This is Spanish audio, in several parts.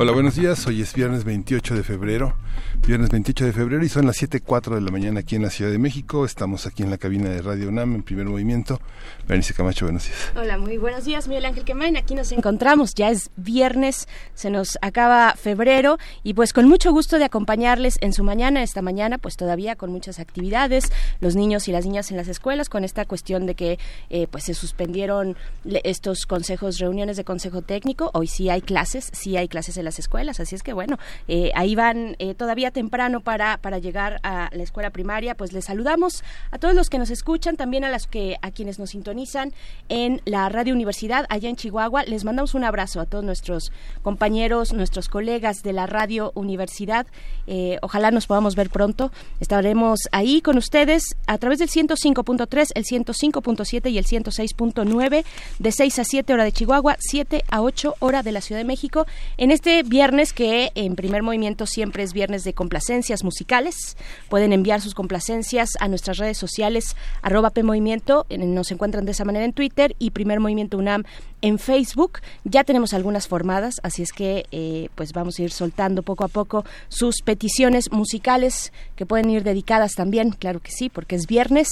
Hola, buenos días. Hoy es viernes 28 de febrero viernes 28 de febrero y son las 7.04 de la mañana aquí en la Ciudad de México. Estamos aquí en la cabina de Radio UNAM en primer movimiento. Berenice Camacho, buenos días. Hola, muy buenos días, Miguel Ángel Quemain. Aquí nos encontramos, ya es viernes, se nos acaba febrero y pues con mucho gusto de acompañarles en su mañana, esta mañana, pues todavía con muchas actividades, los niños y las niñas en las escuelas, con esta cuestión de que eh, pues se suspendieron estos consejos, reuniones de consejo técnico. Hoy sí hay clases, sí hay clases en las escuelas, así es que bueno, eh, ahí van eh, todavía temprano para, para llegar a la escuela primaria, pues les saludamos a todos los que nos escuchan, también a las que a quienes nos sintonizan en la Radio Universidad allá en Chihuahua. Les mandamos un abrazo a todos nuestros compañeros, nuestros colegas de la Radio Universidad. Eh, ojalá nos podamos ver pronto. Estaremos ahí con ustedes a través del 105.3, el 105.7 y el 106.9 de 6 a 7 hora de Chihuahua, 7 a 8 hora de la Ciudad de México. En este viernes que en primer movimiento siempre es viernes de complacencias musicales. Pueden enviar sus complacencias a nuestras redes sociales, arroba PMovimiento, nos encuentran de esa manera en Twitter y Primer Movimiento UNAM en Facebook. Ya tenemos algunas formadas, así es que eh, pues vamos a ir soltando poco a poco sus peticiones musicales que pueden ir dedicadas también, claro que sí, porque es viernes.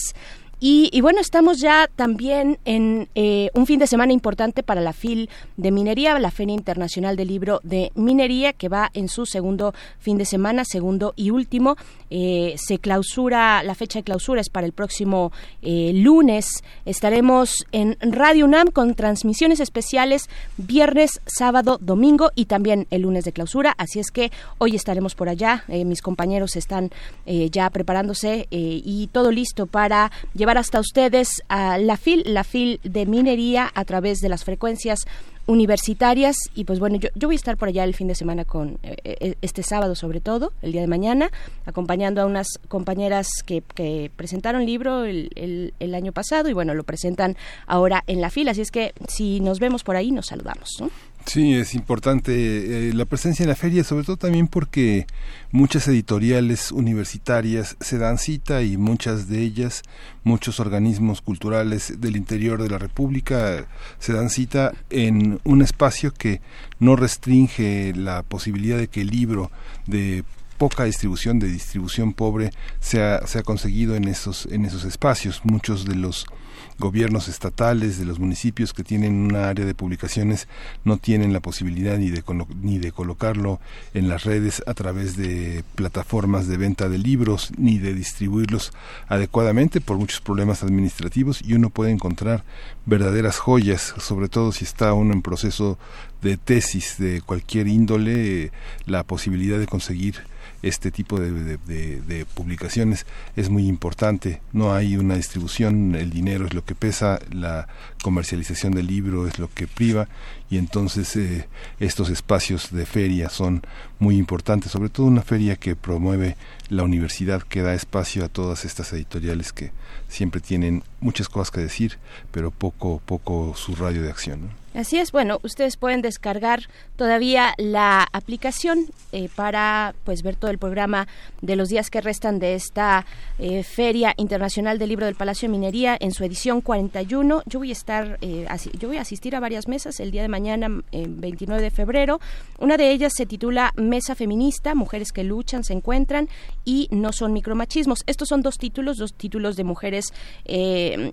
Y, bueno, estamos ya también en eh, un fin de semana importante para la FIL de Minería, la Feria Internacional del Libro de Minería, que va en su segundo fin de semana, segundo y último. Eh, se clausura, la fecha de clausura es para el próximo eh, lunes. Estaremos en Radio UNAM con transmisiones especiales viernes, sábado, domingo y también el lunes de clausura. Así es que hoy estaremos por allá. mis compañeros están ya preparándose y todo listo para llevar llevar hasta ustedes a la FIL, la FIL de minería a través de las frecuencias universitarias y pues bueno yo, yo voy a estar por allá el fin de semana con eh, eh, este sábado sobre todo el día de mañana acompañando a unas compañeras que, presentaron libro el, el, el, año pasado y bueno lo presentan ahora en la fila así es que si nos vemos por ahí nos saludamos ¿no? Sí, es importante eh, la presencia en la feria, sobre todo también porque muchas editoriales universitarias se dan cita y muchas de ellas, muchos organismos culturales del interior de la República se dan cita en un espacio que no restringe la posibilidad de que el libro de poca distribución, de distribución pobre, sea, sea conseguido en esos, en esos espacios. Muchos de los gobiernos estatales, de los municipios que tienen una área de publicaciones, no tienen la posibilidad ni de, ni de colocarlo en las redes a través de plataformas de venta de libros, ni de distribuirlos adecuadamente por muchos problemas administrativos y uno puede encontrar verdaderas joyas, sobre todo si está uno en proceso de tesis de cualquier índole, la posibilidad de conseguir este tipo de, publicaciones es muy importante. No hay una distribución, el dinero es lo que pesa, la comercialización del libro es lo que priva y entonces eh, estos espacios de feria son muy importantes, sobre todo una feria que promueve la universidad, que da espacio a todas estas editoriales que siempre tienen muchas cosas que decir, pero poco, poco su radio de acción. Así es, bueno, ustedes pueden descargar todavía la aplicación eh, para pues ver todo el programa de los días que restan de esta eh, Feria Internacional del Libro del Palacio de Minería en su edición 41. Yo voy a estar, eh, yo voy a asistir a varias mesas el día de mañana, 29 de febrero. Una de ellas se titula Mesa Feminista, Mujeres que luchan, se encuentran y no son micromachismos. Estos son dos títulos, dos títulos de mujeres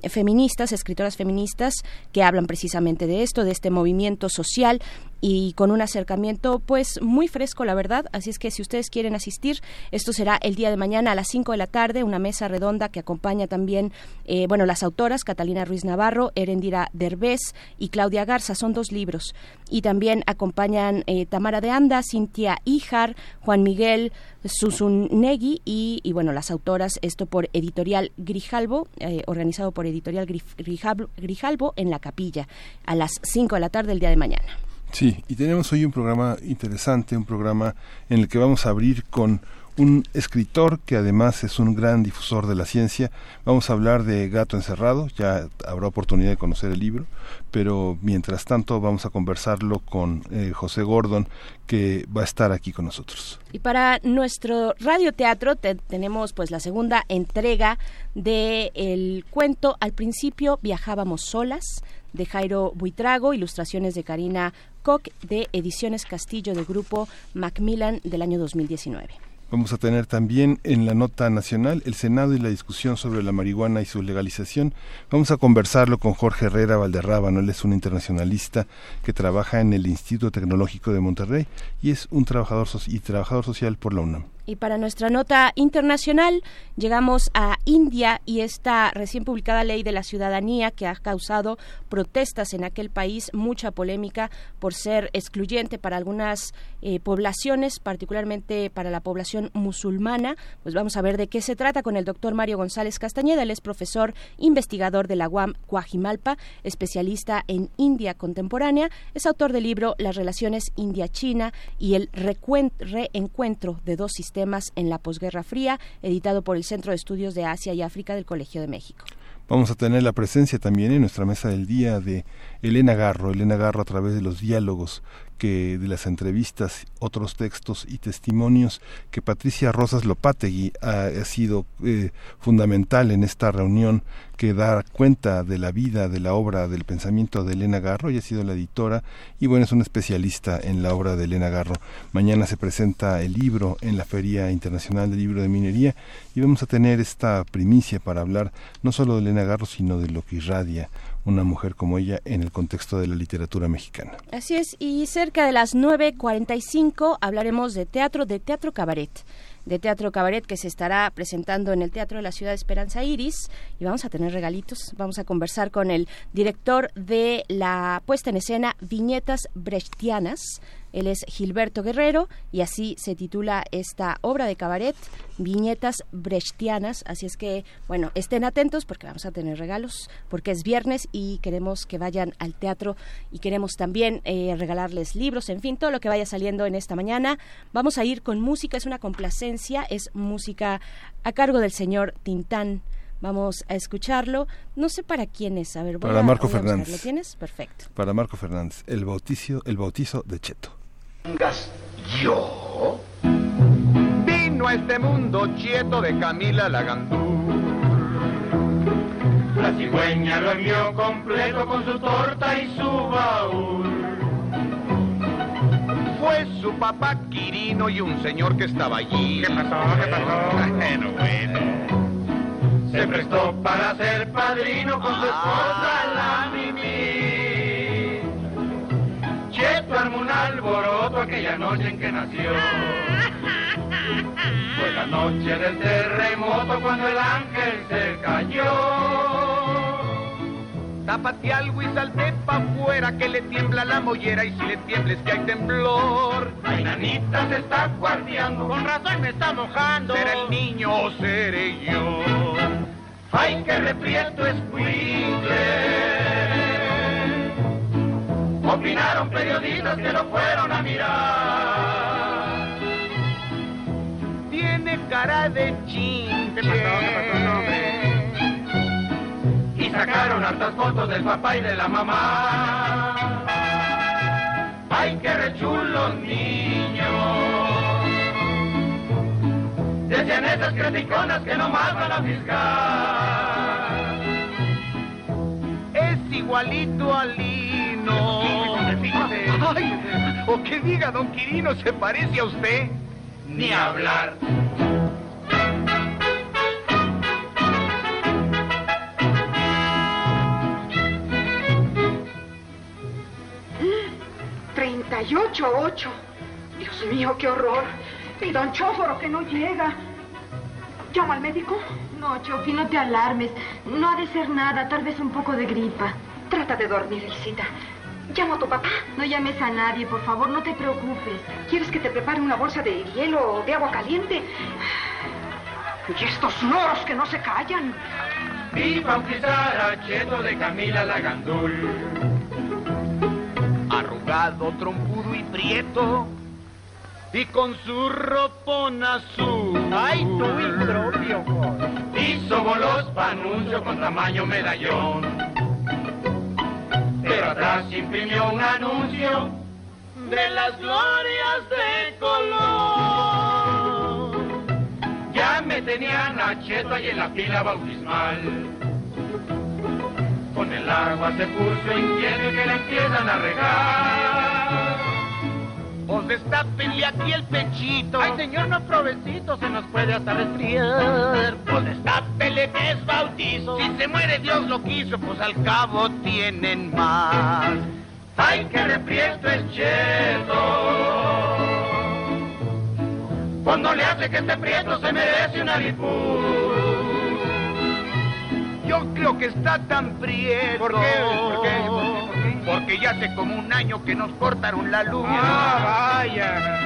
feministas, escritoras feministas que hablan precisamente de esto, de este movimiento social y con un acercamiento pues muy fresco la verdad. Así es que si ustedes quieren asistir esto será el día de mañana a las 5 de la tarde una mesa redonda que acompaña también eh, bueno las autoras Catalina Ruiz Navarro Erendira Derbez y Claudia Garza. Son dos libros. Y también acompañan eh, Tamara de Anda Cintia Ijar Juan Miguel Susun Negui y, bueno las autoras esto por editorial Grijalbo eh, organizado por editorial Grijalbo en la capilla a las 5 de la tarde el día de mañana Sí, y tenemos hoy un programa interesante, un programa en el que vamos a abrir con un escritor que además es un gran difusor de la ciencia. Vamos a hablar de Gato Encerrado, ya habrá oportunidad de conocer el libro, pero mientras tanto vamos a conversarlo con eh, José Gordon, que va a estar aquí con nosotros. Y para nuestro radioteatro tenemos pues la segunda entrega de el cuento Al principio viajábamos solas de Jairo Buitrago, ilustraciones de Karina Koch de Ediciones Castillo de Grupo Macmillan del año 2019. Vamos a tener también en la nota nacional el Senado y la discusión sobre la marihuana y su legalización. Vamos a conversarlo con Jorge Herrera Valderrábano. Él es un internacionalista que trabaja en el Instituto Tecnológico de Monterrey y es un trabajador y trabajador social por la UNAM. Y para nuestra nota internacional llegamos a India y esta recién publicada ley de la ciudadanía que ha causado protestas en aquel país, mucha polémica por ser excluyente para algunas eh, poblaciones, particularmente para la población musulmana. Pues vamos a ver de qué se trata con el doctor Mario González Castañeda. Él es profesor investigador de la UAM Coajimalpa, especialista en India contemporánea. Es autor del libro Las relaciones India-China y el reencuentro de dos sistemas temas en la posguerra fría, editado por el Centro de Estudios de Asia y África del Colegio de México. Vamos a tener la presencia también en nuestra mesa del día de Elena Garro, Elena Garro a través de los diálogos que de las entrevistas, otros textos y testimonios que Patricia Rosas Lopategui ha, sido eh, fundamental en esta reunión que da cuenta de la vida, de la obra, del pensamiento de Elena Garro, y ha sido la editora y bueno, es una especialista en la obra de Elena Garro. Mañana se presenta el libro en la Feria Internacional del Libro de Minería y vamos a tener esta primicia para hablar no solo de Elena Garro, sino de lo que irradia una mujer como ella en el contexto de la literatura mexicana. Así es, y cerca de las 9.45 hablaremos de teatro, de teatro cabaret de Teatro Cabaret que se estará presentando en el Teatro de la Ciudad de Esperanza Iris y vamos a tener regalitos. Vamos a conversar con el director de la puesta en escena Viñetas Brechtianas él es Gilberto Guerrero y así se titula esta obra de cabaret, Viñetas Brechtianas. Así es que, bueno, estén atentos porque vamos a tener regalos, porque es viernes y queremos que vayan al teatro y queremos también eh, regalarles libros, en fin, todo lo que vaya saliendo en esta mañana. Vamos a ir con música, es una complacencia, es música a cargo del señor Tintán. Vamos a escucharlo. No sé para quién es. A ver, voy para Marco Fernández. ¿Lo tienes? Perfecto. Para Marco Fernández. El bautizo, el bautizo de Cheto. ¿Yo? Vino a este mundo cheto de Camila Lagandú. La cigüeña lo envió completo con su torta y su baúl. Fue su papá Quirino y un señor que estaba allí. ¿Qué pasó? ¿Qué pasó? Bueno, bueno. Se prestó para ser padrino con su esposa la Mimi. Cheto armó un alboroto aquella noche en que nació. Fue la noche del terremoto cuando el ángel se cayó. Tápate algo y salte pa' afuera que le tiembla la mollera y si le tiembla es que hay temblor. Ay, nanita se está guardiando, con razón me está mojando. ¿Será el niño o seré yo? Ay, que reprieto es Opinaron periodistas que no fueron a mirar. Tiene cara de chinche. Y sacaron hartas fotos del papá y de la mamá. Ay, qué rechulos niños. Decían esas criticonas que no van a fiscal. Igualito al Ay, o que diga don Quirino, ¿se parece a usted? Ni hablar. Treinta y ocho, ocho. Dios mío, qué horror. Y don Chóforo que no llega. ¿Llama al médico? No, Chofi, no te alarmes. No ha de ser nada, tal vez un poco de gripa. Trata de dormir, Elcita. Llamo a tu papá. No llames a nadie, por favor, no te preocupes. ¿Quieres que te prepare una bolsa de hielo o de agua caliente? Y estos loros que no se callan. Vi bautizar a Cheto de Camila Lagandul. arrugado, trompudo y prieto, y con su ropón azul. ¡Ay, tu impropio! Hizo bolos panuncio con tamaño medallón. Pero atrás imprimió un anuncio de las glorias de color. Ya me tenían a Cheto ahí en la fila bautismal. Con el agua se puso inquieto y que le empiezan a regar. Pues destápenle aquí el pechito. Ay, señor, no provecito, se nos puede hasta resfriar. Pues destápele que es bautizo. Si se muere Dios lo quiso, pues al cabo tienen más. Ay, que reprieto es cheto. Cuando le hace que este prieto se merece una lipú. Yo creo que está tan prieto. ¿Por qué? ¿Por qué? Porque ya hace como un año que nos cortaron la luz. Ah, vaya.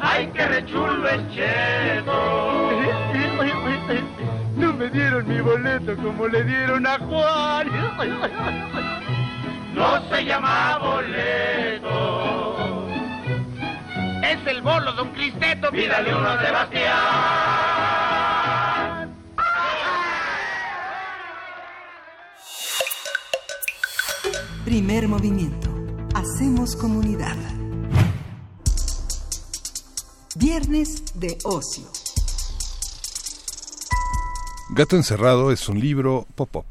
Ay, qué rechulo es cheto. No me dieron mi boleto como le dieron a Juan. No se llama boleto. Es el bolo, don Cristeto. Pídale uno a Sebastián. Primer movimiento. Hacemos comunidad. Viernes de ocio. Gato Encerrado es un libro pop-up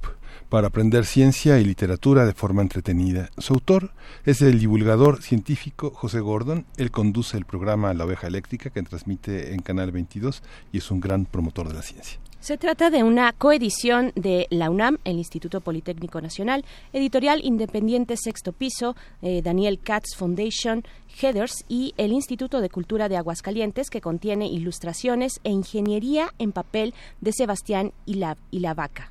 para aprender ciencia y literatura de forma entretenida. Su autor es el divulgador científico José Gordon. Él conduce el programa La Oveja Eléctrica que transmite en Canal 22 y es un gran promotor de la ciencia. Se trata de una coedición de la UNAM, el Instituto Politécnico Nacional, editorial independiente Sexto Piso, eh, Daniel Katz Foundation, Headers y el Instituto de Cultura de Aguascalientes, que contiene ilustraciones e ingeniería en papel de Sebastián y la, Vaca.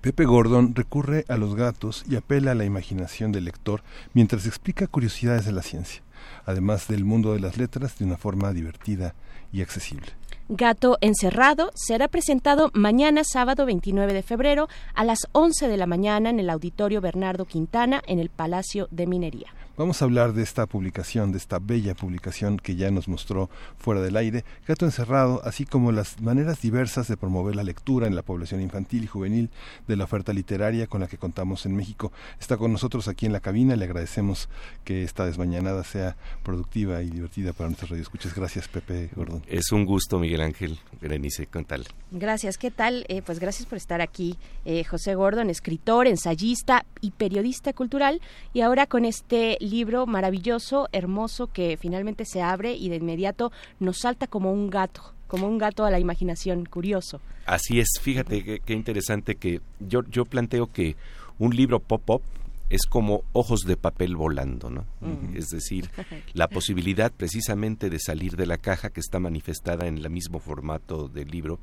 Pepe Gordon recurre a los gatos y apela a la imaginación del lector mientras explica curiosidades de la ciencia, además del mundo de las letras de una forma divertida y accesible. Gato Encerrado será presentado mañana sábado 29 de febrero a las 11 de la mañana en el Auditorio Bernardo Quintana en el Palacio de Minería. Vamos a hablar de esta publicación, de esta bella publicación que ya nos mostró fuera del aire, Gato Encerrado, así como las maneras diversas de promover la lectura en la población infantil y juvenil de la oferta literaria con la que contamos en México. Está con nosotros aquí en la cabina, le agradecemos que esta desmañanada sea productiva y divertida para nuestros radioescuchas. Gracias, Pepe Gordon. Es un gusto, Miguel Ángel, Berenice, ¿qué tal? Gracias, ¿qué tal? Eh, pues gracias por estar aquí, eh, José Gordon, escritor, ensayista y periodista cultural, y ahora con este libro maravilloso, hermoso, que finalmente se abre y de inmediato nos salta como un gato, como un gato a la imaginación, curioso. Así es, fíjate qué, interesante que yo, yo planteo que un libro pop-up es como ojos de papel volando, ¿no? Es decir, la posibilidad precisamente de salir de la caja que está manifestada en el mismo formato del libro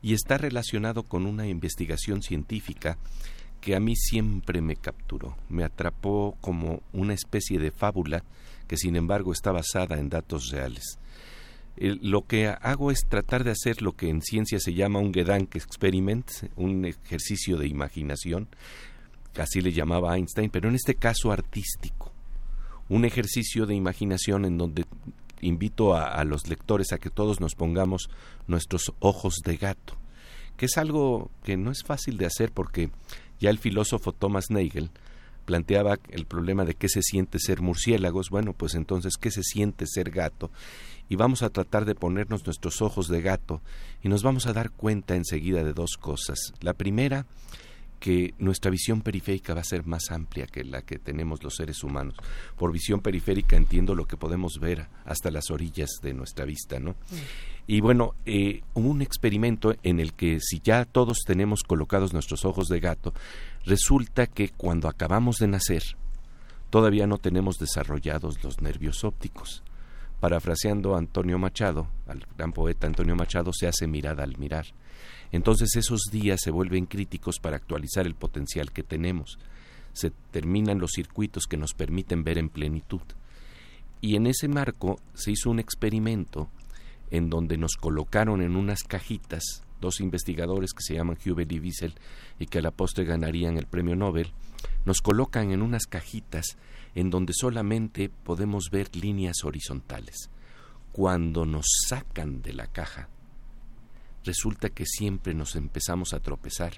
y está relacionado con una investigación científica que a mí siempre me capturó, me atrapó como una especie de fábula que sin embargo está basada en datos reales. Lo que hago es tratar de hacer lo que en ciencia se llama un Gedanke Experiment, un ejercicio de imaginación, así le llamaba Einstein, pero en este caso artístico, un ejercicio de imaginación en donde invito a, los lectores a que todos nos pongamos nuestros ojos de gato, que es algo que no es fácil de hacer porque ya el filósofo Thomas Nagel planteaba el problema de qué se siente ser murciélagos, bueno, pues entonces qué se siente ser gato, y vamos a tratar de ponernos nuestros ojos de gato y nos vamos a dar cuenta enseguida de dos cosas. La primera, que nuestra visión periférica va a ser más amplia que la que tenemos los seres humanos. Por visión periférica entiendo lo que podemos ver hasta las orillas de nuestra vista, ¿no? Y bueno, eh, un experimento en el que si ya todos tenemos colocados nuestros ojos de gato, resulta que cuando acabamos de nacer, todavía no tenemos desarrollados los nervios ópticos. Parafraseando a Antonio Machado, al gran poeta Antonio Machado, se hace mirada al mirar. Entonces esos días se vuelven críticos para actualizar el potencial que tenemos. Se terminan los circuitos que nos permiten ver en plenitud. Y en ese marco se hizo un experimento en donde nos colocaron en unas cajitas dos investigadores que se llaman Hubel y Wiesel y que a la postre ganarían el premio Nobel, nos colocan en unas cajitas en donde solamente podemos ver líneas horizontales. Cuando nos sacan de la caja, resulta que siempre nos empezamos a tropezar.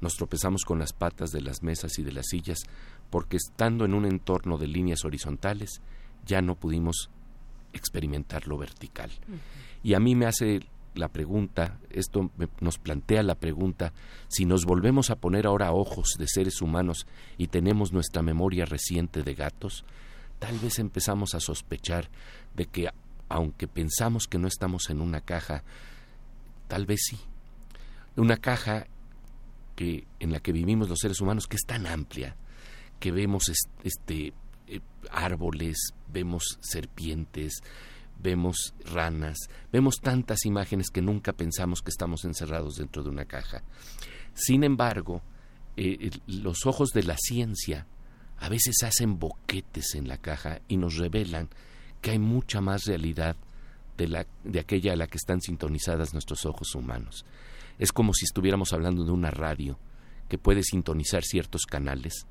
Nos tropezamos con las patas de las mesas y de las sillas porque estando en un entorno de líneas horizontales ya no pudimos experimentar lo vertical. Y a mí me hace la pregunta, esto nos plantea la pregunta, si nos volvemos a poner ahora ojos de seres humanos y tenemos nuestra memoria reciente de gatos, tal vez empezamos a sospechar de que aunque pensamos que no estamos en una caja, tal vez sí. Una caja que en la que vivimos los seres humanos que es tan amplia, que vemos este eh, árboles, vemos serpientes, vemos ranas, vemos tantas imágenes que nunca pensamos que estamos encerrados dentro de una caja. Sin embargo, eh, los ojos de la ciencia a veces hacen boquetes en la caja y nos revelan que hay mucha más realidad de, la, de aquella a la que están sintonizadas nuestros ojos humanos. Es como si estuviéramos hablando de una radio que puede sintonizar ciertos canales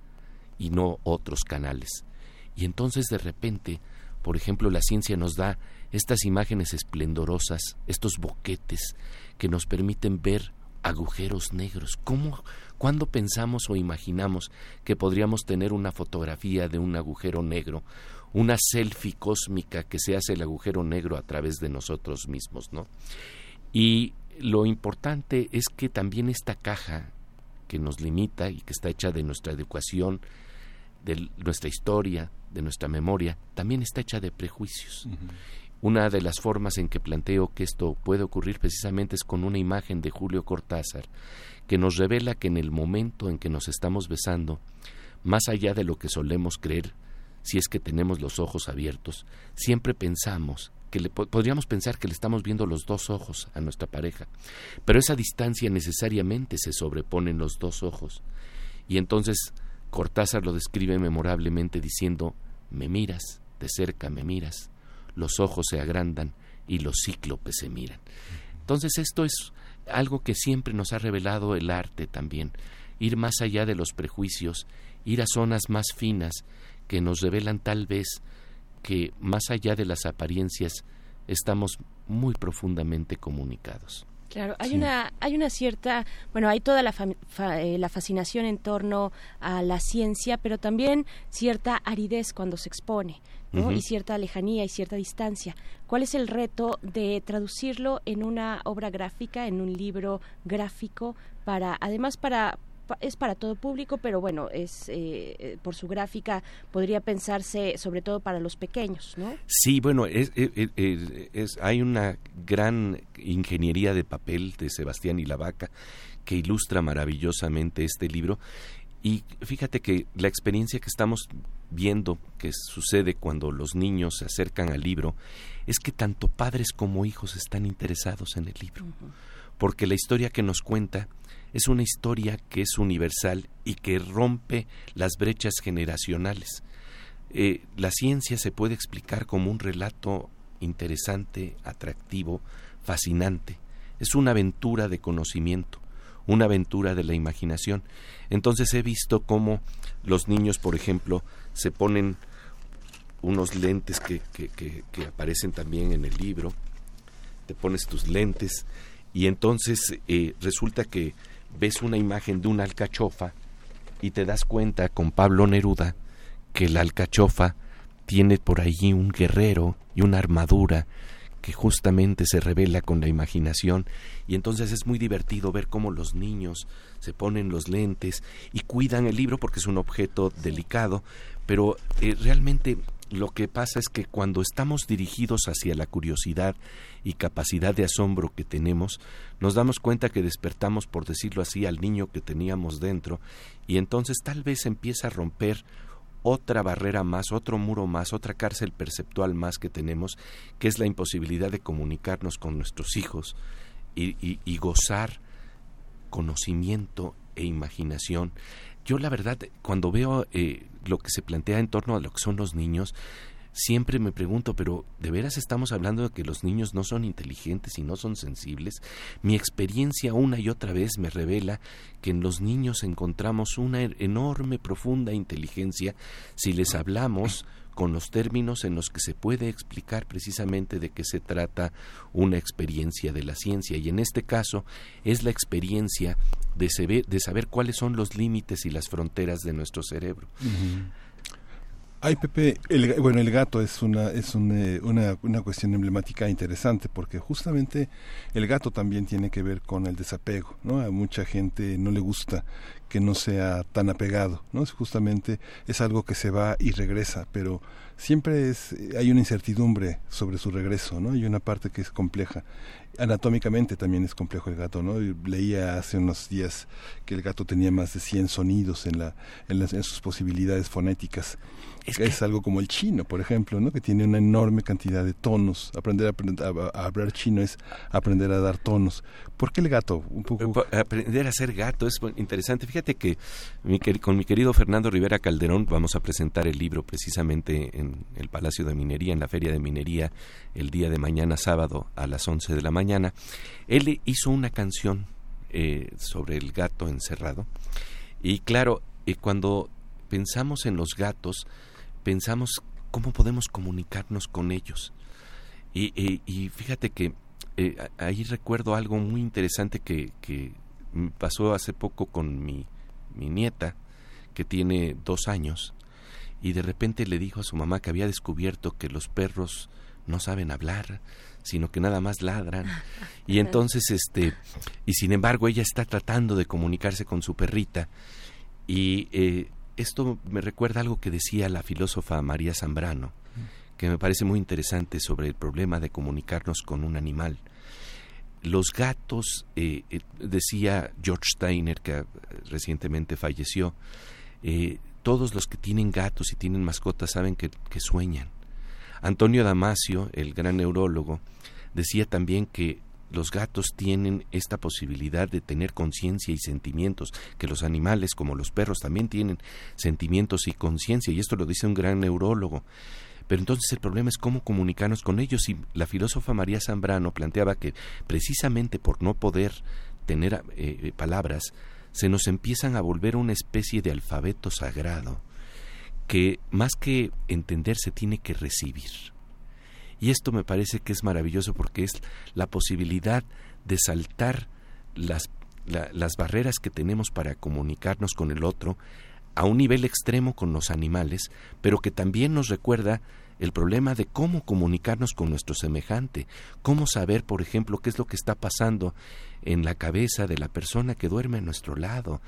y no otros canales. Y entonces de repente, por ejemplo, la ciencia nos da estas imágenes esplendorosas, estos boquetes que nos permiten ver agujeros negros. ¿Cómo, cuándo pensamos o imaginamos que podríamos tener una fotografía de un agujero negro, una selfie cósmica que se hace el agujero negro a través de nosotros mismos, ¿no? Y lo importante es que también esta caja que nos limita y que está hecha de nuestra educación, de nuestra historia, de nuestra memoria, también está hecha de prejuicios. Una de las formas en que planteo que esto puede ocurrir precisamente es con una imagen de Julio Cortázar, que nos revela que en el momento en que nos estamos besando, más allá de lo que solemos creer, si es que tenemos los ojos abiertos, siempre pensamos que le, podríamos pensar que le estamos viendo los dos ojos a nuestra pareja, pero esa distancia necesariamente se sobrepone en los dos ojos. Y entonces Cortázar lo describe memorablemente diciendo, me miras, de cerca me miras, los ojos se agrandan y los cíclopes se miran. Entonces esto es algo que siempre nos ha revelado el arte también, ir más allá de los prejuicios, ir a zonas más finas que nos revelan tal vez que más allá de las apariencias estamos muy profundamente comunicados. Claro, hay una hay una cierta, bueno, hay toda la, eh, la fascinación en torno a la ciencia, pero también cierta aridez cuando se expone y cierta lejanía y cierta distancia. ¿Cuál es el reto de traducirlo en una obra gráfica, en un libro gráfico, para además para es para todo público, pero bueno, es eh, eh, por su gráfica podría pensarse sobre todo para los pequeños, ¿no? Sí, bueno, es, es, hay una gran ingeniería de papel de Sebastián y la Vaca que ilustra maravillosamente este libro. Y fíjate que la experiencia que estamos viendo que sucede cuando los niños se acercan al libro es que tanto padres como hijos están interesados en el libro, porque la historia que nos cuenta es una historia que es universal y que rompe las brechas generacionales. Eh, la ciencia se puede explicar como un relato interesante, atractivo, fascinante. Es una aventura de conocimiento una aventura de la imaginación. Entonces he visto cómo los niños, por ejemplo, se ponen unos lentes que, que, aparecen también en el libro, te pones tus lentes y entonces eh, resulta que ves una imagen de una alcachofa y te das cuenta con Pablo Neruda que la alcachofa tiene por allí un guerrero y una armadura que justamente se revela con la imaginación. Y entonces es muy divertido ver cómo los niños se ponen los lentes y cuidan el libro porque es un objeto delicado, pero eh, realmente lo que pasa es que cuando estamos dirigidos hacia la curiosidad y capacidad de asombro que tenemos, nos damos cuenta que despertamos, por decirlo así, al niño que teníamos dentro, y entonces tal vez empieza a romper otra barrera más, otro muro más, otra cárcel perceptual más que tenemos, que es la imposibilidad de comunicarnos con nuestros hijos y, gozar conocimiento e imaginación. Yo la verdad, cuando veo eh, lo que se plantea en torno a lo que son los niños, siempre me pregunto, pero ¿de veras estamos hablando de que los niños no son inteligentes y no son sensibles? Mi experiencia una y otra vez me revela que en los niños encontramos una enorme, profunda inteligencia si les hablamos con los términos en los que se puede explicar precisamente de qué se trata una experiencia de la ciencia. Y en este caso es la experiencia de, saber, cuáles son los límites y las fronteras de nuestro cerebro. Ay, Pepe, el, bueno, el gato es una es eh, una, una, cuestión emblemática interesante porque justamente el gato también tiene que ver con el desapego, ¿no? A mucha gente no le gusta que no sea tan apegado, ¿no? Justamente es algo que se va y regresa, pero siempre es hay una incertidumbre sobre su regreso, ¿no? Hay una parte que es compleja. Anatómicamente también es complejo el gato, ¿no? Leía hace unos días que el gato tenía más de 100 sonidos en la en, las, en sus posibilidades fonéticas es, algo como el chino, por ejemplo, ¿no? que tiene una enorme cantidad de tonos. Aprender a, hablar chino es aprender a dar tonos. ¿Por qué el gato? Un poco... Aprender a ser gato es interesante. Fíjate que con mi querido Fernando Rivera Calderón vamos a presentar el libro precisamente en el Palacio de Minería, en la Feria de Minería, el día de mañana sábado a las 11 de la mañana. Él hizo una canción eh, sobre el gato encerrado. Y claro, eh, cuando pensamos en los gatos, pensamos cómo podemos comunicarnos con ellos. Y, fíjate que eh, ahí recuerdo algo muy interesante que, que pasó hace poco con mi, mi nieta, que tiene dos años, y de repente le dijo a su mamá que había descubierto que los perros no saben hablar, sino que nada más ladran. Y entonces, este, y sin embargo, ella está tratando de comunicarse con su perrita, y eh, esto me recuerda algo que decía la filósofa María Zambrano, que me parece muy interesante sobre el problema de comunicarnos con un animal. Los gatos, eh, eh, decía George Steiner, que eh, recientemente falleció, todos los que tienen gatos y tienen mascotas saben que, que sueñan. Antonio Damasio, el gran neurólogo, decía también que los gatos tienen esta posibilidad de tener conciencia y sentimientos, que los animales, como los perros, también tienen sentimientos y conciencia, y esto lo dice un gran neurólogo. Pero entonces el problema es cómo comunicarnos con ellos, y la filósofa María Zambrano planteaba que precisamente por no poder tener eh, eh, palabras, se nos empiezan a volver una especie de alfabeto sagrado, que más que entender se tiene que recibir. Y esto me parece que es maravilloso porque es la posibilidad de saltar las, las barreras que tenemos para comunicarnos con el otro a un nivel extremo con los animales, pero que también nos recuerda el problema de cómo comunicarnos con nuestro semejante, cómo saber, por ejemplo, qué es lo que está pasando en la cabeza de la persona que duerme a nuestro lado.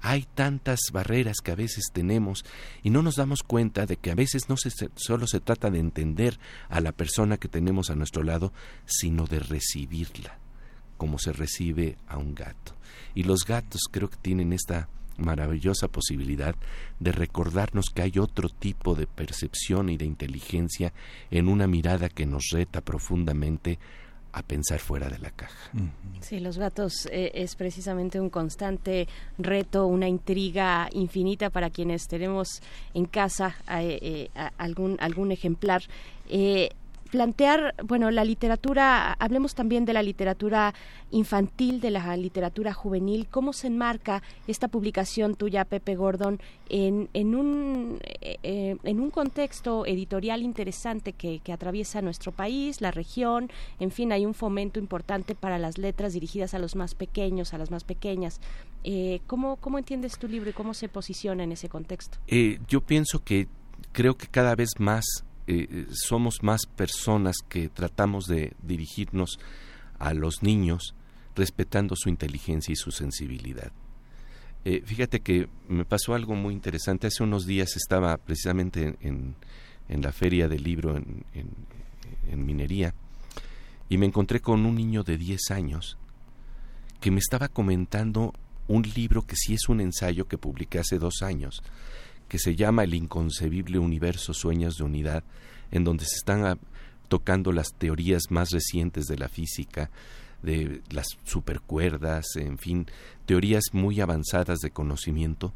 Hay tantas barreras que a veces tenemos y no nos damos cuenta de que a veces no se, solo se trata de entender a la persona que tenemos a nuestro lado, sino de recibirla, como se recibe a un gato. Y los gatos creo que tienen esta maravillosa posibilidad de recordarnos que hay otro tipo de percepción y de inteligencia en una mirada que nos reta profundamente a pensar fuera de la caja. Sí, los gatos eh, es precisamente un constante reto, una intriga infinita para quienes tenemos en casa eh, eh, algún algún ejemplar plantear, bueno, la literatura, hablemos también de la literatura infantil, de la literatura juvenil, cómo se enmarca esta publicación tuya, Pepe Gordon, en, en, un, eh, en un contexto editorial interesante que, que, atraviesa nuestro país, la región, en fin, hay un fomento importante para las letras dirigidas a los más pequeños, a las más pequeñas. Eh, ¿cómo, ¿Cómo entiendes tu libro y cómo se posiciona en ese contexto? Eh, yo pienso que creo que cada vez más eh, somos más personas que tratamos de dirigirnos a los niños respetando su inteligencia y su sensibilidad. Eh, fíjate que me pasó algo muy interesante. Hace unos días estaba precisamente en, en la feria del libro en, en, minería y me encontré con un niño de 10 años que me estaba comentando un libro que sí es un ensayo que publiqué hace dos años que se llama El inconcebible universo Sueños de Unidad, en donde se están ah, tocando las teorías más recientes de la física, de las supercuerdas, en fin, teorías muy avanzadas de conocimiento.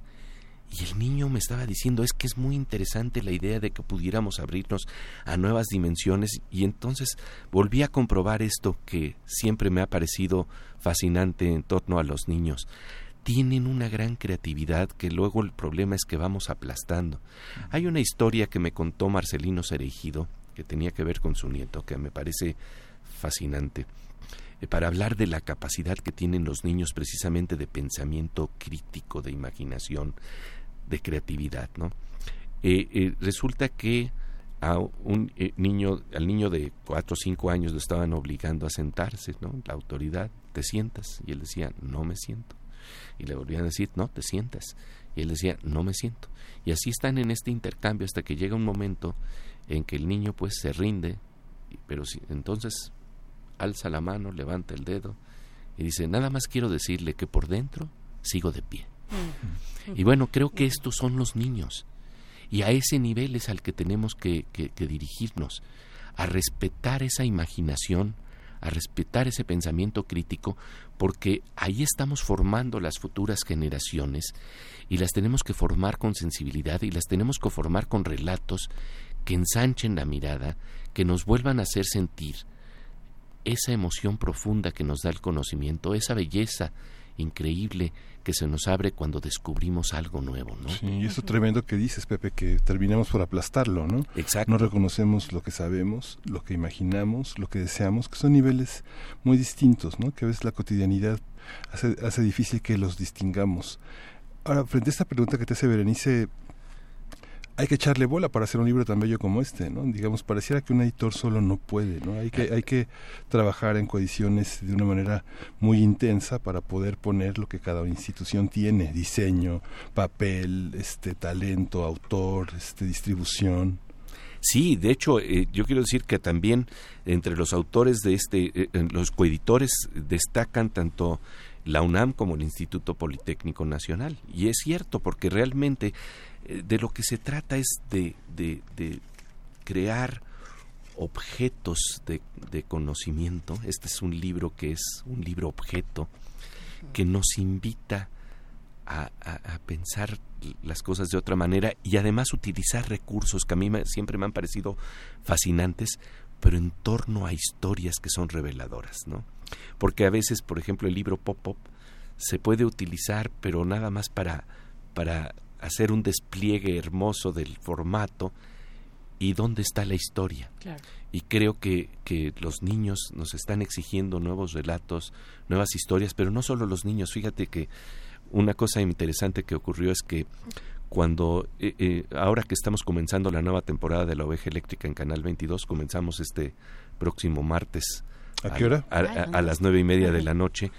Y el niño me estaba diciendo, es que es muy interesante la idea de que pudiéramos abrirnos a nuevas dimensiones y entonces volví a comprobar esto que siempre me ha parecido fascinante en torno a los niños. Tienen una gran creatividad que luego el problema es que vamos aplastando. Hay una historia que me contó Marcelino Cereijido que tenía que ver con su nieto que me parece fascinante eh, para hablar de la capacidad que tienen los niños precisamente de pensamiento crítico, de imaginación, de creatividad, ¿no? Eh, eh, resulta que a un niño, al niño de cuatro o cinco años lo estaban obligando a sentarse, ¿no? La autoridad, te sientas, y él decía, no me siento, y le volvían a decir, no, te sientas, y él decía, no me siento, y así están en este intercambio hasta que llega un momento en que el niño pues se rinde, pero si, entonces alza la mano, levanta el dedo y dice, nada más quiero decirle que por dentro sigo de pie. Y bueno, creo que estos son los niños. Y a ese nivel es al que tenemos que, dirigirnos, a respetar esa imaginación, a respetar ese pensamiento crítico, porque ahí estamos formando las futuras generaciones y las tenemos que formar con sensibilidad y las tenemos que formar con relatos que ensanchen la mirada, que nos vuelvan a hacer sentir esa emoción profunda que nos da el conocimiento, esa belleza increíble que se nos abre cuando descubrimos algo nuevo, ¿no? Sí, y eso tremendo que dices, Pepe, que terminamos por aplastarlo, ¿no? Exacto. No reconocemos lo que sabemos, lo que imaginamos, lo que deseamos, que son niveles muy distintos, ¿no? Que a veces la cotidianidad hace, hace difícil que los distingamos. Ahora, frente a esta pregunta que te hace Berenice, hay que echarle bola para hacer un libro tan bello como este, ¿no? Digamos, pareciera que un editor solo no puede, ¿no? Hay que, hay que trabajar en coediciones de una manera muy intensa para poder poner lo que cada institución tiene, diseño, papel, este talento, autor, este distribución. Sí, de hecho, eh, yo quiero decir que también entre los autores de este, eh, los coeditores destacan tanto la UNAM como el Instituto Politécnico Nacional. Y es cierto, porque realmente de lo que se trata es de, de, crear objetos de, de, conocimiento. Este es un libro que es un libro objeto que nos invita a, a, pensar las cosas de otra manera y además utilizar recursos que a mí siempre me han parecido fascinantes, pero en torno a historias que son reveladoras, ¿no? Porque a veces, por ejemplo, el libro Pop Pop se puede utilizar, pero nada más para, para hacer un despliegue hermoso del formato y dónde está la historia. Y creo que, que los niños nos están exigiendo nuevos relatos, nuevas historias, pero no solo los niños. Fíjate que una cosa interesante que ocurrió es que cuando, eh, eh, ahora que estamos comenzando la nueva temporada de la oveja eléctrica en Canal 22, comenzamos este próximo martes. ¿A qué hora? A, las nueve y media de la noche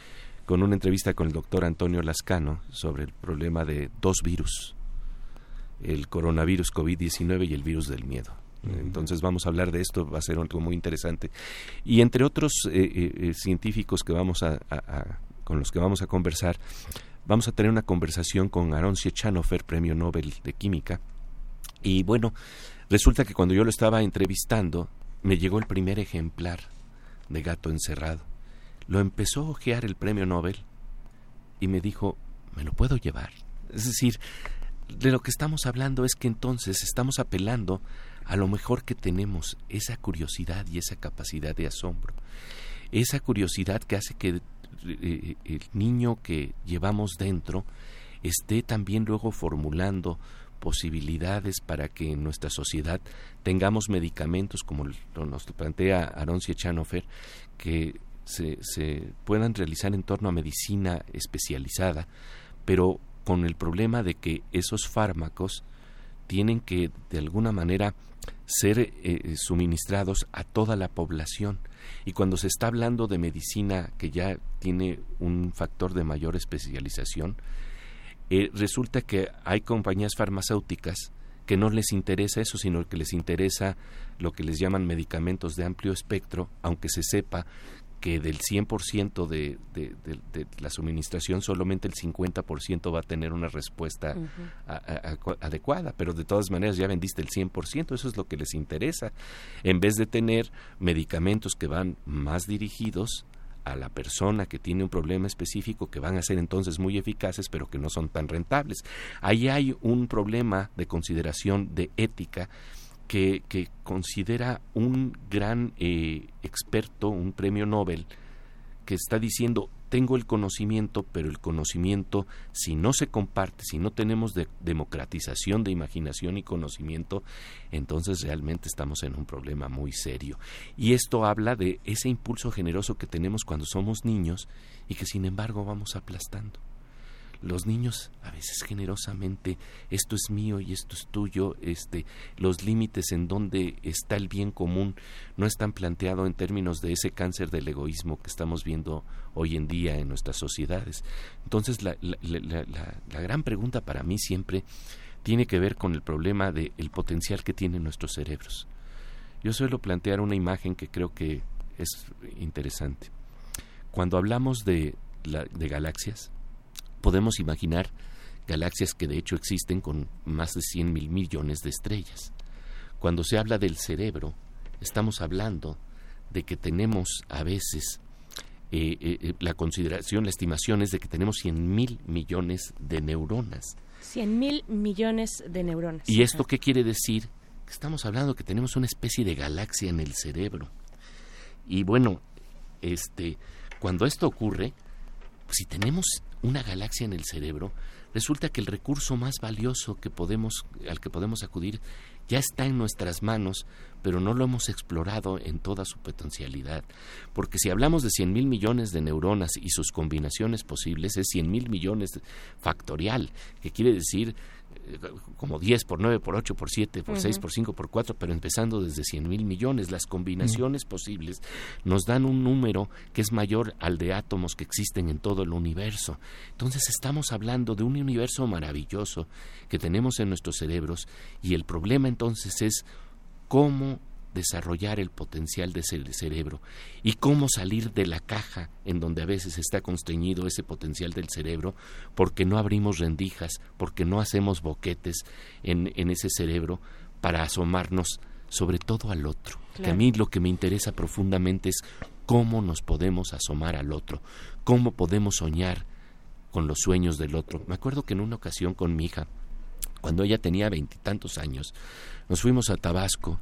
con una entrevista con el doctor Antonio Lascano sobre el problema de dos virus, el coronavirus COVID-19 y el virus del miedo. Entonces vamos a hablar de esto, va a ser algo muy interesante. Y entre otros eh, eh, eh, científicos que vamos a, con los que vamos a conversar, vamos a tener una conversación con Aaron Siechanofer, premio Nobel de Química. Y bueno, resulta que cuando yo lo estaba entrevistando, me llegó el primer ejemplar de Gato Encerrado lo empezó a ojear el premio Nobel y me dijo, ¿me lo puedo llevar? Es decir, de lo que estamos hablando es que entonces estamos apelando a lo mejor que tenemos, esa curiosidad y esa capacidad de asombro, esa curiosidad que hace que eh, el niño que llevamos dentro esté también luego formulando posibilidades para que en nuestra sociedad tengamos medicamentos como nos plantea Aaron Siechanofer que se, puedan realizar en torno a medicina especializada, pero con el problema de que esos fármacos tienen que de alguna manera ser eh, eh, suministrados a toda la población. Y cuando se está hablando de medicina que ya tiene un factor de mayor especialización, eh, resulta que hay compañías farmacéuticas que no les interesa eso, sino que les interesa lo que les llaman medicamentos de amplio espectro, aunque se sepa que del 100% de, de, de, la suministración solamente el 50% va a tener una respuesta adecuada, pero de todas maneras ya vendiste el 100%, eso es lo que les interesa, en vez de tener medicamentos que van más dirigidos a la persona que tiene un problema específico que van a ser entonces muy eficaces pero que no son tan rentables. Ahí hay un problema de consideración de ética que, que considera un gran eh, experto, un premio Nobel, que está diciendo tengo el conocimiento, pero el conocimiento, si no se comparte, si no tenemos democratización de imaginación y conocimiento, entonces realmente estamos en un problema muy serio. Y esto habla de ese impulso generoso que tenemos cuando somos niños y que sin embargo vamos aplastando los niños a veces generosamente esto es mío y esto es tuyo este los límites en donde está el bien común no están planteados en términos de ese cáncer del egoísmo que estamos viendo hoy en día en nuestras sociedades. Entonces la, la, gran pregunta para mí siempre tiene que ver con el problema del potencial que tienen nuestros cerebros. Yo suelo plantear una imagen que creo que es interesante. Cuando hablamos de, de galaxias podemos imaginar galaxias que de hecho existen con más de 100 mil millones de estrellas. Cuando se habla del cerebro, estamos hablando de que tenemos a veces eh, eh, eh, la consideración, la estimación es de que tenemos 100 mil millones de neuronas. 100 mil millones de neuronas. ¿Y esto qué quiere decir? Estamos hablando que tenemos una especie de galaxia en el cerebro. Y bueno, este, cuando esto ocurre, si tenemos una galaxia en el cerebro, resulta que el recurso más valioso que podemos, al que podemos acudir ya está en nuestras manos, pero no lo hemos explorado en toda su potencialidad. Porque si hablamos de 100 mil millones de neuronas y sus combinaciones posibles, es 100 mil millones factorial, que quiere decir como 10 por 9 por 8 por 7 por 6 por 5 por 4, pero empezando desde 100 mil millones. Las combinaciones posibles nos dan un número que es mayor al de átomos que existen en todo el universo. Entonces estamos hablando de un universo maravilloso que tenemos en nuestros cerebros y el problema entonces es cómo desarrollar el potencial de ese cerebro y cómo salir de la caja en donde a veces está constreñido ese potencial del cerebro porque no abrimos rendijas, porque no hacemos boquetes en, en ese cerebro para asomarnos sobre todo al otro. Que a mí lo que me interesa profundamente es cómo nos podemos asomar al otro, cómo podemos soñar con los sueños del otro. Me acuerdo que en una ocasión con mi hija, cuando ella tenía veintitantos años, nos fuimos a Tabasco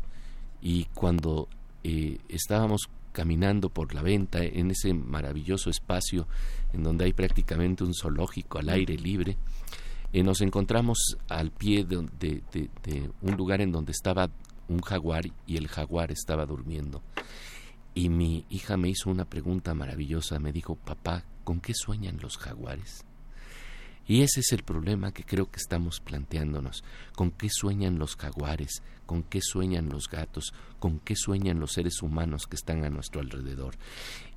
y cuando eh, estábamos caminando por la venta en ese maravilloso espacio en donde hay prácticamente un zoológico al aire libre, eh, nos encontramos al pie de, de, un lugar en donde estaba un jaguar y el jaguar estaba durmiendo. Y mi hija me hizo una pregunta maravillosa, me dijo, papá, ¿con qué sueñan los jaguares? Y ese es el problema que creo que estamos planteándonos. ¿Con qué sueñan los jaguares? ¿Con qué sueñan los gatos? ¿Con qué sueñan los seres humanos que están a nuestro alrededor?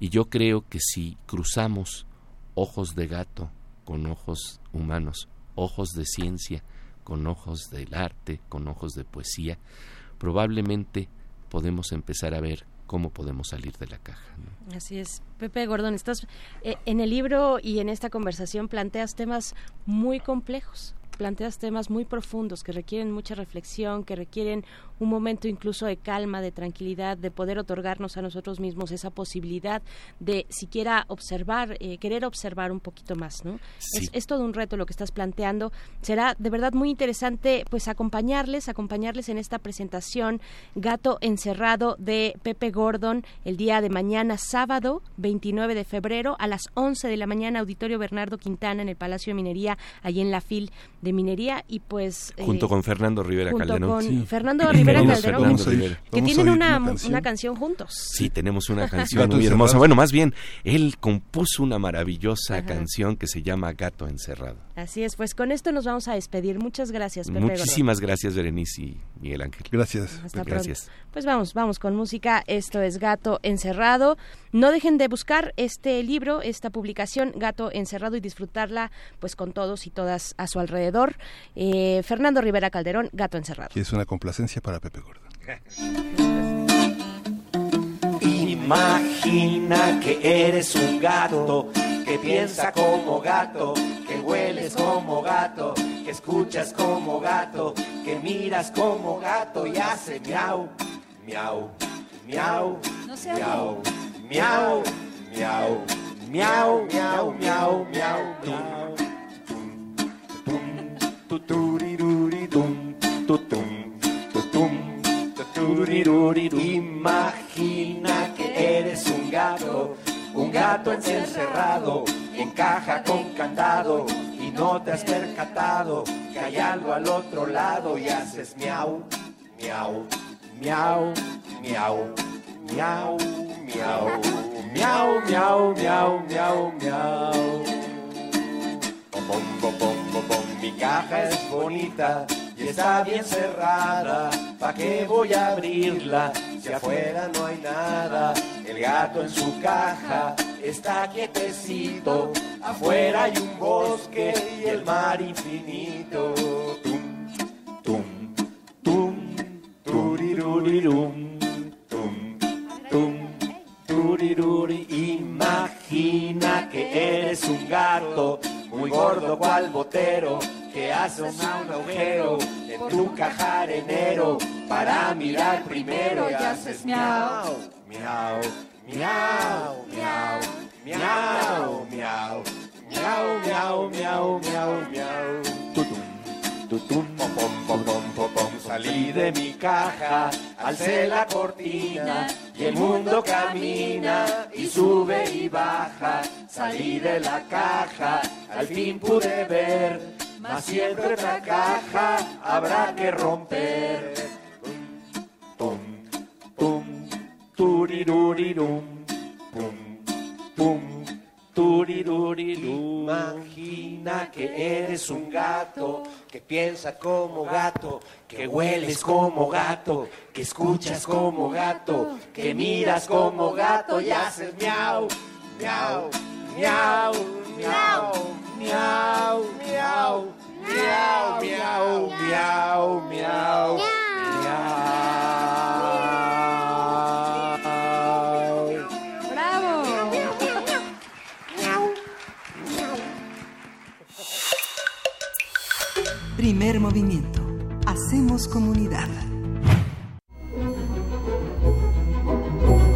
Y yo creo que si cruzamos ojos de gato con ojos humanos, ojos de ciencia con ojos del arte, con ojos de poesía, probablemente podemos empezar a ver cómo podemos salir de la caja. Así es. Pepe Gordón, estás eh, en el libro y en esta conversación planteas temas muy complejos planteas temas muy profundos que requieren mucha reflexión, que requieren un momento incluso de calma, de tranquilidad, de poder otorgarnos a nosotros mismos esa posibilidad de siquiera observar, eh, querer observar un poquito más, ¿no? Es, todo un reto lo que estás planteando. Será de verdad muy interesante pues acompañarles, acompañarles en esta presentación Gato Encerrado de Pepe Gordon el día de mañana sábado 29 de febrero a las 11 de la mañana Auditorio Bernardo Quintana en el Palacio de Minería, allí en la FIL de minería y pues... Junto eh, con Fernando Rivera junto Calderón. Con Fernando Rivera Calderón, que tienen una, una canción. juntos. Sí, tenemos una canción muy hermosa. Bueno, más bien, él compuso una maravillosa canción que se llama Gato Encerrado. Así es, pues con esto nos vamos a despedir. Muchas gracias, Pepe Muchísimas gracias, Berenice y Miguel Ángel. Gracias. gracias. Pues vamos, vamos con música. Esto es Gato Encerrado. No dejen de buscar este libro, esta publicación, Gato Encerrado, y disfrutarla pues con todos y todas a su alrededor. Eh, Fernando Rivera Calderón, Gato Encerrado. Y es una complacencia para Pepe Gordo. Imagina que eres un gato que piensa como gato, hueles como gato, que escuchas como gato, que miras como gato y hace miau, miau, miau, miau, miau, miau. Miau, miau, miau, miau, miau. Imagina que eres un gato, un gato encerrado en caja con candado y no te has percatado que hay algo al otro lado y haces miau, miau, miau, miau, miau, miau, miau, miau, miau, miau, miau. Bom, bom, bom, bom, mi caja es bonita y está bien cerrada. ¿Pa' qué voy a abrirla si afuera no hay nada? El gato en su caja está quietecito. Afuera hay un bosque y el mar infinito. Tum, tum, tum, turirurirum. Tum, tum, turiruri. Imagina que eres un gato muy gordo cual botero que hace un agujero en tu caja arenero para mirar primero y haces miau, miau, miau, miau, miau, miau, miau, miau, miau, miau, miau, tutum, tutum. Salí de mi caja, alcé la cortina y el mundo camina y sube y baja. Salí de la caja, al fin pude ver, mas siempre otra caja habrá que romper. Tum, tum, turirurirum, pum, pum, turirurirum. Imagina que eres un gato que piensa como gato, que hueles como gato, que escuchas como gato, que miras como gato y haces miau, miau, miau, miau, miau, miau, miau, miau, miau, miau, miau. ¡Bravo! Primer movimiento. Hacemos comunidad.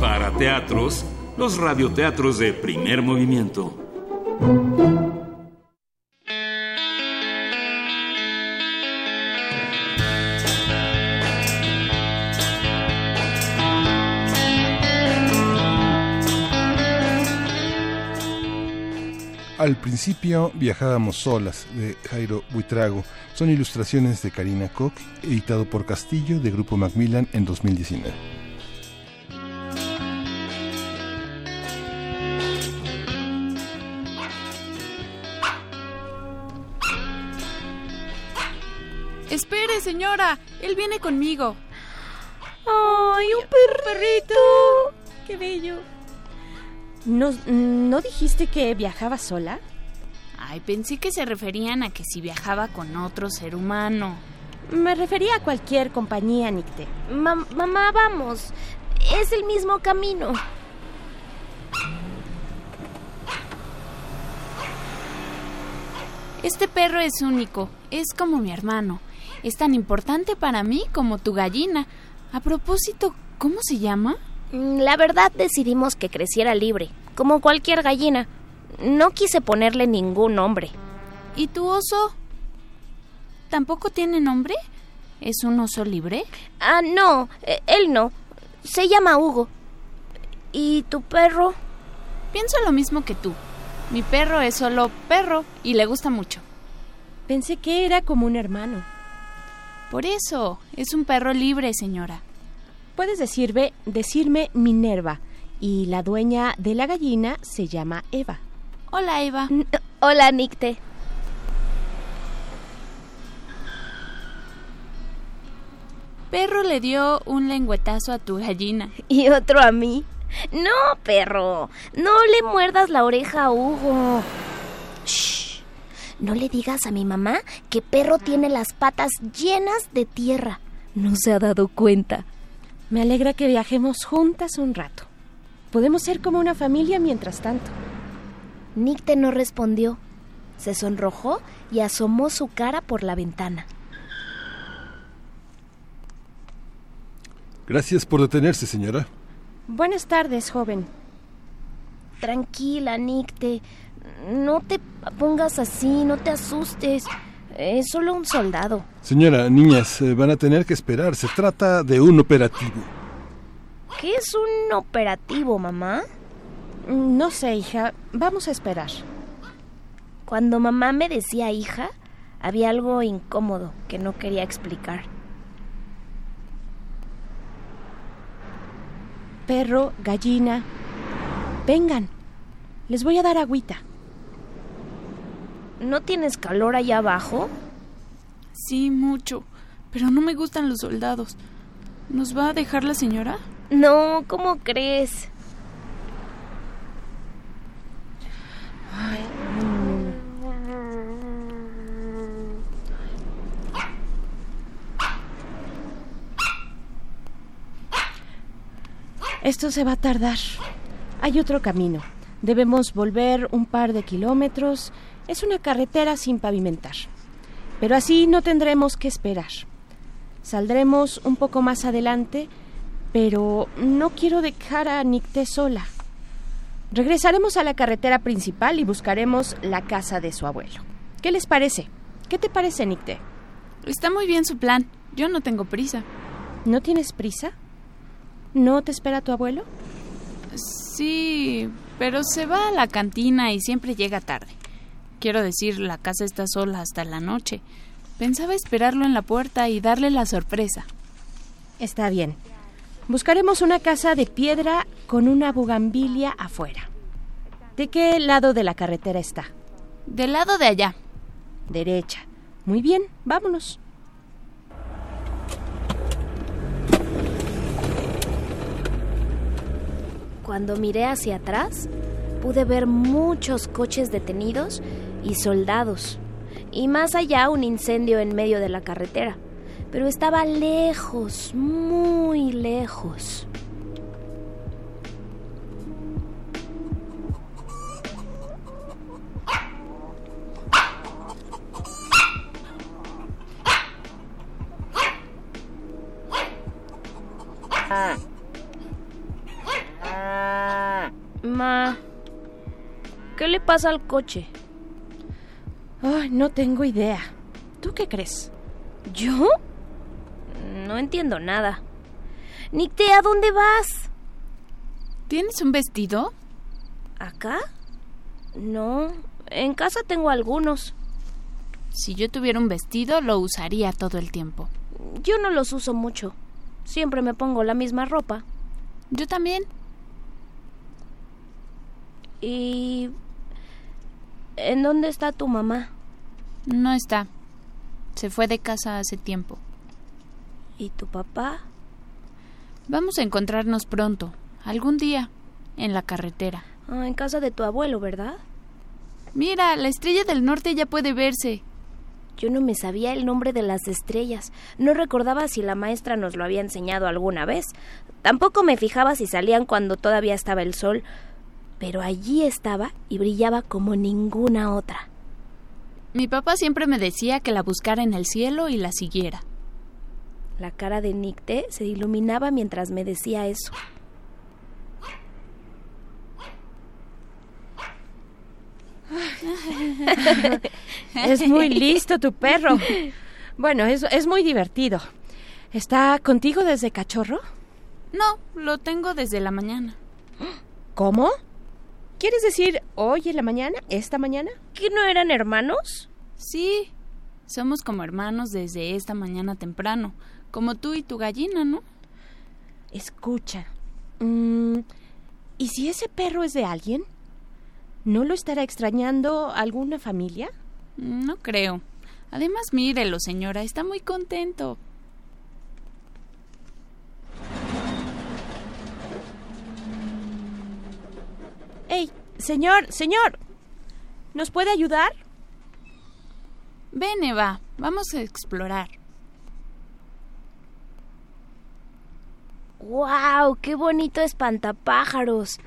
Para teatros, los radioteatros de primer movimiento. Al principio viajábamos solas, de Jairo Buitrago. Son ilustraciones de Karina Koch, editado por Castillo de Grupo Macmillan en 2019. Espere, señora. Él viene conmigo. ¡Ay, un perrito! ¡Qué bello! ¿No, ¿No dijiste que viajaba sola? Ay, pensé que se referían a que si viajaba con otro ser humano. Me refería a cualquier compañía, Nicte. Mam- mamá, vamos. Es el mismo camino. Este perro es único. Es como mi hermano. Es tan importante para mí como tu gallina. A propósito, ¿cómo se llama? Mm, La verdad decidimos que creciera libre, como cualquier gallina. No quise ponerle ningún nombre. ¿Y tu oso? ¿Tampoco tiene nombre? ¿Es un oso libre? Ah, no, eh, él no. Se llama Hugo. ¿Y tu perro? Pienso lo mismo que tú. Mi perro es solo perro y le gusta mucho. Pensé que era como un hermano. Por eso, es un perro libre, señora. Puedes decirme, decirme Minerva y la dueña de la gallina se llama Eva. Hola, Eva. N- Hola, Nicte. Perro le dio un lengüetazo a tu gallina. Y otro a mí. No, perro. No le muerdas la oreja a Hugo. Shh. No le digas a mi mamá que perro tiene las patas llenas de tierra. No se ha dado cuenta. Me alegra que viajemos juntas un rato. Podemos ser como una familia mientras tanto. Nicte no respondió. Se sonrojó y asomó su cara por la ventana. Gracias por detenerse, señora. Buenas tardes, joven. Tranquila, Nicte. No te pongas así, no te asustes. Es solo un soldado. Señora, niñas, eh, van a tener que esperar. Se trata de un operativo. ¿Qué es un operativo, mamá? No sé, hija. Vamos a esperar. Cuando mamá me decía hija, había algo incómodo que no quería explicar. Perro, gallina, vengan. Les voy a dar agüita. ¿No tienes calor allá abajo? Sí, mucho. Pero no me gustan los soldados. ¿Nos va a dejar la señora? No, ¿cómo crees? Esto se va a tardar. Hay otro camino. Debemos volver un par de kilómetros. Es una carretera sin pavimentar. Pero así no tendremos que esperar. Saldremos un poco más adelante, pero no quiero dejar a Nicté sola. Regresaremos a la carretera principal y buscaremos la casa de su abuelo. ¿Qué les parece? ¿Qué te parece, Nicté? Está muy bien su plan. Yo no tengo prisa. ¿No tienes prisa? ¿No te espera tu abuelo? Sí, pero se va a la cantina y siempre llega tarde. Quiero decir, la casa está sola hasta la noche. Pensaba esperarlo en la puerta y darle la sorpresa. Está bien. Buscaremos una casa de piedra con una bugambilia afuera. ¿De qué lado de la carretera está? Del lado de allá. Derecha. Muy bien, vámonos. Cuando miré hacia atrás, pude ver muchos coches detenidos y soldados, y más allá un incendio en medio de la carretera, pero estaba lejos, muy lejos. Ma, ¿qué le pasa al coche? Ay, no tengo idea. ¿Tú qué crees? ¿Yo? No entiendo nada. Nicte, ¿a dónde vas? ¿Tienes un vestido? ¿Acá? No, en casa tengo algunos. Si yo tuviera un vestido, lo usaría todo el tiempo. Yo no los uso mucho. Siempre me pongo la misma ropa. Yo también. ¿Y en dónde está tu mamá? No está. Se fue de casa hace tiempo. ¿Y tu papá? Vamos a encontrarnos pronto, algún día, en la carretera. Ah, en casa de tu abuelo, ¿verdad? Mira, la estrella del norte ya puede verse. Yo no me sabía el nombre de las estrellas. No recordaba si la maestra nos lo había enseñado alguna vez. Tampoco me fijaba si salían cuando todavía estaba el sol. Pero allí estaba y brillaba como ninguna otra. Mi papá siempre me decía que la buscara en el cielo y la siguiera. La cara de Nicte se iluminaba mientras me decía eso. es muy listo tu perro. Bueno, es, es muy divertido. ¿Está contigo desde cachorro? No, lo tengo desde la mañana. ¿Cómo? ¿Quieres decir hoy en la mañana? ¿Esta mañana? ¿Que no eran hermanos? Sí, somos como hermanos desde esta mañana temprano, como tú y tu gallina, ¿no? Escucha. mm, ¿Y si ese perro es de alguien? ¿No lo estará extrañando alguna familia? No creo. Además, mírelo, señora, está muy contento. ¡Ey! Señor, señor. ¿Nos puede ayudar? Ven, Eva, vamos a explorar. ¡Guau! ¡Qué bonito espantapájaros!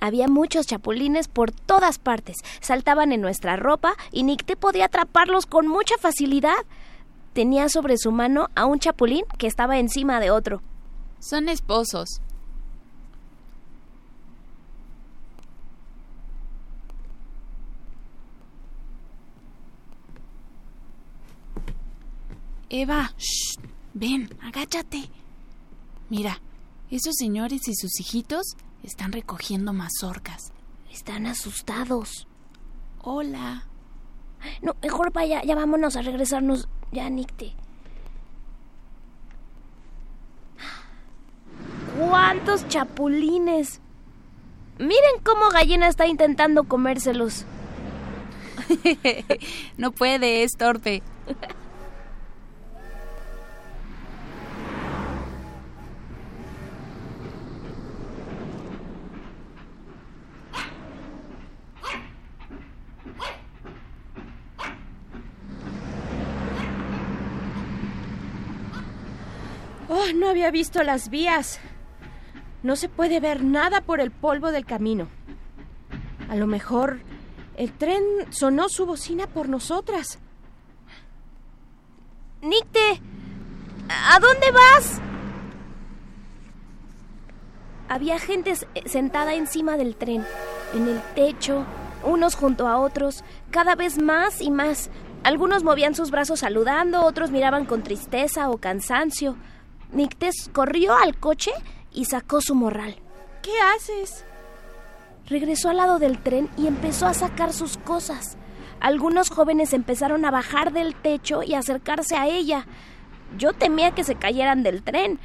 Había muchos chapulines por todas partes. Saltaban en nuestra ropa y Nicte podía atraparlos con mucha facilidad. Tenía sobre su mano a un chapulín que estaba encima de otro. Son esposos. Eva, shh, ven, agáchate. Mira, esos señores y sus hijitos están recogiendo mazorcas. Están asustados. Hola. No, mejor vaya, ya vámonos a regresarnos. Ya, Nicte. ¡Cuántos chapulines! Miren cómo Gallina está intentando comérselos. no puede, es torpe. Oh, no había visto las vías. No se puede ver nada por el polvo del camino. A lo mejor el tren sonó su bocina por nosotras. Nicte, ¿a dónde vas? Había gente sentada encima del tren, en el techo, unos junto a otros, cada vez más y más. Algunos movían sus brazos saludando, otros miraban con tristeza o cansancio. Nictes corrió al coche y sacó su morral. ¿Qué haces? Regresó al lado del tren y empezó a sacar sus cosas. Algunos jóvenes empezaron a bajar del techo y acercarse a ella. Yo temía que se cayeran del tren.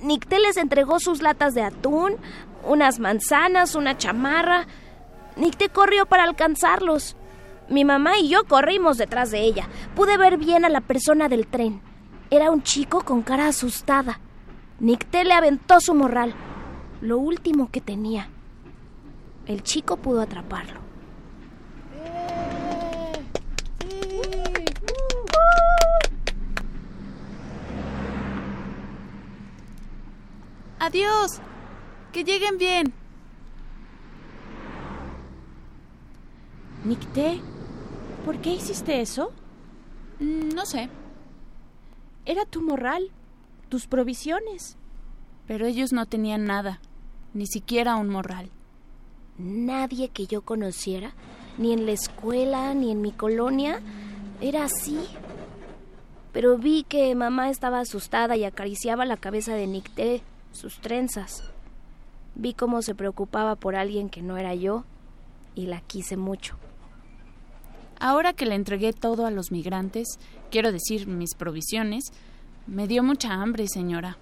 Nicté les entregó sus latas de atún, unas manzanas, una chamarra. Nicté corrió para alcanzarlos. Mi mamá y yo corrimos detrás de ella. Pude ver bien a la persona del tren. Era un chico con cara asustada. Nicté le aventó su morral, lo último que tenía. El chico pudo atraparlo. Adiós. Que lleguen bien. Nicté, ¿por qué hiciste eso? Mm, no sé. Era tu morral, tus provisiones. Pero ellos no tenían nada, ni siquiera un morral. Nadie que yo conociera, ni en la escuela, ni en mi colonia, era así. Pero vi que mamá estaba asustada y acariciaba la cabeza de Nicté, sus trenzas. Vi cómo se preocupaba por alguien que no era yo y la quise mucho. Ahora que le entregué todo a los migrantes, quiero decir mis provisiones, me dio mucha hambre, señora.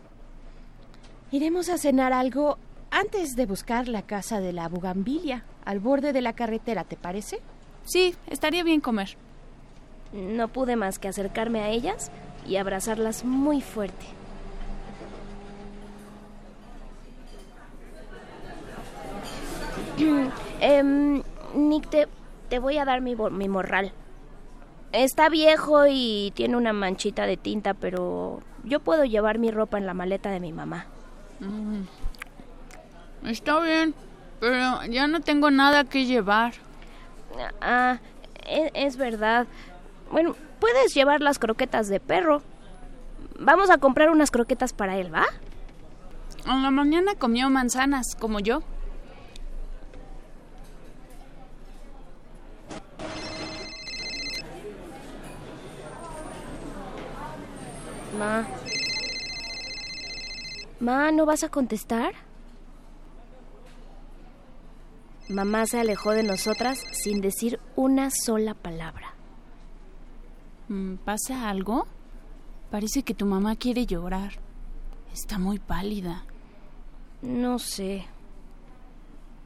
Iremos a cenar algo antes de buscar la casa de la bugambilia, al borde de la carretera, ¿te parece? Sí, estaría bien comer. No pude más que acercarme a ellas y abrazarlas muy fuerte. eh, Nick, te, te, voy a dar mi, mi morral. Está viejo y tiene una manchita de tinta, pero yo puedo llevar mi ropa en la maleta de mi mamá. Mm. Está bien, pero ya no tengo nada que llevar. Ah, es, es, verdad. Bueno, puedes llevar las croquetas de perro. Vamos a comprar unas croquetas para él, ¿va? En la mañana comió manzanas, como yo. Ma. Ma, ¿no vas a contestar? Mamá se alejó de nosotras sin decir una sola palabra. ¿Pasa algo? Parece que tu mamá quiere llorar. Está muy pálida. No sé.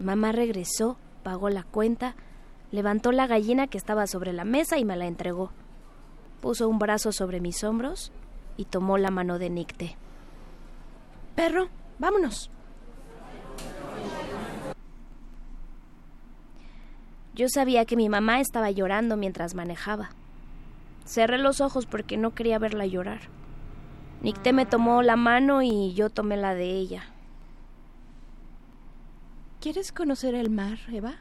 Mamá regresó, pagó la cuenta, levantó la gallina que estaba sobre la mesa y me la entregó. Puso un brazo sobre mis hombros y tomó la mano de Nicte. Perro, vámonos. Yo sabía que mi mamá estaba llorando mientras manejaba. Cerré los ojos porque no quería verla llorar. Nicte me tomó la mano y yo tomé la de ella. ¿Quieres conocer el mar, Eva?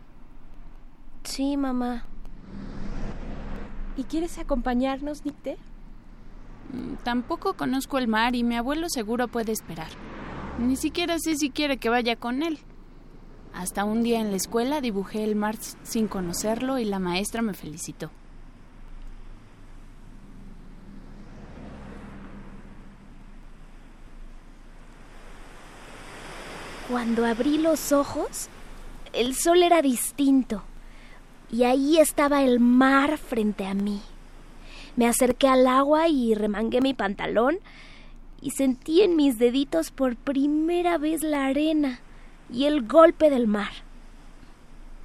Sí, mamá. ¿Y quieres acompañarnos, Nicte? Tampoco conozco el mar y mi abuelo seguro puede esperar. Ni siquiera sé si quiere que vaya con él. Hasta un día en la escuela dibujé el mar sin conocerlo y la maestra me felicitó. Cuando abrí los ojos, el sol era distinto y ahí estaba el mar frente a mí. Me acerqué al agua y remangué mi pantalón y sentí en mis deditos por primera vez la arena y el golpe del mar.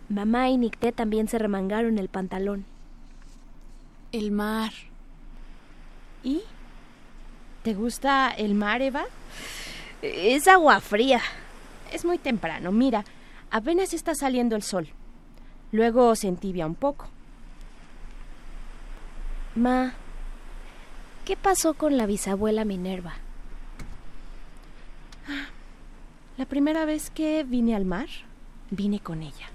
Mamá y Nicté también se remangaron el pantalón. El mar. ¿Y? ¿Te gusta el mar, Eva? Es agua fría. Es muy temprano, mira, apenas está saliendo el sol. Luego se entibia un poco. Ma, ¿qué pasó con la bisabuela Minerva? La primera vez que vine al mar, vine con ella.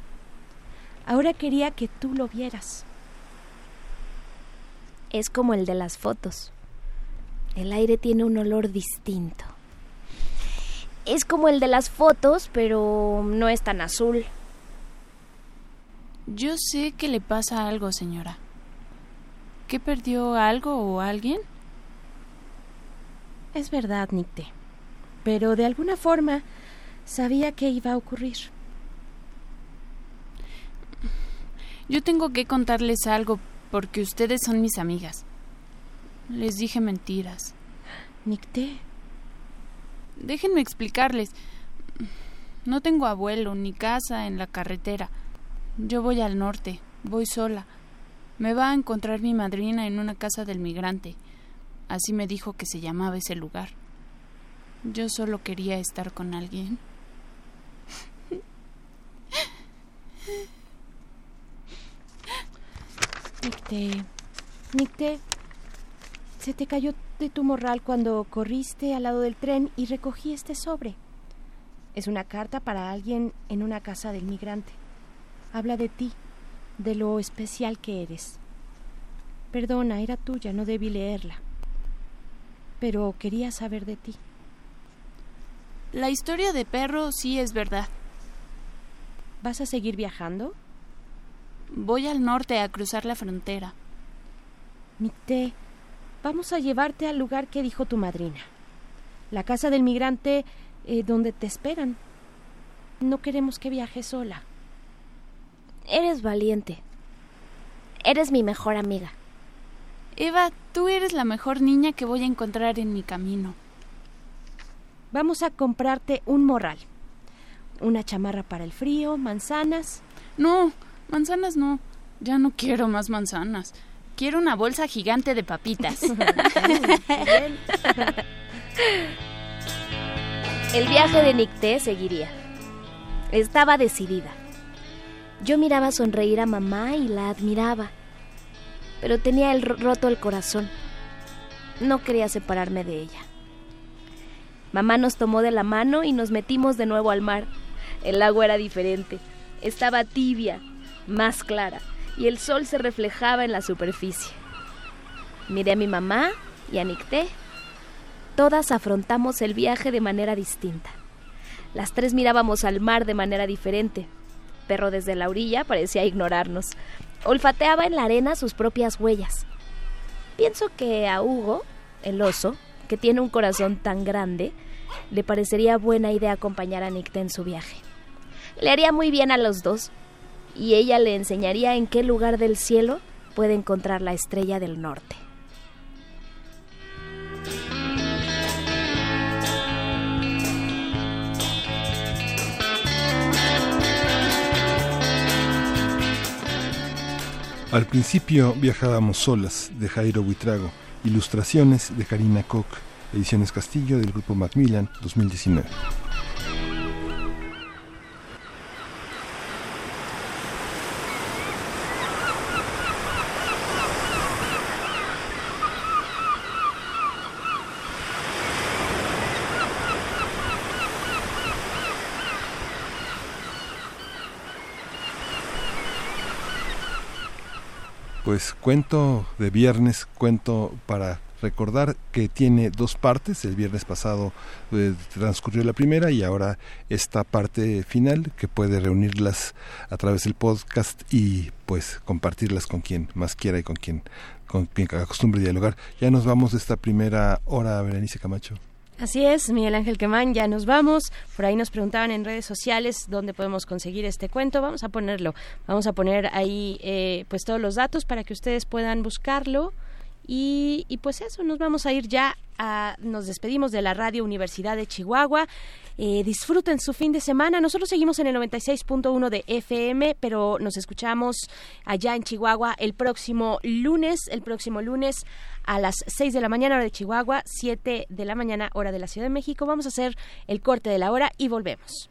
Ahora quería que tú lo vieras. Es como el de las fotos. El aire tiene un olor distinto. Es como el de las fotos, pero no es tan azul. Yo sé que le pasa algo, señora. ¿Que perdió algo o alguien? Es verdad, Nicte. Pero de alguna forma sabía que iba a ocurrir. Yo tengo que contarles algo porque ustedes son mis amigas. Les dije mentiras. Nicté. Déjenme explicarles. No tengo abuelo ni casa en la carretera. Yo voy al norte, voy sola. Me va a encontrar mi madrina en una casa del migrante. Así me dijo que se llamaba ese lugar. Yo solo quería estar con alguien. Nicté, Nicté, se te cayó de tu morral cuando corriste al lado del tren y recogí este sobre. Es una carta para alguien en una casa del migrante. Habla de ti, de lo especial que eres. Perdona, era tuya, no debí leerla. Pero quería saber de ti. La historia de perro sí es verdad. ¿Vas a seguir viajando? Voy al norte a cruzar la frontera. Mité, vamos a llevarte al lugar que dijo tu madrina. La casa del migrante eh, donde te esperan. No queremos que viajes sola. Eres valiente. Eres mi mejor amiga. Eva, tú eres la mejor niña que voy a encontrar en mi camino. Vamos a comprarte un morral. Una chamarra para el frío, manzanas. No, manzanas no. Ya no quiero más manzanas. Quiero una bolsa gigante de papitas. El viaje de Nicté seguiría. Estaba decidida. Yo miraba sonreír a mamá y la admiraba, pero tenía el roto el corazón. No quería separarme de ella. Mamá nos tomó de la mano y nos metimos de nuevo al mar. El agua era diferente. Estaba tibia, más clara, y el sol se reflejaba en la superficie. Miré a mi mamá y a Nicté. Todas afrontamos el viaje de manera distinta. Las tres mirábamos al mar de manera diferente. Perro desde la orilla parecía ignorarnos. Olfateaba en la arena sus propias huellas. Pienso que a Hugo, el oso, que tiene un corazón tan grande, le parecería buena idea acompañar a Nicté en su viaje. Le haría muy bien a los dos, y ella le enseñaría en qué lugar del cielo puede encontrar la estrella del norte. Al principio viajábamos solas, de Jairo Buitrago, ilustraciones de Karina Koch, ediciones Castillo del grupo Macmillan 2019. Pues cuento de viernes, cuento para recordar que tiene dos partes. El viernes pasado eh, transcurrió la primera y ahora esta parte final que puede reunirlas a través del podcast y pues compartirlas con quien más quiera y con quien con quien acostumbre dialogar. Ya nos vamos de esta primera hora, Berenice Camacho. Así es, Miguel Ángel Quemán, ya nos vamos. Por ahí nos preguntaban en redes sociales dónde podemos conseguir este cuento. Vamos a ponerlo, vamos a poner ahí eh, pues todos los datos para que ustedes puedan buscarlo. Y, y, pues eso, nos vamos a ir ya a, nos despedimos de la Radio Universidad de Chihuahua. Eh, disfruten su fin de semana. Nosotros seguimos en el 96.1 de FM, pero nos escuchamos allá en Chihuahua el próximo lunes, el próximo lunes a las 6 de la mañana hora de Chihuahua, 7 de la mañana hora de la Ciudad de México. Vamos a hacer el corte de la hora y volvemos.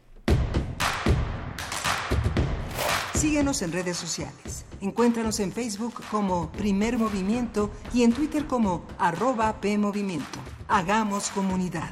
Síguenos en redes sociales. Encuéntranos en Facebook como Primer Movimiento y en Twitter como arroba PMovimiento. Hagamos comunidad.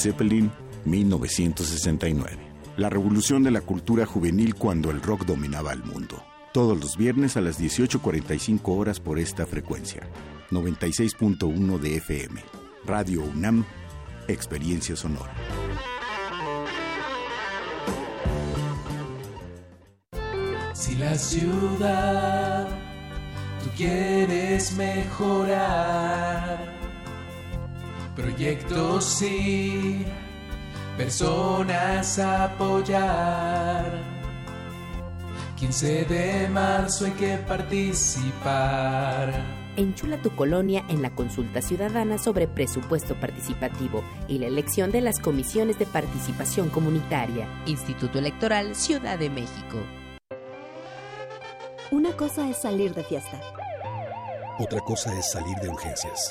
Zeppelin, 1969. La revolución de la cultura juvenil cuando el rock dominaba el mundo. Todos los viernes a las 18.45 horas por esta frecuencia. 96.1 de FM. Radio UNAM, Experiencia Sonora. Si la ciudad tú quieres mejorar, proyectos sí, personas a apoyar. 15 de marzo hay que participar. Enchula tu colonia en la consulta ciudadana sobre presupuesto participativo y la elección de las comisiones de participación comunitaria. Instituto Electoral Ciudad de México. Una cosa es salir de fiesta. Otra cosa es salir de urgencias.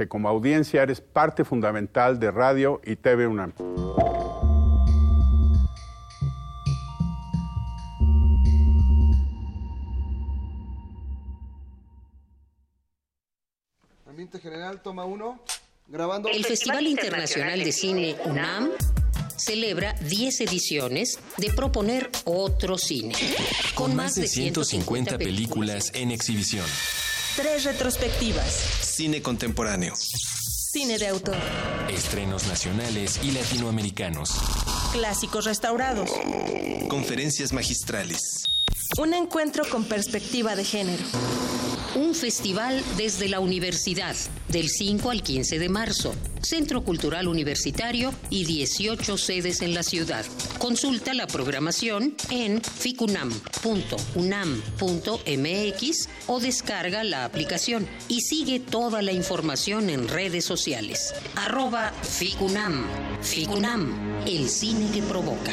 que como audiencia eres parte fundamental de Radio y TV UNAM. Ambiente general, toma uno. Grabando. El Festival Internacional de Cine UNAM celebra 10 ediciones de proponer otro cine. Con más de 150 películas en exhibición. Tres retrospectivas. Cine contemporáneo. Cine de autor. Estrenos nacionales y latinoamericanos. Clásicos restaurados. Conferencias magistrales. Un encuentro con perspectiva de género. Un festival desde la universidad, del 5 al 15 de marzo. Centro Cultural Universitario y 18 sedes en la ciudad. Consulta la programación en ficunam.unam.mx o descarga la aplicación y sigue toda la información en redes sociales. Arroba Ficunam. Ficunam, el cine que provoca.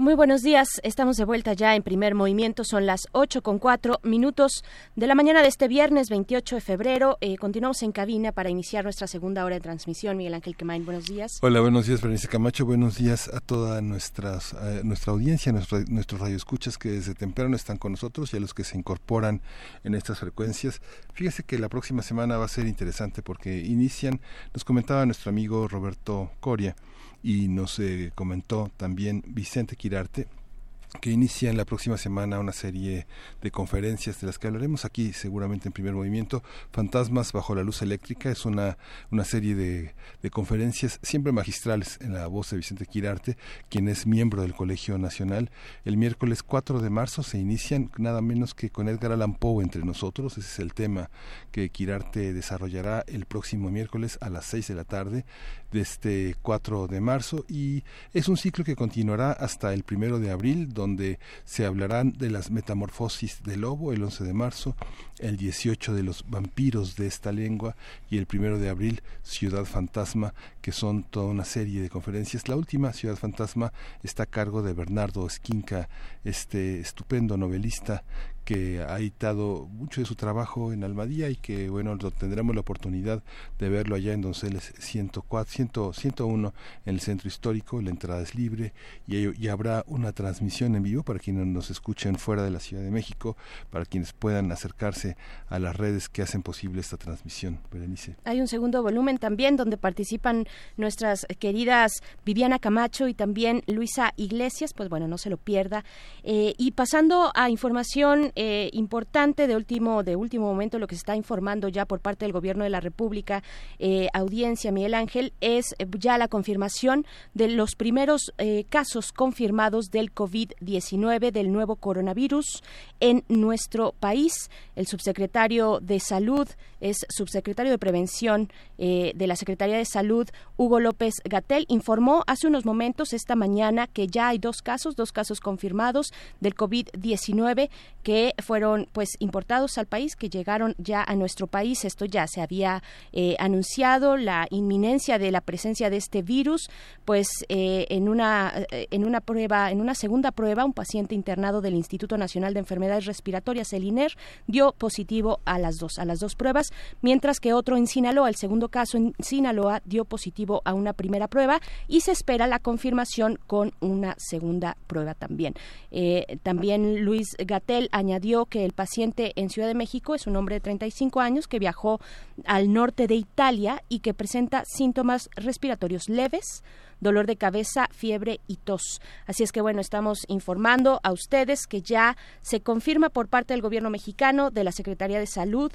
Muy buenos días, estamos de vuelta ya en primer movimiento, son las 8 con 4 minutos de la mañana de este viernes 28 de febrero. Eh, continuamos en cabina para iniciar nuestra segunda hora de transmisión. Miguel Ángel Quemain, buenos días. Hola, buenos días, Berenice Camacho, buenos días a toda nuestras, eh, nuestra audiencia, nuestra, nuestros radioescuchas que desde temprano están con nosotros y a los que se incorporan en estas frecuencias. Fíjese que la próxima semana va a ser interesante porque inician, nos comentaba nuestro amigo Roberto Coria, y nos eh, comentó también Vicente Quirarte que inicia en la próxima semana una serie de conferencias de las que hablaremos aquí seguramente en primer movimiento. Fantasmas bajo la luz eléctrica es una, una serie de, de conferencias siempre magistrales en la voz de Vicente Quirarte, quien es miembro del Colegio Nacional. El miércoles 4 de marzo se inician nada menos que con Edgar Allan Poe entre nosotros. Ese es el tema que Quirarte desarrollará el próximo miércoles a las 6 de la tarde de este 4 de marzo y es un ciclo que continuará hasta el primero de abril se hablarán de las metamorfosis del lobo el 11 de marzo, el 18 de los vampiros de esta lengua y el primero de abril Ciudad Fantasma que son toda una serie de conferencias. La última Ciudad Fantasma está a cargo de Bernardo Esquinca, este estupendo novelista que ha editado mucho de su trabajo en Almadía y que bueno tendremos la oportunidad de verlo allá en Donceles 104, 101 en el centro histórico, la entrada es libre y, y habrá una transmisión en vivo para quienes nos escuchen fuera de la Ciudad de México, para quienes puedan acercarse a las redes que hacen posible esta transmisión. Berenice. Hay un segundo volumen también donde participan nuestras queridas Viviana Camacho y también Luisa Iglesias, pues bueno, no se lo pierda. Eh, y pasando a información eh, importante de último, de último momento, lo que se está informando ya por parte del Gobierno de la República, eh, audiencia Miguel Ángel, es ya la confirmación de los primeros eh, casos confirmados del COVID-19, del nuevo coronavirus en nuestro país. El subsecretario de Salud es subsecretario de Prevención de la Secretaría de Salud, Hugo López Gatel, informó hace unos momentos, esta mañana, que ya hay dos casos, dos casos confirmados del COVID-19 que fueron pues importados al país, que llegaron ya a nuestro país. Esto ya se había eh, anunciado la inminencia de la presencia de este virus, pues eh, en una eh, en una prueba, en una segunda prueba, un paciente internado del Instituto Nacional de Enfermedades Respiratorias, el INER, dio positivo a las dos a las dos pruebas, mientras que otro en Sinaloa, el segundo caso en Sinaloa dio positivo a una primera prueba y se espera la confirmación con una segunda prueba también. también Luis Gatel añadió añadió que el paciente en Ciudad de México es un hombre de 35 años que viajó al norte de Italia y que presenta síntomas respiratorios leves, dolor de cabeza, fiebre y tos. Así es que bueno, estamos informando a ustedes que ya se confirma por parte del gobierno mexicano, de la Secretaría de Salud,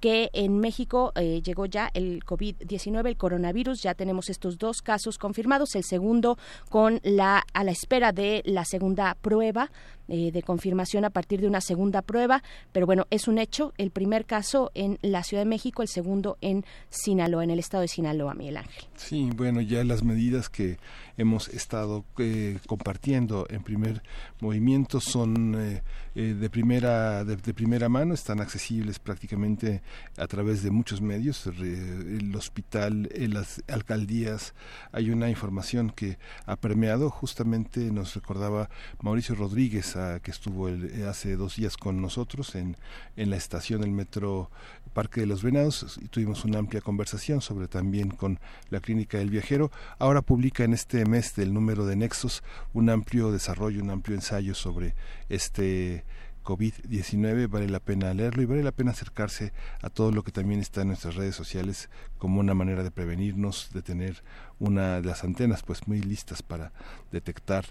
que en México eh, llegó ya el COVID-19, el coronavirus. Ya tenemos estos dos casos confirmados, el segundo con la a la espera de la segunda prueba eh, de confirmación a partir de una segunda prueba, pero bueno, es un hecho, el primer caso en la Ciudad de México, el segundo en Sinaloa, en el estado de Sinaloa, Miguel Ángel. Sí, bueno, ya las medidas que hemos estado eh, compartiendo en primer movimiento son eh, de primera de, primera mano, están accesibles prácticamente a través de muchos medios, el hospital, las alcaldías, hay una información que ha permeado, justamente nos recordaba Mauricio Rodríguez que estuvo el, hace dos días con nosotros en, en la estación del metro Parque de los Venados y tuvimos una amplia conversación sobre también con la Clínica del Viajero. Ahora publica en este mes del número de Nexos un amplio desarrollo, un amplio ensayo sobre este COVID-19, vale la pena leerlo y vale la pena acercarse a todo lo que también está en nuestras redes sociales como una manera de prevenirnos, de tener una de las antenas pues muy listas para detectar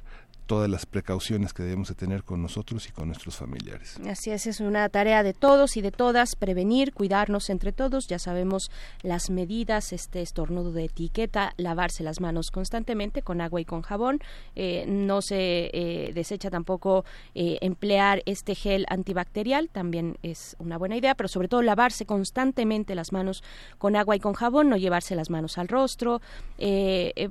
todas las precauciones que debemos de tener con nosotros y con nuestros familiares. Así es, es una tarea de todos y de todas, prevenir, cuidarnos entre todos, ya sabemos las medidas, este estornudo de etiqueta, lavarse las manos constantemente con agua y con jabón, eh, no se eh, desecha tampoco eh, emplear este gel antibacterial, también es una buena idea, pero sobre todo lavarse constantemente las manos con agua y con jabón, no llevarse las manos al rostro,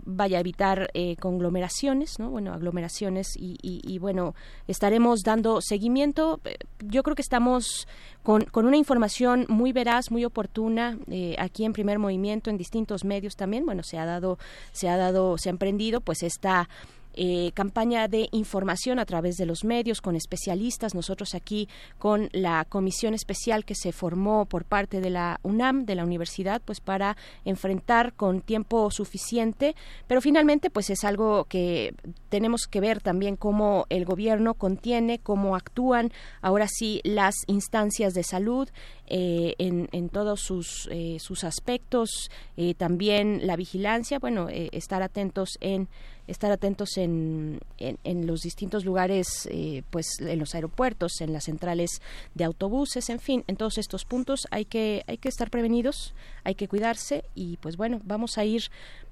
vaya a evitar conglomeraciones, ¿no? Bueno, aglomeraciones y, y- y, bueno, estaremos dando seguimiento. Eh, Yo creo que estamos con, con una información muy veraz, muy oportuna eh, aquí en Primer Movimiento, en distintos medios también. Bueno, se ha dado, se ha dado, se ha emprendido pues esta eh, campaña de información a través de los medios con especialistas. Nosotros aquí con la comisión especial que se formó por parte de la UNAM, de la universidad, pues para enfrentar con tiempo suficiente. Pero finalmente, pues es algo que tenemos que ver también cómo el gobierno contiene, cómo actúan ahora sí las instancias de salud eh, en, en todos sus, eh, sus aspectos, eh, también la vigilancia, bueno, eh, estar atentos en estar atentos en, en, en los distintos lugares, eh, pues en los aeropuertos, en las centrales de autobuses, en fin, en todos estos puntos hay que hay que estar prevenidos, hay que cuidarse y pues bueno, vamos a ir,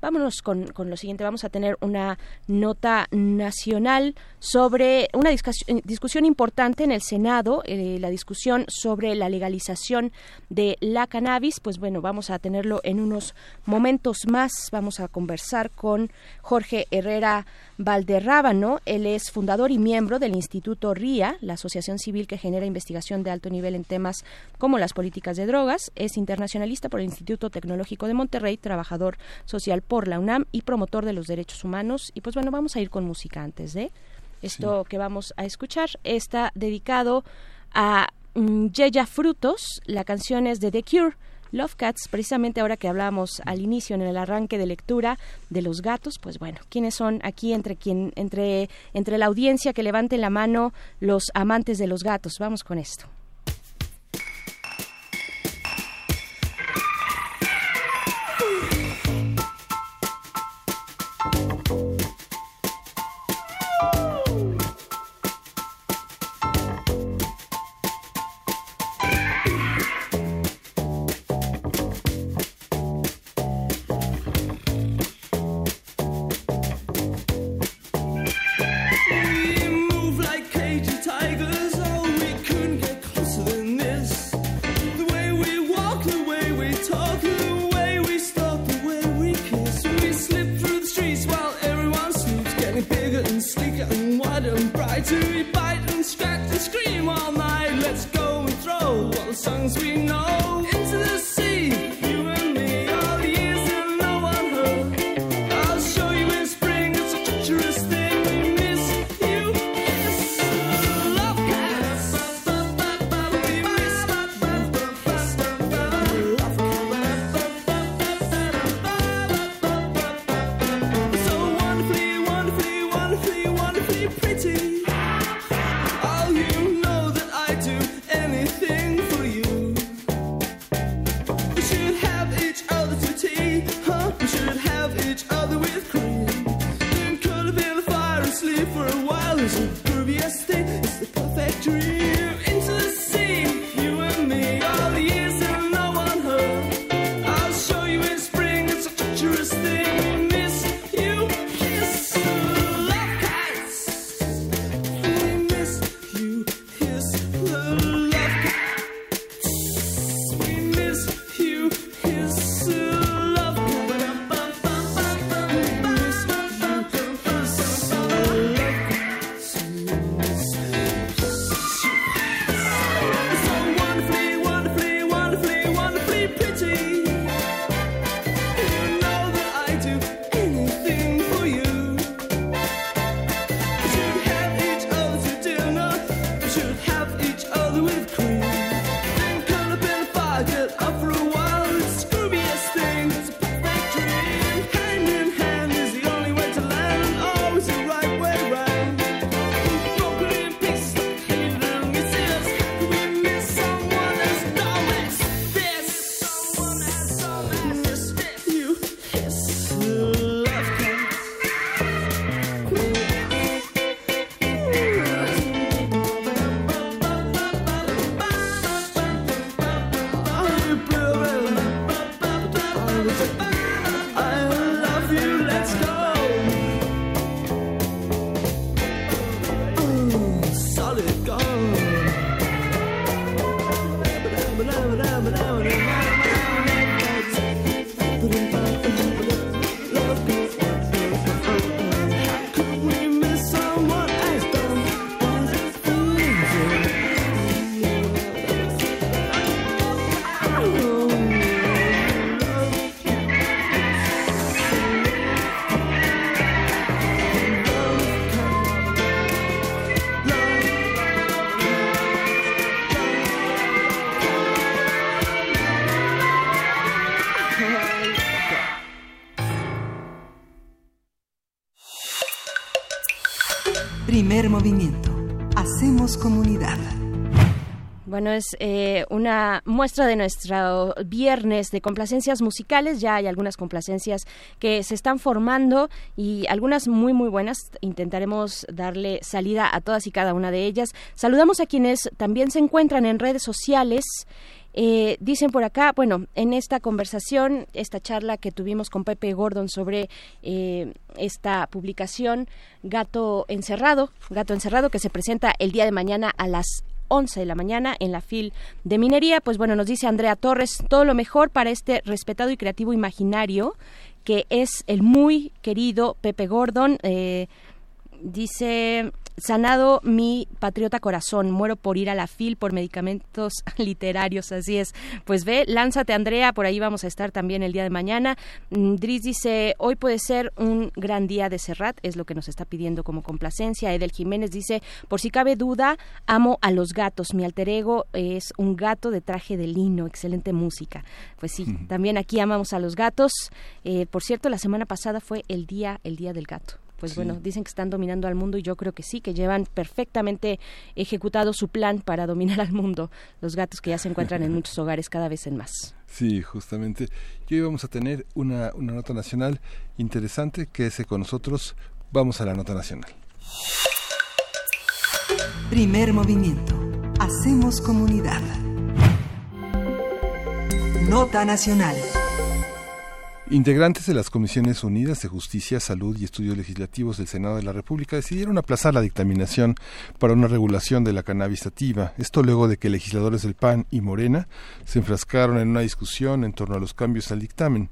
vámonos con, con lo siguiente, vamos a tener una nota nacional sobre una discusión, discusión importante en el Senado, la discusión sobre la legalización de la cannabis, pues bueno, vamos a tenerlo en unos momentos más, vamos a conversar con Jorge Herrera Valderrábano, él es fundador y miembro del Instituto RIA, la asociación civil que genera investigación de alto nivel en temas como las políticas de drogas, es internacionalista por el Instituto Tecnológico de Monterrey, trabajador social por la UNAM y promotor de los derechos humanos. Y pues bueno, vamos a ir con música antes de esto que vamos a escuchar. Está dedicado a Yeya Frutos, la canción es de The Cure. Love Cats, precisamente ahora que hablamos al inicio en el arranque de lectura de los gatos, pues bueno, ¿quiénes son aquí entre quien entre entre la audiencia que levanten la mano los amantes de los gatos? Vamos con esto. Bueno, es eh, una muestra de nuestro viernes de complacencias musicales. Ya hay algunas complacencias que se están formando y algunas muy, muy buenas. Intentaremos darle salida a todas y cada una de ellas. Saludamos a quienes también se encuentran en redes sociales. Eh, dicen por acá, bueno, en esta conversación, esta charla que tuvimos con Pepe Gordon sobre eh, esta publicación Gato Encerrado, Gato Encerrado, que se presenta el día de mañana a las 11 de la mañana en la FIL de Minería. Pues bueno, nos dice Andrea Torres, todo lo mejor para este respetado y creativo imaginario que es el muy querido Pepe Gordon. Eh, dice sanado mi patriota corazón, muero por ir a la FIL por medicamentos literarios, así es. Pues ve, lánzate Andrea, por ahí vamos a estar también el día de mañana. Mm, Dris dice, hoy puede ser un gran día de Serrat, es lo que nos está pidiendo como complacencia. Edel Jiménez dice, por si cabe duda, amo a los gatos, mi alter ego es un gato de traje de lino, excelente música. Pues sí, también aquí amamos a los gatos. Eh, por cierto, la semana pasada fue el día, el día del gato pues Sí. bueno, dicen que están dominando al mundo y yo creo que sí, que llevan perfectamente ejecutado su plan para dominar al mundo, los gatos que ya se encuentran en muchos hogares cada vez en más. Sí, justamente. Y hoy vamos a tener una, una nota nacional interesante. Quédese con nosotros. Vamos a la nota nacional. Primer movimiento. Hacemos comunidad. Nota nacional. Integrantes de las Comisiones Unidas de Justicia, Salud y Estudios Legislativos del Senado de la República decidieron aplazar la dictaminación para una regulación de la cannabis sativa. Esto luego de que legisladores del PAN y Morena se enfrascaron en una discusión en torno a los cambios al dictamen.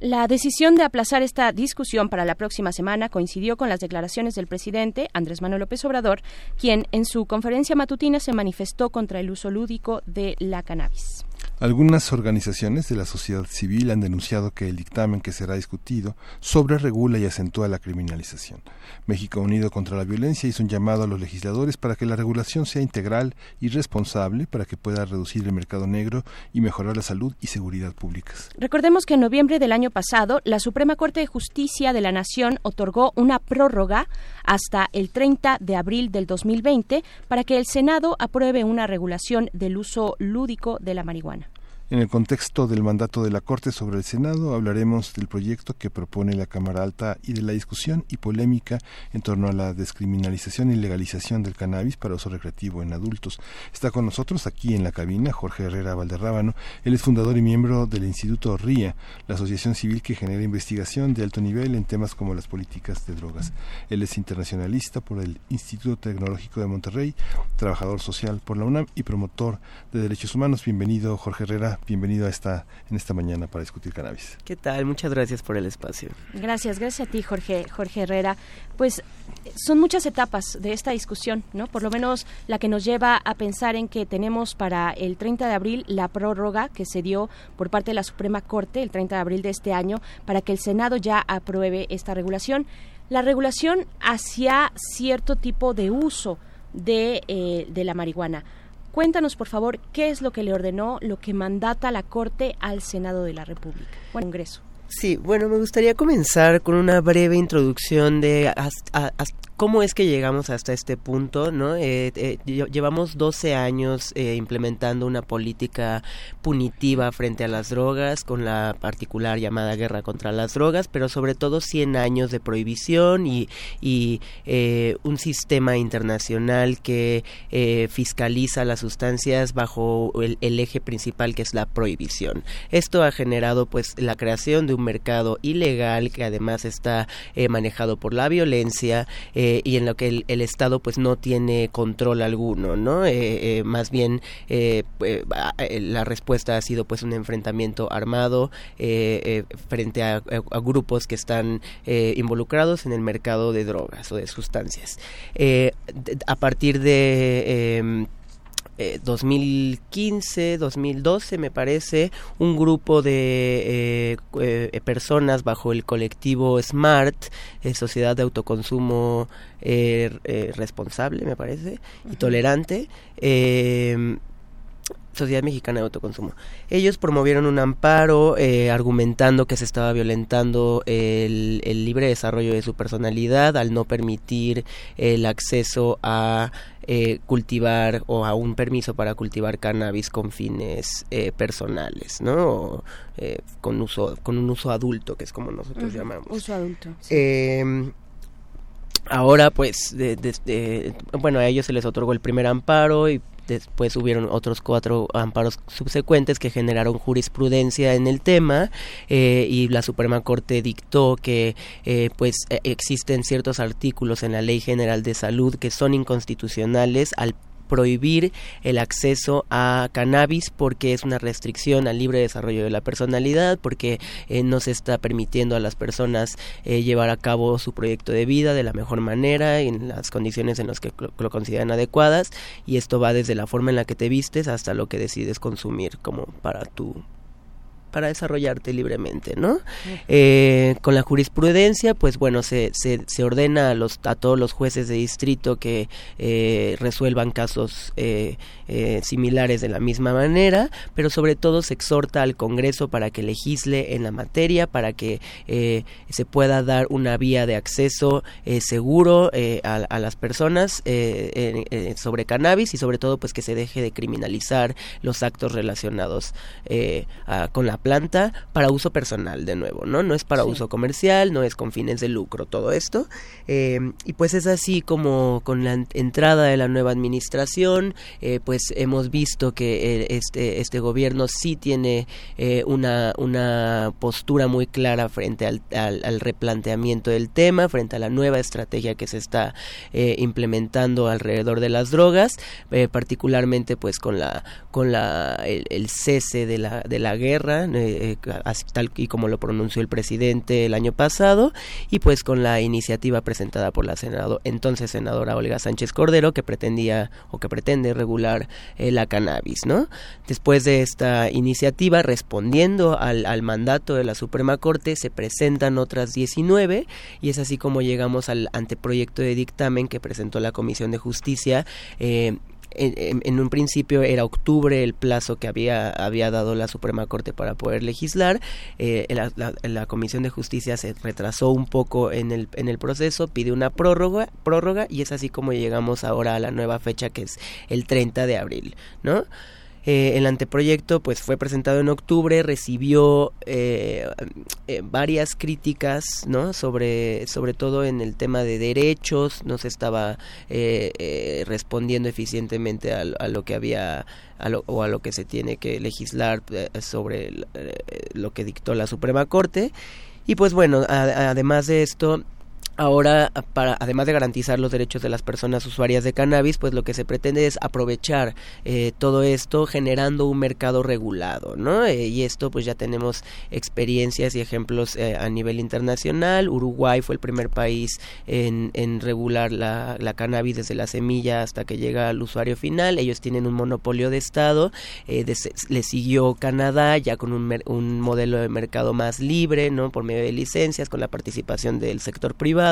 La decisión de aplazar esta discusión para la próxima semana coincidió con las declaraciones del presidente Andrés Manuel López Obrador, quien en su conferencia matutina se manifestó contra el uso lúdico de la cannabis. Algunas organizaciones de la sociedad civil han denunciado que el dictamen que será discutido sobre regula y acentúa la criminalización. México Unido contra la Violencia hizo un llamado a los legisladores para que la regulación sea integral y responsable para que pueda reducir el mercado negro y mejorar la salud y seguridad públicas. Recordemos que en noviembre del año pasado, la Suprema Corte de Justicia de la Nación otorgó una prórroga hasta el 30 de abril del 2020 para que el Senado apruebe una regulación del uso lúdico de la marihuana. En el contexto del mandato de la Corte sobre el Senado, hablaremos del proyecto que propone la Cámara Alta y de la discusión y polémica en torno a la descriminalización y legalización del cannabis para uso recreativo en adultos. Está con nosotros aquí en la cabina Jorge Herrera Valderrábano. Él es fundador y miembro del Instituto RIA, la asociación civil que genera investigación de alto nivel en temas como las políticas de drogas. Él es internacionalista por el Instituto Tecnológico de Monterrey, trabajador social por la UNAM y promotor de derechos humanos. Bienvenido, Jorge Herrera bienvenido a esta, en esta mañana para discutir cannabis. ¿Qué tal? Muchas gracias por el espacio. Gracias, gracias a ti, Jorge, Jorge Herrera. Pues son muchas etapas de esta discusión, ¿no? Por lo menos la que nos lleva a pensar en que tenemos para el 30 de abril la prórroga que se dio por parte de la Suprema Corte el 30 de abril de este año para que el Senado ya apruebe esta regulación. La regulación hacia cierto tipo de uso de, eh, de la marihuana. Cuéntanos, por favor, qué es lo que le ordenó, lo que mandata la Corte al Senado de la República, o al Congreso. Sí, bueno, me gustaría comenzar con una breve introducción de cómo es que llegamos hasta este punto, ¿no? Eh, eh, lle- llevamos 12 años eh, implementando una política punitiva frente a las drogas, con la particular llamada guerra contra las drogas, pero sobre todo 100 años de prohibición y, y, eh, un sistema internacional que eh, fiscaliza las sustancias bajo el, el eje principal que es la prohibición. Esto ha generado pues la creación de un mercado ilegal que además está manejado por la violencia eh, y en lo que el, Estado pues no tiene control alguno, ¿no? Eh, eh, más bien eh, eh, eh, la respuesta ha sido pues un enfrentamiento armado eh, eh, frente a, a- grupos que están eh, involucrados en el mercado de drogas o de sustancias. Eh, a partir de em, eh, 2015, 2012 me parece, un grupo de eh, cu- eh, personas bajo el colectivo SMART, eh, Sociedad de Autoconsumo eh, eh, Responsable me parece, y Tolerante, eh, Sociedad Mexicana de Autoconsumo. Ellos promovieron un amparo eh, argumentando que se estaba violentando el, el libre desarrollo de su personalidad al no permitir el acceso a eh, cultivar o a un permiso para cultivar cannabis con fines eh, personales, ¿no? O, eh, con uso con un uso adulto, que es como nosotros llamamos. Uso adulto. sí. Eh, ahora, pues, de- de- de- bueno, a ellos se les otorgó el primer amparo y después hubieron otros cuatro amparos subsecuentes que generaron jurisprudencia en el tema eh, y la Suprema Corte dictó que, eh, pues, eh, existen ciertos artículos en la Ley General de Salud que son inconstitucionales al prohibir el acceso a cannabis porque es una restricción al libre desarrollo de la personalidad, porque eh, no se está permitiendo a las personas eh, llevar a cabo su proyecto de vida de la mejor manera, en las condiciones en las que lo, lo consideran adecuadas, y esto va desde la forma en la que te vistes hasta lo que decides consumir como para tu para desarrollarte libremente, ¿no? Eh, con la jurisprudencia, pues bueno, se, se, se ordena a, los, a todos los jueces de distrito que eh, resuelvan casos eh, eh, similares de la misma manera, pero sobre todo se exhorta al Congreso para que legisle en la materia, para que eh, se pueda dar una vía de acceso seguro a, a las personas sobre cannabis y sobre todo pues que se deje de criminalizar los actos relacionados a- con la planta para uso personal de nuevo, ¿no? No es para Sí. uso comercial, no es con fines de lucro, todo esto. Eh, y pues es así como con la en- entrada de la nueva administración, eh, pues hemos visto que eh, este, este gobierno sí tiene eh, una, una postura muy clara frente al, al- al replanteamiento del tema, frente a la nueva estrategia que se está eh, implementando alrededor de las drogas, particularmente pues con la con la el, el cese de la de la guerra, eh, eh, así tal y como lo pronunció el presidente el año pasado, y pues con la iniciativa presentada por la senado, entonces senadora Olga Sánchez Cordero que pretendía o que pretende regular eh, la cannabis, ¿no? Después de esta iniciativa, respondiendo al, al mandato de la Suprema Corte, se presentan otras 19 y es así como llegamos al anteproyecto de dictamen que presentó la Comisión de Justicia. eh, en, en- un principio era octubre el plazo que había, había dado la Suprema Corte para poder legislar. Eh, la, la- la Comisión de Justicia se retrasó un poco en el, en el proceso, pide una prórroga, prórroga y es así como llegamos ahora a la nueva fecha que es el 30 de abril, ¿no? Eh, el anteproyecto pues fue presentado en octubre, recibió eh, eh, varias críticas, ¿no? Sobre, sobre todo en el tema de derechos, no se estaba eh, eh, respondiendo eficientemente a, a lo que había a lo- o a lo que se tiene que legislar sobre lo que dictó la Suprema Corte. Y pues bueno, a- además de esto, Ahora, para, además de garantizar los derechos de las personas usuarias de cannabis, pues lo que se pretende es aprovechar eh, todo esto generando un mercado regulado, ¿no? Eh, y esto, pues ya tenemos experiencias y ejemplos eh, a nivel internacional. Uruguay fue el primer país en, regular la, cannabis desde la semilla hasta que llega al usuario final. Ellos tienen un monopolio de Estado. Eh, de- le siguió Canadá ya con un, un modelo de mercado más libre, ¿no? Por medio de licencias, con la participación del sector privado.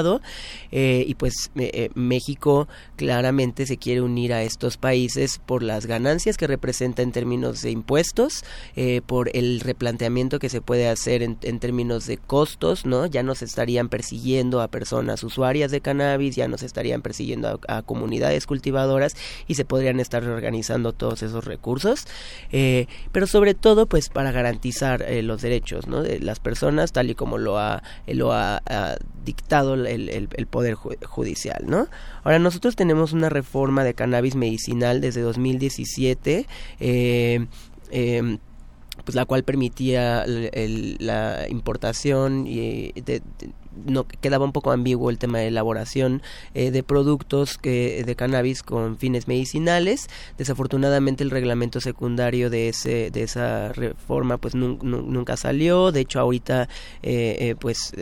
Eh, y pues eh, México claramente se quiere unir a estos países por las ganancias que representa en términos de impuestos, eh, por el replanteamiento que se puede hacer en, términos de costos, ¿no? Ya no se estarían persiguiendo a personas usuarias de cannabis, ya no se estarían persiguiendo a, comunidades cultivadoras y se podrían estar reorganizando todos esos recursos, pero sobre todo pues para garantizar los derechos, ¿no? De las personas tal y como lo ha, lo ha, ha dictado el, poder ju- judicial, ¿no? Ahora nosotros tenemos una reforma de cannabis medicinal desde 2017. eh, em, pues la cual permitía la importación y de- no quedaba un poco ambiguo el tema de elaboración eh, de productos de cannabis con fines medicinales desafortunadamente el reglamento secundario de ese de esa reforma pues nun- nun- nunca salió de hecho ahorita eh, pues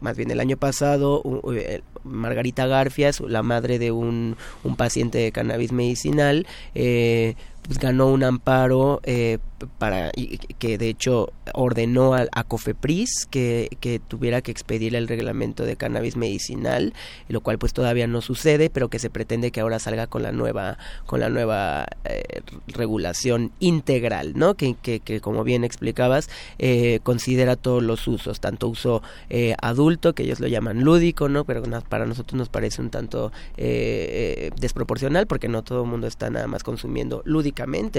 más bien el año pasado eh, Margarita Garfia, su- la madre de un, un paciente de cannabis medicinal, eh, ganó un amparo eh, para que de hecho ordenó a, Cofepris que, que tuviera que expedir el reglamento de cannabis medicinal, lo cual pues todavía no sucede, pero que se pretende que ahora salga con la nueva con la nueva eh, regulación integral, ¿no? Que, que, que, como bien explicabas eh, considera todos los usos, tanto uso eh, adulto que ellos lo llaman lúdico, ¿no? Pero para nosotros nos parece un tanto eh, desproporcional porque no todo el mundo está nada más consumiendo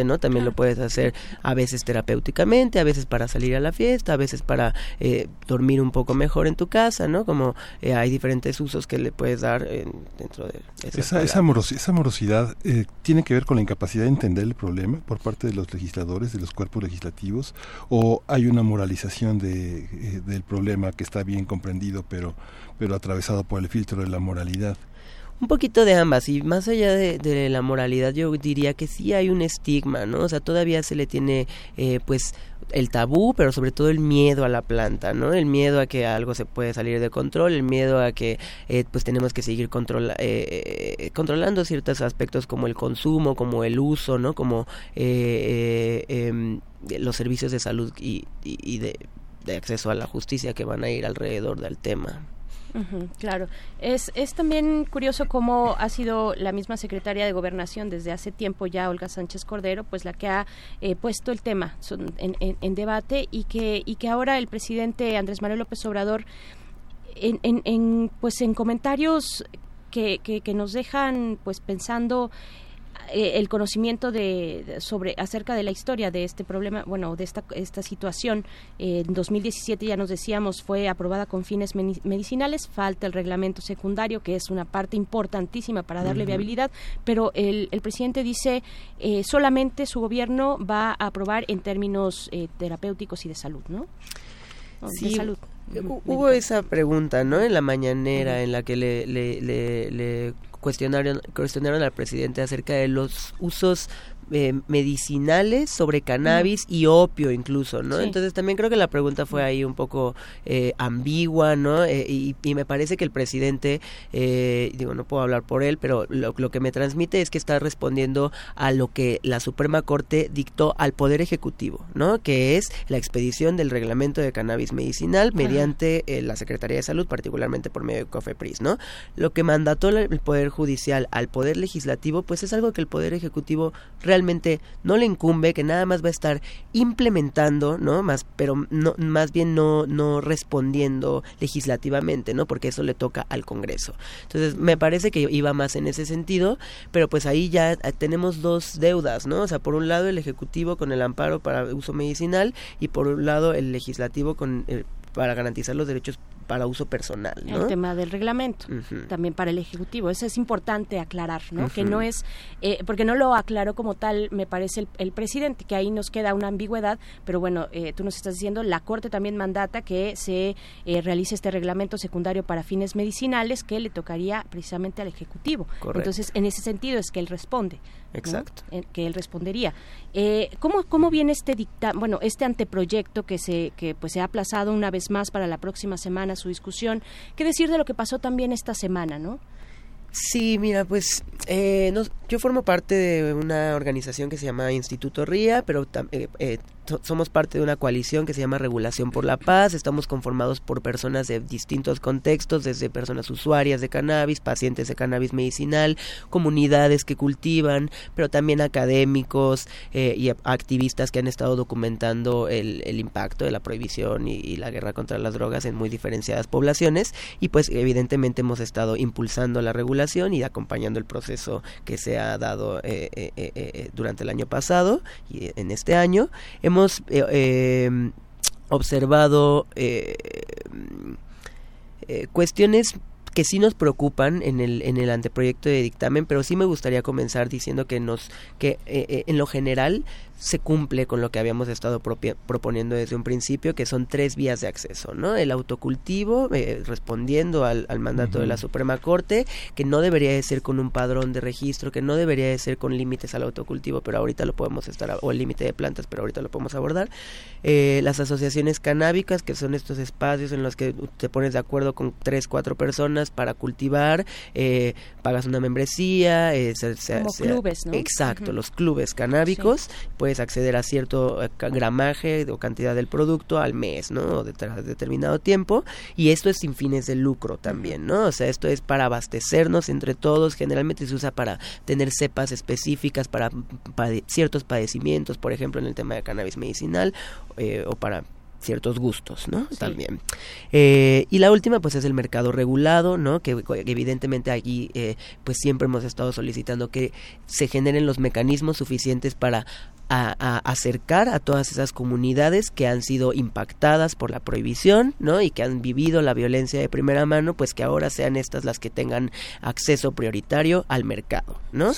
¿no? También lo puedes hacer a veces terapéuticamente, a veces para salir a la fiesta, a veces para eh, dormir un poco mejor en tu casa, ¿no? Como eh, hay diferentes usos que le puedes dar en- dentro de Esa, esa, moros- esa morosidad eh, tiene que ver con la incapacidad de entender el problema por parte de los legisladores, de los cuerpos legislativos, o hay una moralización de, eh, del problema que está bien comprendido, pero, pero atravesado por el filtro de la moralidad. Un poquito de ambas, y más allá de, la moralidad, yo diría que sí hay un estigma, ¿no? O sea, todavía se le tiene, eh, pues, el tabú, pero sobre todo el miedo a la planta, ¿no? El miedo a que algo se puede salir de control, el miedo a que, eh, pues, tenemos que seguir controla eh, eh, controlando ciertos aspectos como el consumo, como el uso, ¿no? Como eh, eh, em, los servicios de salud y, y- y de, de acceso a la justicia que van a ir alrededor del tema. Claro. Es, es también curioso cómo ha sido la misma secretaria de Gobernación desde hace tiempo ya, Olga Sánchez Cordero, pues la que ha eh, puesto el tema en debate y que, y que ahora el presidente Andrés Manuel López Obrador, en, en, en, pues en comentarios que, que, que nos dejan pues pensando eh, el conocimiento de, de- sobre acerca de la historia de este problema, bueno, de esta esta situación eh, en 2017 ya nos decíamos fue aprobada con fines medicinales, falta el reglamento secundario que es una parte importantísima para darle viabilidad, pero el, el presidente dice eh, solamente su gobierno va a aprobar en términos eh, terapéuticos y de salud, ¿no? Sí, de salud. hu- Hubo esa pregunta, ¿no? En la mañanera en la que le, le, le, le cuestionaron, cuestionaron al presidente acerca de los usos eh, medicinales sobre cannabis y opio incluso, ¿no? Sí. Entonces también creo que la pregunta fue ahí un poco eh, ambigua, ¿no? Eh, y, y me parece que el presidente, eh, digo, no puedo hablar por él, pero lo, lo que me transmite es que está respondiendo a lo que la Suprema Corte dictó al Poder Ejecutivo, ¿no? Que es la expedición del reglamento de cannabis medicinal Ajá. mediante la Secretaría de Salud, particularmente por medio de COFEPRIS, ¿no? Lo que mandató el Poder Judicial al Poder Legislativo, pues es algo que el Poder Ejecutivo realmente no le incumbe, que nada más va a estar implementando, ¿no? Más, pero no, más bien no, no respondiendo legislativamente, ¿no? Porque eso le toca al Congreso. Entonces, me parece que iba más en ese sentido, pero pues ahí ya tenemos dos deudas, ¿no? O sea, por un lado el Ejecutivo con el amparo para uso medicinal y por un lado el Legislativo con eh, para garantizar los derechos para uso personal, ¿no? el tema del reglamento también para el ejecutivo eso es importante aclarar no que no es eh, porque no lo aclaró como tal me parece el, el presidente que ahí nos queda una ambigüedad pero bueno eh, tú nos estás diciendo la corte también mandata que se eh, realice este reglamento secundario para fines medicinales que le tocaría precisamente al ejecutivo Correcto. entonces en ese sentido es que él responde. Exacto. En- que él respondería. Eh, cómo cómo viene este dicta bueno este anteproyecto que se que pues se ha aplazado una vez más para la próxima semana su discusión qué decir de lo que pasó también esta semana no Sí, mira, pues eh, nos- yo formo parte de una organización que se llama Instituto RIA, pero eh, eh, somos parte de una coalición que se llama Regulación por la Paz. Estamos conformados por personas de distintos contextos, desde personas usuarias de cannabis, pacientes de cannabis medicinal, comunidades que cultivan, pero también académicos eh, y activistas que han estado documentando el, el impacto de la prohibición y, la guerra contra las drogas en muy diferenciadas poblaciones. Y pues evidentemente hemos estado impulsando la regulación y acompañando el proceso que se ha dado eh, eh, eh, durante el año pasado y en este año. Eh, eh, observado eh, eh, cuestiones que sí nos preocupan en el en el anteproyecto de dictamen, pero sí me gustaría comenzar diciendo que nos que eh, en lo general se cumple con lo que habíamos estado proponiendo desde un principio, que son tres vías de acceso, ¿no? El autocultivo, eh, respondiendo al, al mandato de la Suprema Corte, que no debería de ser con un padrón de registro, que no debería de ser con límites al autocultivo, pero ahorita lo podemos estar, o el límite de plantas, pero ahorita lo podemos abordar. Eh, las asociaciones canábicas, que son estos espacios en los que te pones de acuerdo con tres, cuatro personas para cultivar, eh, pagas una membresía, eh, se- se- Como se- clubes, ¿no? Exacto, los clubes canábicos, puedes acceder a cierto eh, gramaje o cantidad del producto al mes, ¿no? O de determinado tiempo, y esto es sin fines de lucro también, ¿no? O sea, esto es para abastecernos entre todos, generalmente se usa para tener cepas específicas para pade- ciertos padecimientos, por ejemplo, en el tema de cannabis medicinal, eh, o para ciertos gustos, ¿no? También. Eh, y la última, pues, es el mercado regulado, ¿no? Que, que evidentemente allí, eh, pues, siempre hemos estado solicitando que se generen los mecanismos suficientes para a, a acercar a todas esas comunidades que han sido impactadas por la prohibición, ¿no? Y que han vivido la violencia de primera mano, pues que ahora sean estas las que tengan acceso prioritario al mercado, ¿no?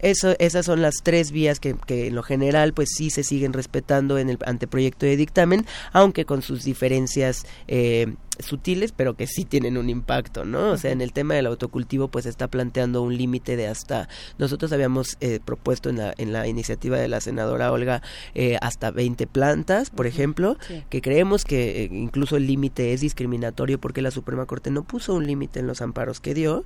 Eso, esas son las tres vías que, que en lo general pues sí se siguen respetando en el anteproyecto de dictamen, aunque con sus diferencias eh, sutiles, pero que sí tienen un impacto, ¿no? O sea, en el tema del autocultivo pues está planteando un límite de hasta, nosotros habíamos eh, propuesto en la, en la iniciativa de la senadora Olga eh, hasta 20 plantas, por ejemplo, Sí. que creemos que eh, incluso el límite es discriminatorio porque la Suprema Corte no puso un límite en los amparos que dio.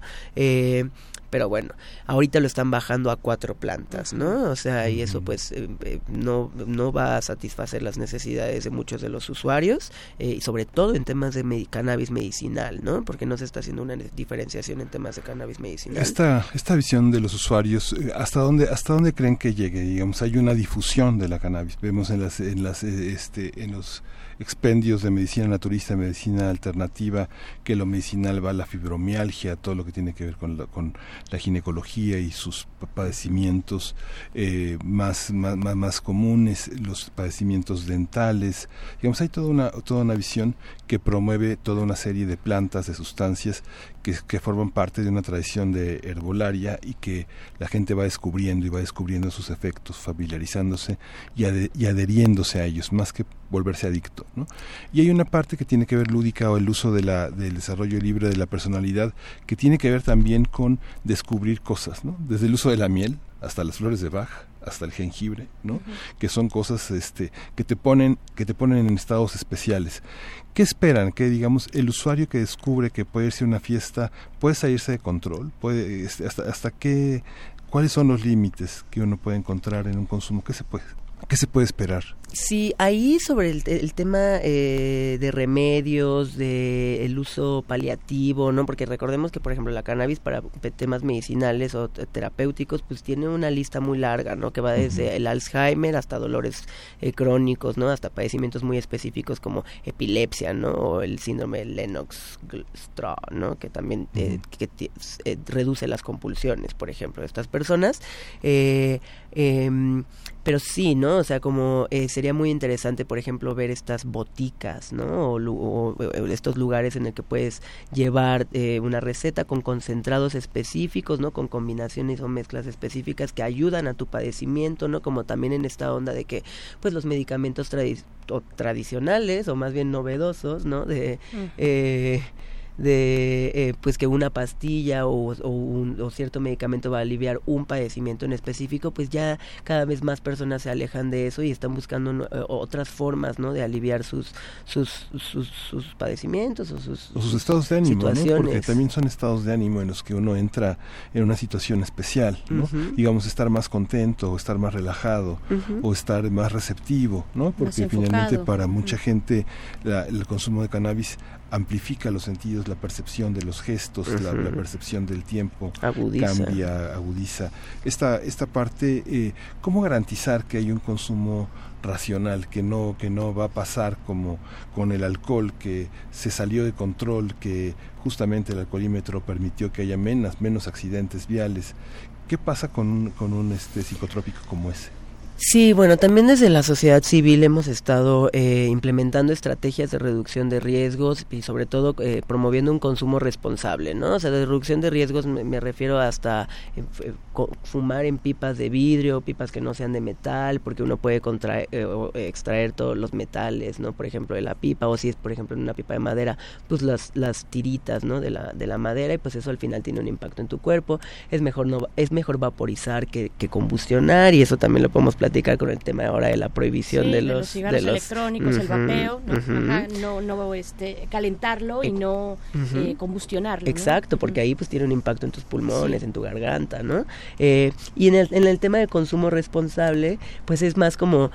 Pero bueno, ahorita lo están bajando a cuatro plantas, ¿no? O sea, y eso pues eh, eh, no, no va a satisfacer las necesidades de muchos de los usuarios, eh, y sobre todo en temas de cannabis medicinal, ¿no? Porque no se está haciendo una diferenciación en temas de cannabis medicinal. Esta, esta visión de los usuarios, eh, ¿hasta dónde, ¿hasta dónde creen que llegue? Digamos, hay una difusión de la cannabis. Vemos en, las, en, las, eh, este, en los expendios de medicina naturista, medicina alternativa, que lo medicinal va a la fibromialgia, todo lo que tiene que ver con la, con la ginecología y sus pa- padecimientos eh, más, más, más, más comunes, los padecimientos dentales. Digamos, hay toda una, toda una visión que promueve toda una serie de plantas, de sustancias que, que forman parte de una tradición de herbolaria y que la gente va descubriendo y va descubriendo sus efectos, familiarizándose y, ade- y adheriéndose a ellos, más que volverse adicto. ¿no? Y hay una parte que tiene que ver lúdica o el uso de la, del desarrollo libre de la personalidad, que tiene que ver también con descubrir cosas, ¿no? desde el uso de la miel hasta las flores de Bach, hasta el jengibre, ¿no? Que son cosas este que te ponen que te ponen en estados especiales. ¿Qué esperan? Que digamos el usuario que descubre que puede irse a una fiesta puede salirse de control, puede este, hasta hasta qué cuáles son los límites que uno puede encontrar en un consumo, qué se puede qué se puede esperar. Sí, ahí sobre el, el tema eh, de remedios, de el uso paliativo, ¿no? Porque recordemos que, por ejemplo, la cannabis para temas medicinales o te- terapéuticos, pues tiene una lista muy larga, ¿no? Que va desde el Alzheimer hasta dolores eh, crónicos, ¿no? Hasta padecimientos muy específicos como epilepsia, ¿no? O el síndrome de Lennox-Gastaut, ¿no? Que también eh, que reduce las compulsiones, por ejemplo, de estas personas. Eh, em, pero sí, ¿no? O sea, como eh, sería muy interesante, por ejemplo, ver estas boticas, ¿no? O, estos lugares en el que puedes llevar eh, una receta con concentrados específicos, ¿no? Con combinaciones o mezclas específicas que ayudan a tu padecimiento, ¿no? Como también en esta onda de que, pues, los medicamentos tradi- o tradicionales o más bien novedosos, ¿no? De... Eh, de eh, pues que una pastilla o, o un, o cierto medicamento va a aliviar un padecimiento en específico pues ya cada vez más personas se alejan de eso y están buscando no- eh, otras formas no de aliviar sus sus, sus, sus padecimientos o sus, o sus estados de ánimo, ¿no? porque también son estados de ánimo en los que uno entra en una situación especial, digamos estar más contento o estar más relajado o estar más receptivo, ¿no? porque finalmente para mucha gente la- el consumo de cannabis amplifica los sentidos, la percepción de los gestos, la, percepción del tiempo, Agudiza. cambia, agudiza. Esta, esta parte, eh, ¿cómo garantizar que hay un consumo racional, que no, que no va a pasar como con el alcohol, que se salió de control, que justamente el alcoholímetro permitió que haya menos, menos accidentes viales? ¿Qué pasa con un, con un este, psicotrópico como ese? Sí, bueno, también desde la sociedad civil hemos estado eh, implementando estrategias de reducción de riesgos y sobre todo eh, promoviendo un consumo responsable, ¿no? O sea, de reducción de riesgos me, refiero hasta eh, fumar en pipas de vidrio, pipas que no sean de metal, porque uno puede contraer, eh, extraer todos los metales, ¿no? Por ejemplo, de la pipa, o si es, por ejemplo, en una pipa de madera, pues las, las tiritas, ¿no? De la, de la madera, y pues eso al final tiene un impacto en tu cuerpo. Es mejor, no, es mejor vaporizar que, que combustionar, y eso también lo podemos platicar con el tema ahora de la prohibición Sí, de, de los, cigarros de los- electrónicos, el vapeo, ¿no? Ajá, no, no este, calentarlo y no eh, combustionarlo. ¿no? Exacto, porque ahí pues tiene un impacto en tus pulmones, Sí. en tu garganta, ¿no? Eh, y en el, en el tema de consumo responsable, pues es más como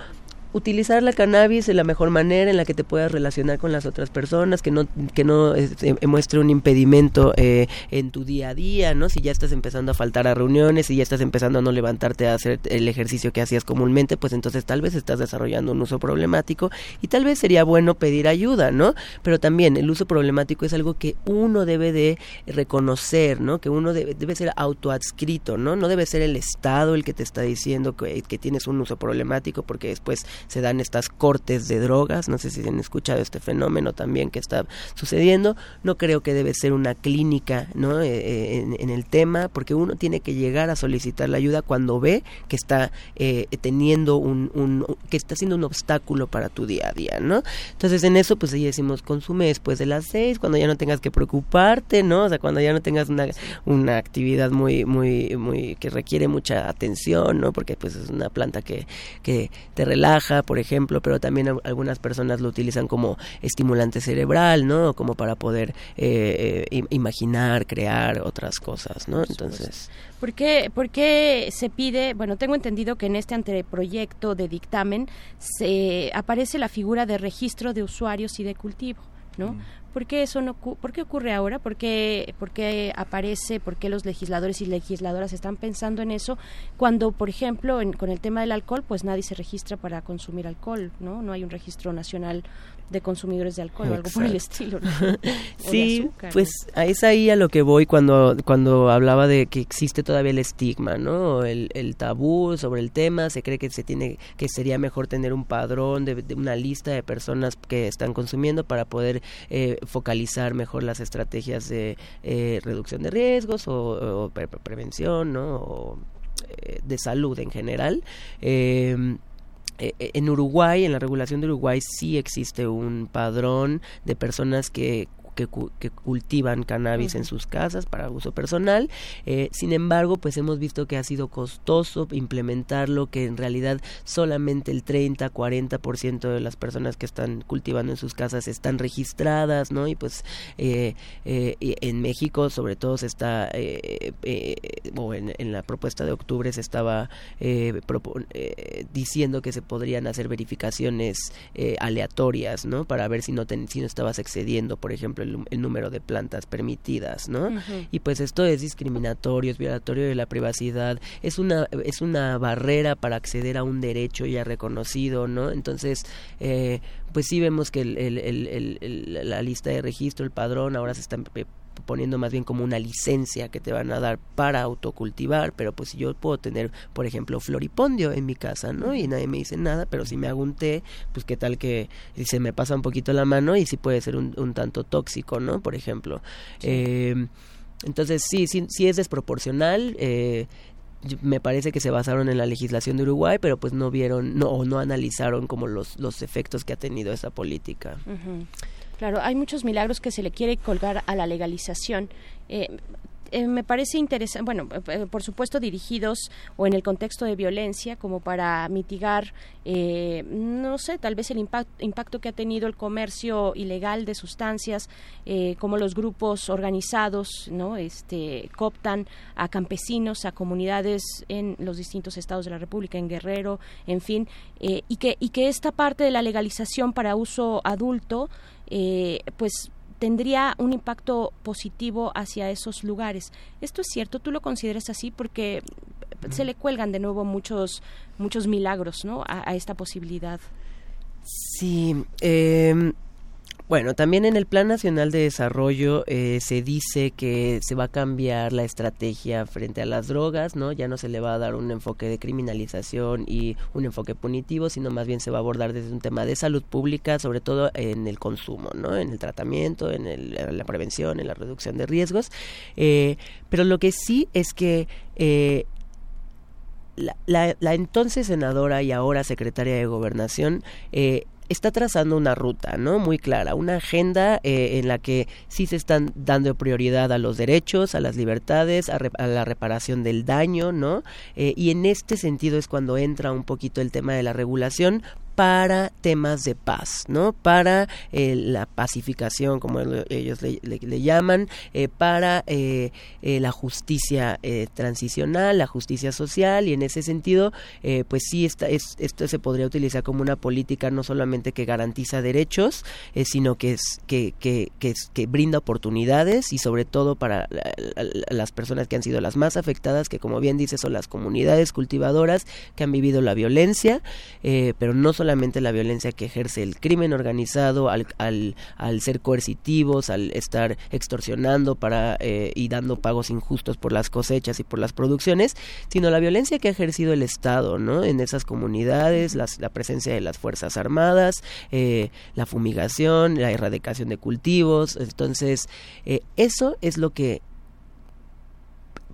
utilizar la cannabis de la mejor manera en la que te puedas relacionar con las otras personas, que no que no este, muestre un impedimento eh, en tu día a día, ¿no? Si ya estás empezando a faltar a reuniones, si ya estás empezando a no levantarte a hacer el ejercicio que hacías comúnmente, pues entonces tal vez estás desarrollando un uso problemático y tal vez sería bueno pedir ayuda, ¿no? Pero también el uso problemático es algo que uno debe de reconocer, ¿no? Que uno debe, debe ser autoadscrito, ¿no? No debe ser el Estado el que te está diciendo que, que tienes un uso problemático porque después se dan estas cortes de drogas, no sé si han escuchado este fenómeno también que está sucediendo, no creo que debe ser una clínica, ¿no? Eh, eh, en, el tema, porque uno tiene que llegar a solicitar la ayuda cuando ve que está eh, teniendo un, un, que está siendo un obstáculo para tu día a día, ¿no? Entonces en eso pues ahí decimos consume después de las seis, cuando ya no tengas que preocuparte, ¿no? O sea, cuando ya no tengas una, una actividad muy, muy, muy, que requiere mucha atención, ¿no? Porque pues es una planta que, que te relaja, por ejemplo, pero también algunas personas lo utilizan como estimulante cerebral, ¿no? Como para poder eh, eh, im- imaginar, crear otras cosas, ¿no? Entonces... ¿Por qué, por qué se pide? Bueno, tengo entendido que en este anteproyecto de dictamen se aparece la figura de registro de usuarios y de cultivo, ¿no? ¿Por qué eso no por qué ocurre ahora? ¿Por qué, por qué aparece? ¿Por qué los legisladores y legisladoras están pensando en eso? Cuando, por ejemplo, en- con el tema del alcohol, pues nadie se registra para consumir alcohol, ¿no? No hay un registro nacional de consumidores de alcohol o algo por el estilo. ¿no? Sí, azúcar, pues a- es ahí a lo que voy cuando, cuando hablaba de que existe todavía el estigma, ¿no? El, el tabú sobre el tema, se cree que se tiene, que sería mejor tener un padrón de, de una lista de personas que están consumiendo para poder eh, focalizar mejor las estrategias de eh, reducción de riesgos o, o pre- prevención, ¿no? O, eh, de salud en general. Eh, en Uruguay, en la regulación de Uruguay, sí existe un padrón de personas que que, que cultivan cannabis en sus casas para uso personal. Eh, sin embargo, pues hemos visto que ha sido costoso implementarlo, que en realidad solamente el 30, 40% de las personas que están cultivando en sus casas están registradas, ¿no? Y pues eh, eh, en México, sobre todo, se está, o en, en la propuesta de octubre se estaba diciendo que se podrían hacer verificaciones aleatorias, ¿no? Para ver si no, ten- si no estabas excediendo, por ejemplo, el, el número de plantas permitidas, ¿no? Y pues esto es discriminatorio, es violatorio de la privacidad, es una, es una barrera para acceder a un derecho ya reconocido, ¿no? Entonces, eh, pues sí vemos que el- el- el- el- el- la lista de registro, el padrón, ahora se están poniendo más bien como una licencia que te van a dar para autocultivar, pero pues si yo puedo tener, por ejemplo, floripondio en mi casa, ¿no? Y nadie me dice nada, pero si me hago un té, pues qué tal que se me pasa un poquito la mano y sí puede ser un, un tanto tóxico, ¿no? Por ejemplo. Eh, entonces sí, sí, sí es desproporcional. Eh, me parece que se basaron en la legislación de Uruguay, pero pues no vieron, no, o no analizaron como los, los efectos que ha tenido esa política. Claro, hay muchos milagros que se le quiere colgar a la legalización. Eh, eh, me parece interesante, bueno, eh, por supuesto dirigidos o en el contexto de violencia, como para mitigar, eh, no sé, tal vez el impact- impacto que ha tenido el comercio ilegal de sustancias, como los grupos organizados, ¿no? Este, cooptan a campesinos, a comunidades en los distintos estados de la República, en Guerrero, en fin, y que y que esta parte de la legalización para uso adulto, eh, pues tendría un impacto positivo hacia esos lugares. ¿Esto es cierto? ¿Tú lo consideras así? Porque se le cuelgan de nuevo muchos muchos milagros, ¿no? A, esta posibilidad. Sí, eh, Bueno, también en el Plan Nacional de Desarrollo eh, se dice que se va a cambiar la estrategia frente a las drogas, ¿no? Ya no se le va a dar un enfoque de criminalización y un enfoque punitivo, sino más bien se va a abordar desde un tema de salud pública, sobre todo en el consumo, ¿no? En el tratamiento, en, el- la prevención, en la reducción de riesgos. Eh, pero lo que sí es que eh, la, la- la entonces senadora y ahora secretaria de gobernación eh, está trazando una ruta, ¿no? Muy clara, una agenda eh, en la que sí se están dando prioridad a los derechos, a las libertades, a, a la reparación del daño, ¿no? Eh, y en este sentido es cuando entra un poquito el tema de la regulación para temas de paz, ¿no? Para eh, la pacificación, como lo- ellos le, llaman, eh, para eh, la justicia transicional, la justicia social, y en ese sentido, pues sí, esta, es, esto se podría utilizar como una política no solamente que garantiza derechos, sino que, es, que, brinda oportunidades y sobre todo para la- la- las personas que han sido las más afectadas, que como bien dice son las comunidades cultivadoras que han vivido la violencia, pero no solamente la violencia que ejerce el crimen organizado al, al, al ser coercitivos, al estar extorsionando para eh, y dando pagos injustos por las cosechas y por las producciones, sino la violencia que ha ejercido el Estado, ¿no? En esas comunidades, las- la presencia de las fuerzas armadas, eh, la fumigación, la erradicación de cultivos, entonces eh, eso es lo que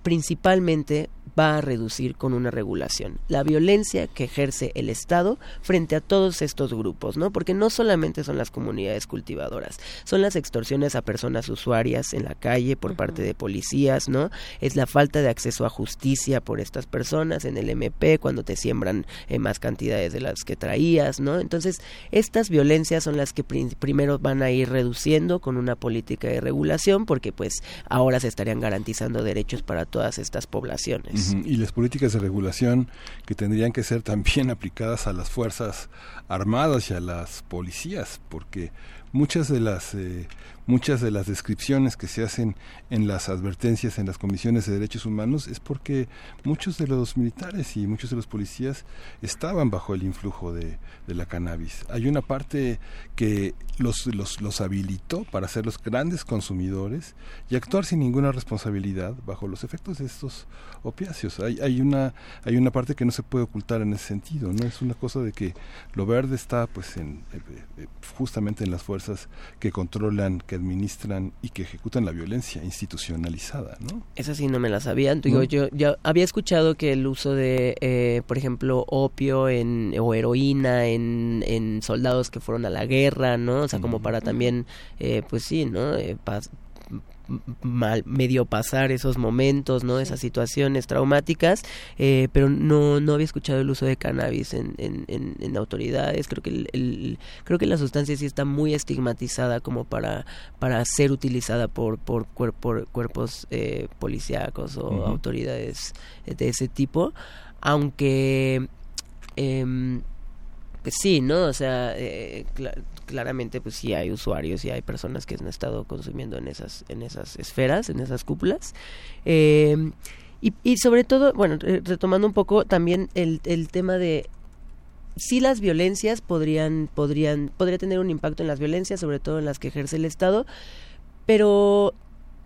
principalmente va a reducir con una regulación la violencia que ejerce el Estado frente a todos estos grupos, ¿no? Porque no solamente son las comunidades cultivadoras, son las extorsiones a personas usuarias en la calle por parte de policías, ¿no? Es la falta de acceso a justicia por estas personas en el MP cuando te siembran eh, más cantidades de las que traías, ¿no? Entonces, estas violencias son las que prim- primero van a ir reduciendo con una política de regulación porque pues ahora se estarían garantizando derechos para todas estas poblaciones. Y las políticas de regulación que tendrían que ser también aplicadas a las fuerzas armadas y a las policías, porque muchas de las eh, muchas de las descripciones que se hacen en las advertencias en las comisiones de derechos humanos es porque muchos de los militares y muchos de los policías estaban bajo el influjo de, la cannabis. Hay una parte que los, los, los habilitó para ser los grandes consumidores y actuar sin ninguna responsabilidad bajo los efectos de estos opiáceos. Hay, hay, una, hay una parte que no se puede ocultar en ese sentido, ¿no? Es una cosa de que lo verde está pues en, eh, eh, justamente en las fuerzas que controlan, que administran y que ejecutan la violencia institucionalizada, ¿no? Esa sí no me la sabía. Digo, ¿No? yo ya había escuchado que el uso de, eh, por ejemplo, opio en, o heroína en, en soldados que fueron a la guerra, ¿no? O sea, como para también, eh, pues sí, ¿no? Eh, m- mal, medio pasar esos momentos, ¿no? Esas situaciones traumáticas, eh, pero no, no había escuchado el uso de cannabis en, en, en, en autoridades. Creo que el, el- creo que la sustancia sí está muy estigmatizada como para, para ser utilizada por, por, cuer- por cuerpos eh, policíacos o autoridades de ese tipo, aunque em, pues sí, ¿no? O sea, eh, claramente pues sí hay usuarios y hay personas que han estado consumiendo en esas, en esas esferas, en esas cúpulas. Eh, y, sobre todo, bueno, re- retomando un poco también el, el tema de sí las violencias podrían, podrían, podría tener un impacto en las violencias, sobre todo en las que ejerce el Estado, pero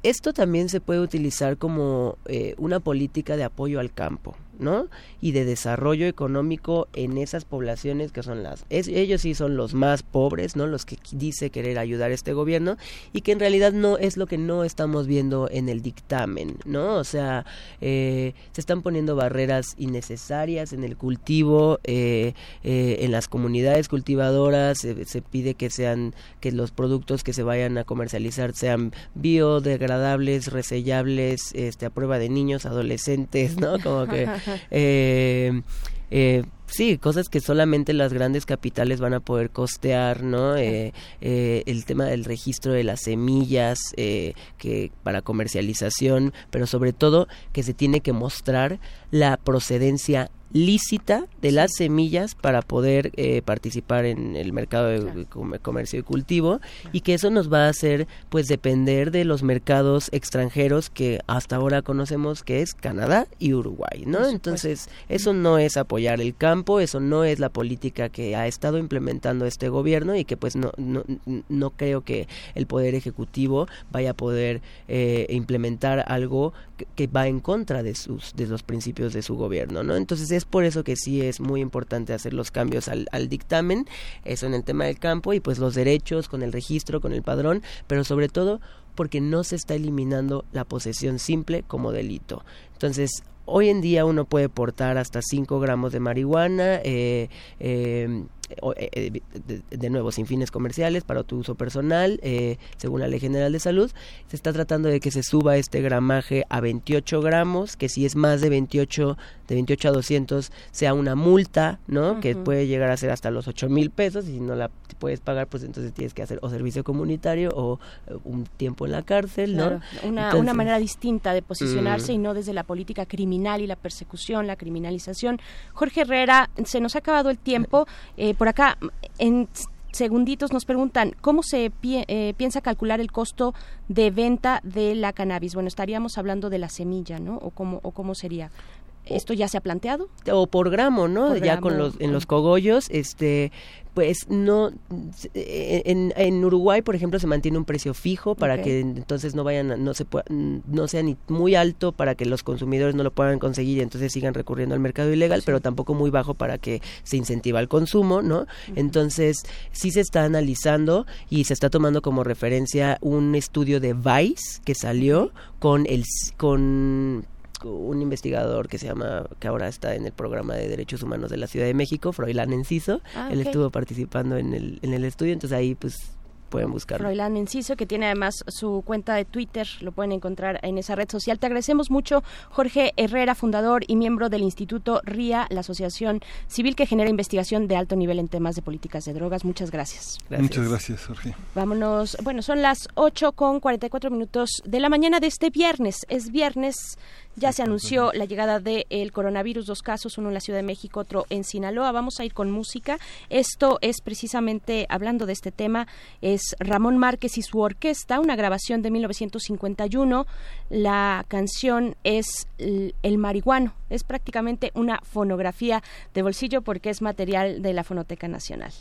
esto también se puede utilizar como eh, una política de apoyo al campo, ¿no? Y de desarrollo económico en esas poblaciones que son las... es- ellos sí son los más pobres, ¿no? Los que dice querer ayudar este gobierno y que en realidad no es lo que no estamos viendo en el dictamen, ¿no? O sea, eh, se están poniendo barreras innecesarias en el cultivo, eh, eh, en las comunidades cultivadoras, se pide que sean, que los productos que se vayan a comercializar sean biodegradables, resellables, este, a prueba de niños, adolescentes, ¿no? Como que, eh, eh, sí, cosas que solamente las grandes capitales van a poder costear, ¿no? Eh, eh, el tema del registro de las semillas eh, que para comercialización, pero sobre todo que se tiene que mostrar la procedencia lícita de las semillas para poder eh, participar en el mercado de com- comercio y cultivo y que eso nos va a hacer pues depender de los mercados extranjeros que hasta ahora conocemos que es Canadá y Uruguay, ¿no? Entonces, eso no es apoyar el campo, eso no es la política que ha estado implementando este gobierno y que pues no, no, no creo que el Poder Ejecutivo vaya a poder eh, implementar algo que, que va en contra de sus de los principios de su gobierno, ¿no? Entonces es por eso que sí es muy importante hacer los cambios al, dictamen, eso en el tema del campo y pues los derechos con el registro, con el padrón, pero sobre todo porque no se está eliminando la posesión simple como delito. Entonces, hoy en día uno puede portar hasta 5 gramos de marihuana, eh, eh, de, de nuevo, sin fines comerciales, para tu uso personal, eh, según la Ley General de Salud. Se está tratando de que se suba este gramaje a 28 gramos, que si es más de 28, de 28 a 200, sea una multa, ¿no? Que puede llegar a ser hasta los 8 mil pesos, y si no la puedes pagar, pues entonces tienes que hacer o servicio comunitario o eh, un tiempo en la cárcel, ¿no? Claro, una, Entonces- una manera distinta de posicionarse Mm. y no desde la política criminal y la persecución, la criminalización. Jorge Herrera, se nos ha acabado el tiempo. Eh, por acá, en segunditos nos preguntan, ¿cómo se eh, piensa calcular el costo de venta de la cannabis? Bueno, estaríamos hablando de la semilla, ¿no? ¿O cómo, o cómo sería? ¿Esto ya se ha planteado? o por gramo, ¿no? Por ya gramo, con los en los cogollos, este pues no en, en Uruguay, por ejemplo, se mantiene un precio fijo para que entonces no vayan no se pua- no sea ni muy alto para que los consumidores no lo puedan conseguir y entonces sigan recurriendo al mercado ilegal, pero tampoco muy bajo para que se incentiva el consumo, ¿no? Entonces, sí se está analizando y se está tomando como referencia un estudio de Vice que salió con el con un investigador que se llama, que ahora está en el programa de derechos humanos de la Ciudad de México, Froilán Enciso. Ah, Él estuvo participando en el, en el estudio, entonces ahí pues pueden buscarlo. Froilán Enciso, que tiene además su cuenta de Twitter, lo pueden encontrar en esa red social. Te agradecemos mucho, Jorge Herrera, fundador y miembro del Instituto RIA, la asociación civil que genera investigación de alto nivel en temas de políticas de drogas. Muchas gracias. Muchas gracias, Jorge. Vámonos, bueno, son las 8 con 44 minutos de la mañana de este viernes. Es viernes, ya se anunció la llegada del coronavirus, dos casos, uno en la Ciudad de México, otro en Sinaloa. Vamos a ir con música. Esto es precisamente, hablando de este tema, es Ramón Márquez y su orquesta, una grabación de 1951. La canción es El Marihuano. Es prácticamente una fonografía de bolsillo porque es material de la Fonoteca Nacional.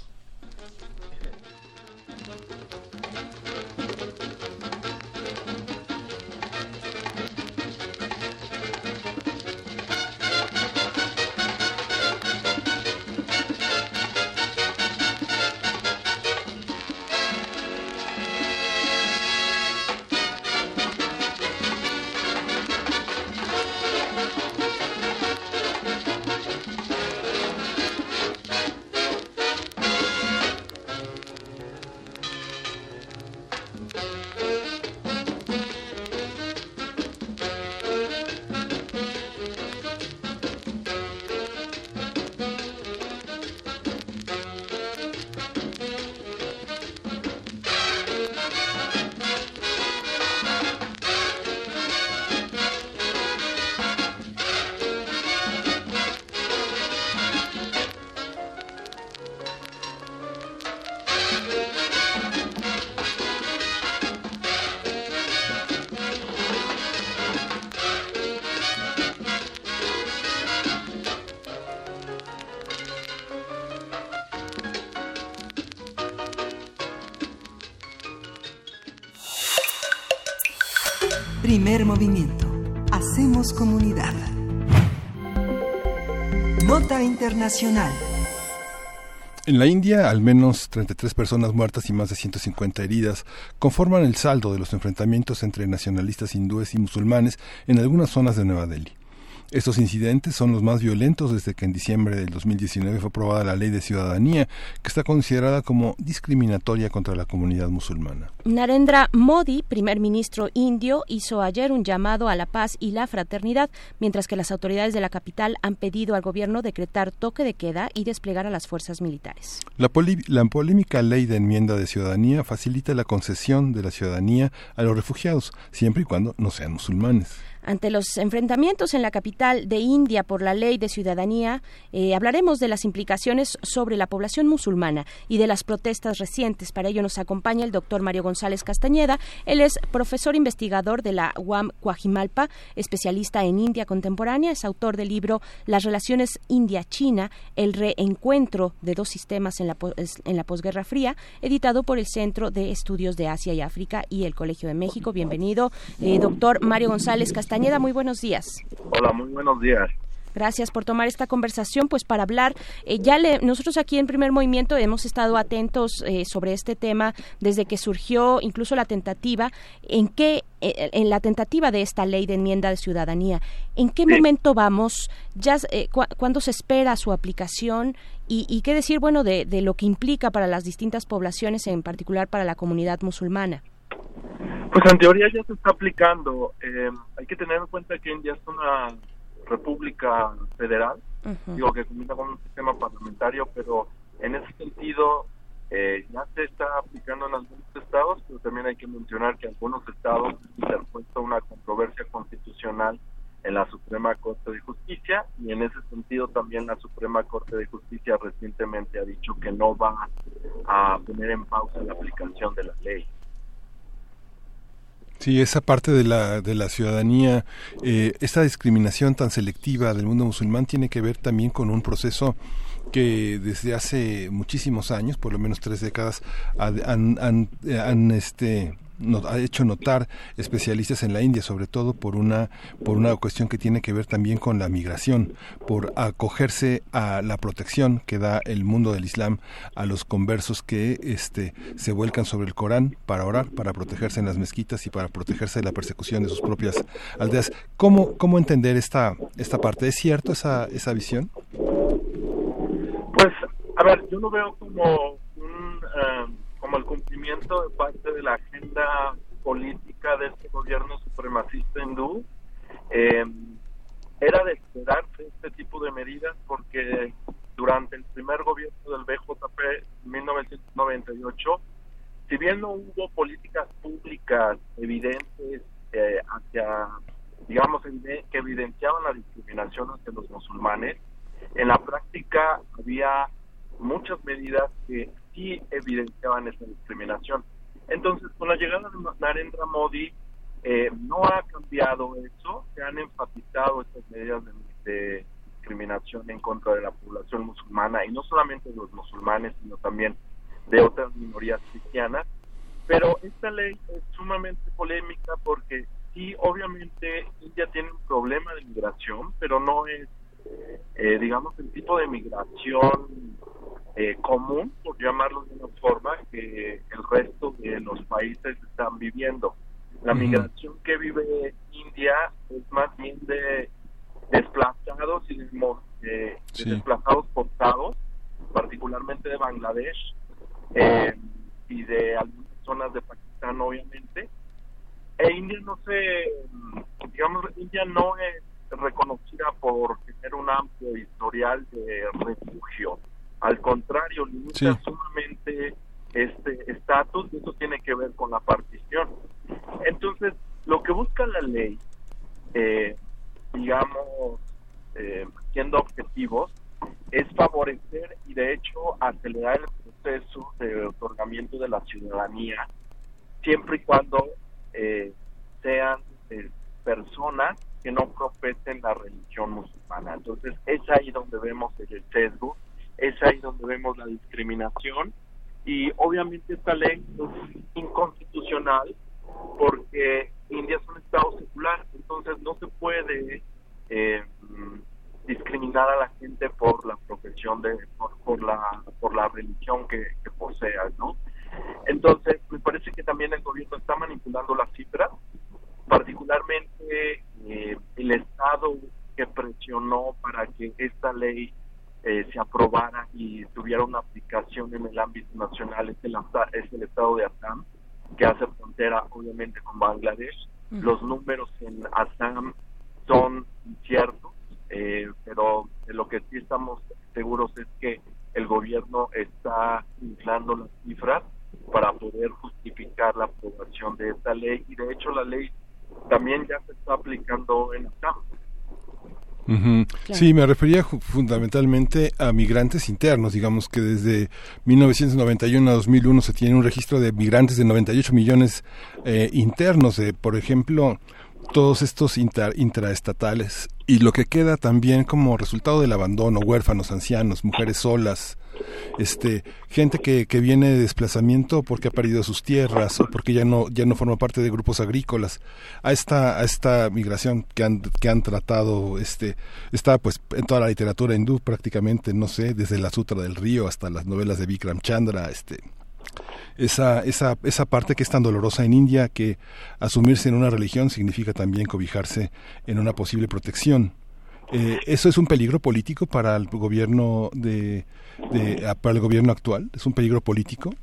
En la India, al menos 33 personas muertas y más de 150 heridas conforman el saldo de los enfrentamientos entre nacionalistas hindúes y musulmanes en algunas zonas de Nueva Delhi. Estos incidentes son los más violentos desde que en diciembre del 2019 fue aprobada la ley de ciudadanía, que está considerada como discriminatoria contra la comunidad musulmana. Narendra Modi, primer ministro indio, hizo ayer un llamado a la paz y la fraternidad, mientras que las autoridades de la capital han pedido al gobierno decretar toque de queda y desplegar a las fuerzas militares. La, la polémica ley de enmienda de ciudadanía facilita la concesión de la ciudadanía a los refugiados, siempre y cuando no sean musulmanes. Ante los enfrentamientos en la capital de India por la ley de ciudadanía, eh, hablaremos de las implicaciones sobre la población musulmana y de las protestas recientes. Para ello nos acompaña el doctor Mario González Castañeda. Él es profesor investigador de la UAM Coajimalpa, especialista en India contemporánea, es autor del libro Las relaciones India-China, el reencuentro de dos sistemas en la, en la posguerra fría, editado por el Centro de Estudios de Asia y África y el Colegio de México. Bienvenido, eh, doctor Mario González Castañeda. Muy buenos días. Hola, muy buenos días. Gracias por tomar esta conversación, pues para hablar, eh, ya le, nosotros aquí en Primer Movimiento hemos estado atentos eh, sobre este tema desde que surgió incluso la tentativa, en qué, eh, en la tentativa de esta ley de enmienda de ciudadanía, ¿en qué momento vamos? Ya, cu ¿Cuándo se espera su aplicación? Y, y qué decir, bueno, de, de lo que implica para las distintas poblaciones, en particular para la comunidad musulmana. Pues en teoría ya se está aplicando. Eh, hay que tener en cuenta que India es una república federal, digo que comienza con un sistema parlamentario, pero en ese sentido eh, ya se está aplicando en algunos estados, pero también hay que mencionar que algunos estados han interpuesto una controversia constitucional en la Suprema Corte de Justicia y en ese sentido también la Suprema Corte de Justicia recientemente ha dicho que no va a poner en pausa la aplicación de la ley. Sí, esa parte de la, de la ciudadanía, eh, esta discriminación tan selectiva del mundo musulmán tiene que ver también con un proceso que desde hace muchísimos años, por lo menos tres décadas, ha- han, eh, este ha hecho notar especialistas en la India, sobre todo por una por una cuestión que tiene que ver también con la migración, por acogerse a la protección que da el mundo del Islam a los conversos que este se vuelcan sobre el Corán para orar, para protegerse en las mezquitas y para protegerse de la persecución de sus propias aldeas. ¿Cómo cómo entender esta esta parte? ¿Es cierto esa esa visión? Ver, yo lo veo como un, eh, como el cumplimiento de parte de la agenda política de este gobierno supremacista hindú. Eh, era de esperarse este tipo de medidas porque durante el primer gobierno del BJP en 1998, si bien no hubo políticas públicas evidentes eh, hacia, digamos, que evidenciaban la discriminación hacia los musulmanes, en la práctica había muchas medidas que sí evidenciaban esa discriminación. Entonces, con la llegada de Narendra Modi, eh, no ha cambiado eso, se han enfatizado estas medidas de, discriminación en contra de la población musulmana, y no solamente de los musulmanes, sino también de otras minorías cristianas. Pero esta ley es sumamente polémica porque sí, obviamente India tiene un problema de migración, pero no es eh, digamos, el tipo de migración eh, común, por llamarlo de una forma, que el resto de los países están viviendo. La migración que vive India es más bien de desplazados y de, mo- de- de Sí. desplazados forzados, particularmente de Bangladesh eh, y de algunas zonas de Pakistán, obviamente. E India no se, digamos, India no es reconocida por tener un amplio historial de refugio. Al contrario, limita Sí. sumamente este estatus y eso tiene que ver con la partición. Entonces, lo que busca la ley, eh, digamos, eh, siendo objetivos, es favorecer y de hecho acelerar el proceso de otorgamiento de la ciudadanía, siempre y cuando eh, sean eh, personas que no profesen la religión musulmana. Entonces, es ahí donde vemos el sesgo, es ahí donde vemos la discriminación y obviamente esta ley es inconstitucional porque India es un estado secular, entonces no se puede eh, discriminar a la gente por la profesión de por, por la por la religión que, poseas, ¿no? Entonces me parece que también el gobierno está manipulando las cifras, particularmente eh, el estado que presionó para que esta ley eh, se aprobara y tuviera una aplicación en el ámbito nacional es el, es el estado de Assam, que hace frontera obviamente con Bangladesh. Los números en Assam son inciertos, eh, pero de lo que sí estamos seguros es que el gobierno está inflando las cifras para poder justificar la aprobación de esta ley y de hecho la ley también ya se está aplicando en Assam. Sí, me refería fundamentalmente a migrantes internos, digamos que desde 1991 a 2001 se tiene un registro de migrantes de 98 millones eh, internos, de, por ejemplo, todos estos intraestatales. Y lo que queda también como resultado del abandono, huérfanos, ancianos, mujeres solas, este gente que, que viene de desplazamiento porque ha perdido sus tierras o porque ya no ya no forma parte de grupos agrícolas a esta a esta migración que han que han tratado este está pues en toda la literatura hindú prácticamente no sé desde la Sutra del Río hasta las novelas de Vikram Chandra este esa, esa, esa parte que es tan dolorosa en India que asumirse en una religión significa también cobijarse en una posible protección. Eh, ¿Eso es un peligro político para el gobierno de, de- ah, para el gobierno actual? ¿Es un peligro político?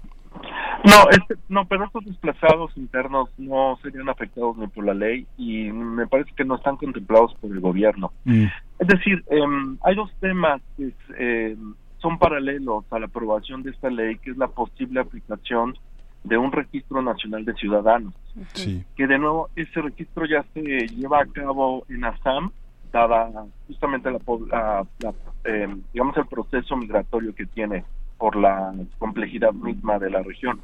No, este, no, pero estos desplazados internos no serían afectados ni por la ley y me parece que no están contemplados por el gobierno. Es decir, em, hay dos temas que em, son paralelos a la aprobación de esta ley, que es la posible aplicación de un registro nacional de ciudadanos. Sí. Que de nuevo, ese registro ya se lleva a cabo en Assam, dada justamente la, la- em, digamos, el proceso migratorio que tiene por la complejidad misma de la región.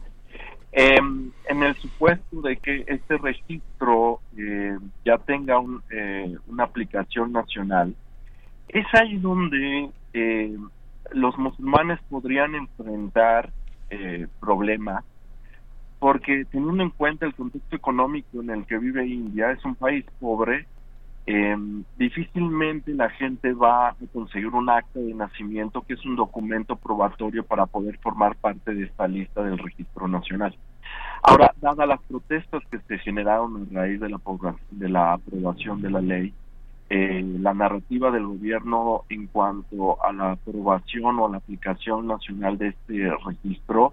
Em, en el supuesto de que este registro eh, ya tenga un, eh, una aplicación nacional, es ahí donde eh, los musulmanes podrían enfrentar eh, problemas, porque teniendo en cuenta el contexto económico en el que vive India, es un país pobre, eh, difícilmente la gente va a conseguir un acta de nacimiento que es un documento probatorio para poder formar parte de esta lista del registro nacional. Ahora, dadas las protestas que se generaron a raíz de la, aprobación de la ley, eh, la narrativa del gobierno en cuanto a la aprobación o la aplicación nacional de este registro,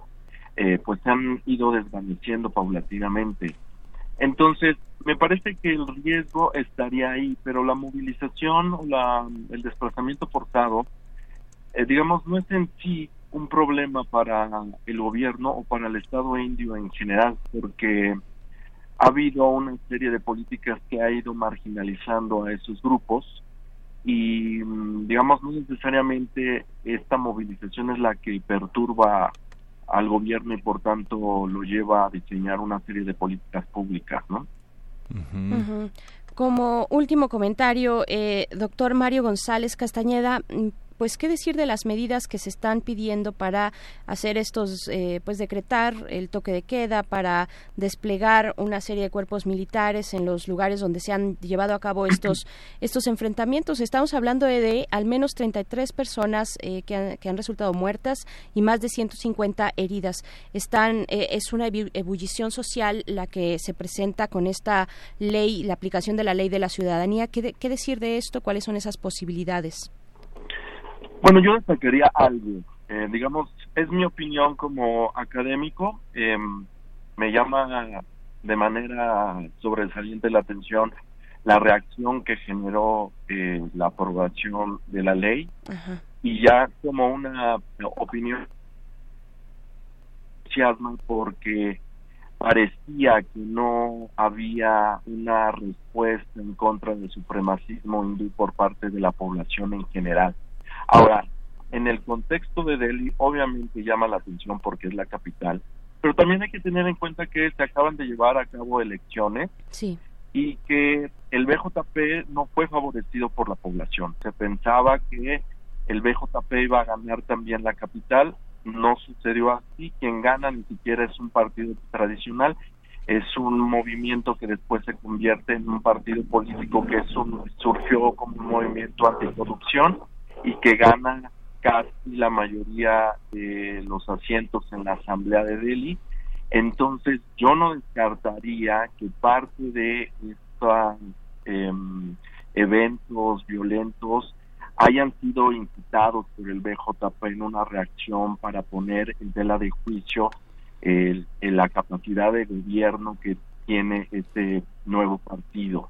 eh, pues se han ido desvaneciendo paulatinamente. Entonces, me parece que el riesgo estaría ahí, pero la movilización o la, el desplazamiento forzado, eh, digamos, no es en sí un problema para el gobierno o para el Estado indio en general, porque ha habido una serie de políticas que ha ido marginalizando a esos grupos y, mm, digamos, no necesariamente esta movilización es la que perturba al gobierno y por tanto lo lleva a diseñar una serie de políticas públicas, ¿no? Como último comentario, eh, doctor Mario González Castañeda, pues qué decir de las medidas que se están pidiendo para hacer estos, eh, pues decretar el toque de queda, para desplegar una serie de cuerpos militares en los lugares donde se han llevado a cabo estos estos enfrentamientos. Estamos hablando de, de al menos 33 personas eh, que, han, que han resultado muertas y más de 150 heridas. Están eh, es una ebu- ebullición social la que se presenta con esta ley, la aplicación de la ley de la ciudadanía. ¿Qué, de- qué decir de esto? ¿Cuáles son esas posibilidades? Bueno, yo destacaría algo. Eh, digamos, es mi opinión como académico. eh, me llama de manera sobresaliente la atención la reacción que generó eh, la aprobación de la ley y ya como una opinión entusiasma porque parecía que no había una respuesta en contra del supremacismo hindú por parte de la población en general. Ahora, en el contexto de Delhi, obviamente llama la atención porque es la capital, pero también hay que tener en cuenta que se acaban de llevar a cabo elecciones Sí. y que el BJP no fue favorecido por la población. Se pensaba que el BJP iba a ganar también la capital, no sucedió así. Quien gana ni siquiera es un partido tradicional, es un movimiento que después se convierte en un partido político que es un, surgió como un movimiento anticorrupción y que gana casi la mayoría de los asientos en la Asamblea de Delhi. Entonces, yo no descartaría que parte de estos em, eventos violentos hayan sido incitados por el BJP en una reacción para poner en tela de juicio el- el- la capacidad de gobierno que tiene este nuevo partido.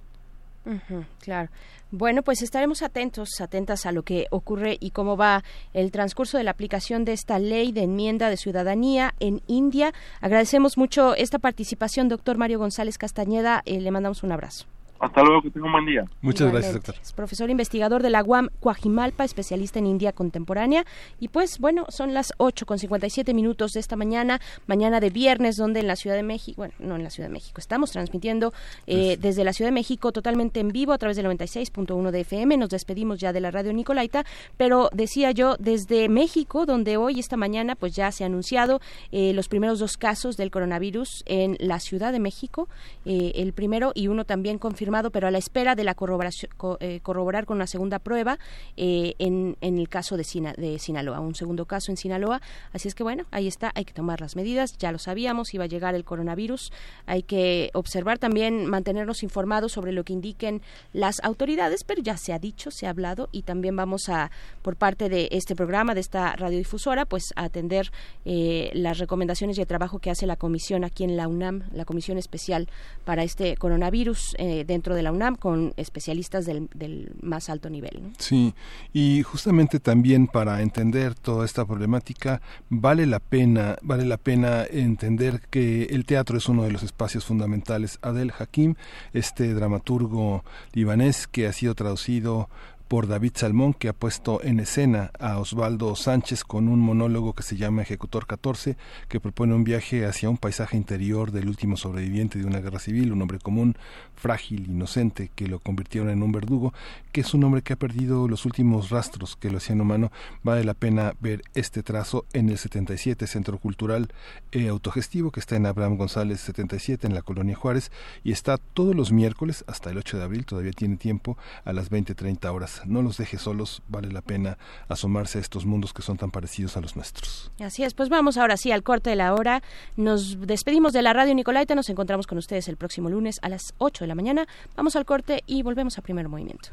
Claro. Bueno, pues estaremos atentos, atentas a lo que ocurre y cómo va el transcurso de la aplicación de esta ley de enmienda de ciudadanía en India. Agradecemos mucho esta participación, doctor Mario González Castañeda. Eh, le mandamos un abrazo. Hasta luego, que tenga un buen día. Muchas gracias, doctor. Es profesor investigador de la UAM Coajimalpa, especialista en India contemporánea. Y pues bueno, son las 8 con 57 minutos de esta mañana, mañana de viernes, donde en la Ciudad de México, bueno, no en la Ciudad de México, estamos transmitiendo eh, desde la Ciudad de México totalmente en vivo a través del 96.1 de FM. Nos despedimos ya de la radio Nicolaita, pero decía yo, desde México, donde hoy, esta mañana, pues ya se ha anunciado eh, los primeros dos casos del coronavirus en la Ciudad de México, eh, el primero y uno también confirmado, pero a la espera de la corroboración, co- eh, corroborar con una segunda prueba eh, en, en el caso de, Sina- de Sinaloa, un segundo caso en Sinaloa. Así es que bueno, ahí está, hay que tomar las medidas, ya lo sabíamos, iba a llegar el coronavirus, hay que observar también, mantenernos informados sobre lo que indiquen las autoridades, pero ya se ha dicho, se ha hablado y también vamos a, por parte de este programa, de esta radiodifusora, pues a atender eh, las recomendaciones y el trabajo que hace la comisión aquí en la UNAM, la comisión especial para este coronavirus eh, dentro de la UNAM con especialistas del, más alto nivel. Sí, y justamente también para entender toda esta problemática vale la pena vale la pena entender que el teatro es uno de los espacios fundamentales. Adel Hakim, este dramaturgo libanés que ha sido traducido por David Salmón, que ha puesto en escena a Osvaldo Sánchez con un monólogo que se llama Ejecutor 14, que propone un viaje hacia un paisaje interior del último sobreviviente de una guerra civil, un hombre común, frágil, inocente, que lo convirtieron en un verdugo, que es un hombre que ha perdido los últimos rastros que lo hacían humano. Vale la pena ver este trazo en el 77 Centro Cultural eh, Autogestivo, que está en Abraham González 77, en la Colonia Juárez, y está todos los miércoles hasta el 8 de abril, todavía tiene tiempo, a las 20-30 horas. No los deje solos, vale la pena asomarse a estos mundos que son tan parecidos a los nuestros. Así es, pues vamos ahora sí al corte de la hora. Nos despedimos de la radio Nicolaita, nos encontramos con ustedes el próximo lunes a las 8 de la mañana. Vamos al corte y volvemos a primer movimiento.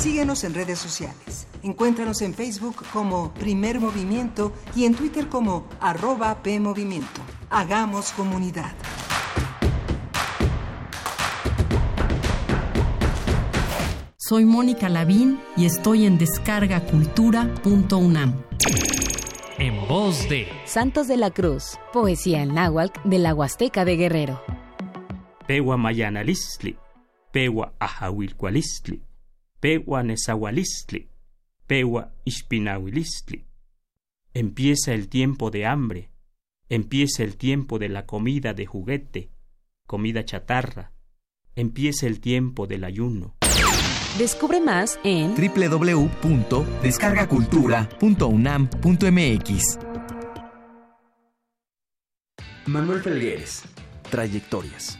Síguenos en redes sociales. Encuéntranos en Facebook como Primer Movimiento y en Twitter como arroba PMovimiento. Hagamos comunidad. Soy Mónica Lavín y estoy en descargacultura.unam. En voz de Santos de la Cruz, poesía en náhuatl de la Huasteca de Guerrero. Pewa Mayanalistli, Pewa Ahahuilcualistli, Pewa Nezahualistli, Pewa Ishpinahuilistli. Empieza el tiempo de hambre, empieza el tiempo de la comida de juguete, comida chatarra, empieza el tiempo del ayuno. Descubre más en www.descargacultura.unam.mx. Manuel Felgueres. Trayectorias.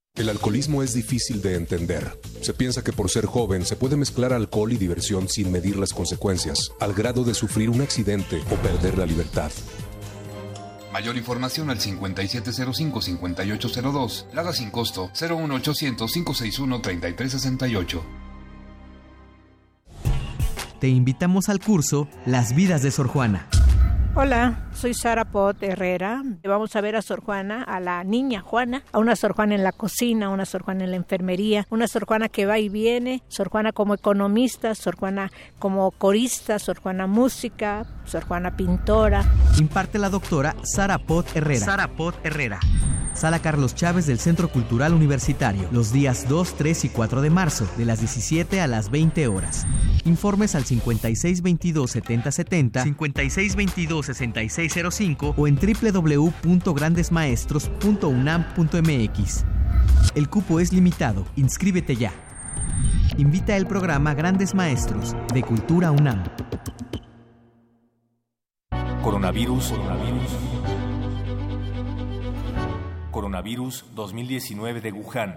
El alcoholismo es difícil de entender. Se piensa que por ser joven se puede mezclar alcohol y diversión sin medir las consecuencias, al grado de sufrir un accidente o perder la libertad. Mayor información al 5705-5802. Lada sin costo 01800-561-3368. Te invitamos al curso Las vidas de Sor Juana. Hola, soy Sara Pot Herrera. Vamos a ver a Sor Juana, a la niña Juana, a una Sor Juana en la cocina, una Sor Juana en la enfermería, una Sor Juana que va y viene, Sor Juana como economista, Sor Juana como corista, Sor Juana música, Sor Juana pintora. Imparte la doctora Sara Pot Herrera. Sara Pot Herrera. Sala Carlos Chávez del Centro Cultural Universitario, los días 2, 3 y 4 de marzo, de las 17 a las 20 horas. Informes al 5622-7070, 5622-6605 o en www.grandesmaestros.unam.mx. El cupo es limitado, inscríbete ya. Invita el programa Grandes Maestros de Cultura UNAM. Coronavirus, coronavirus. Coronavirus 2019 de Wuhan.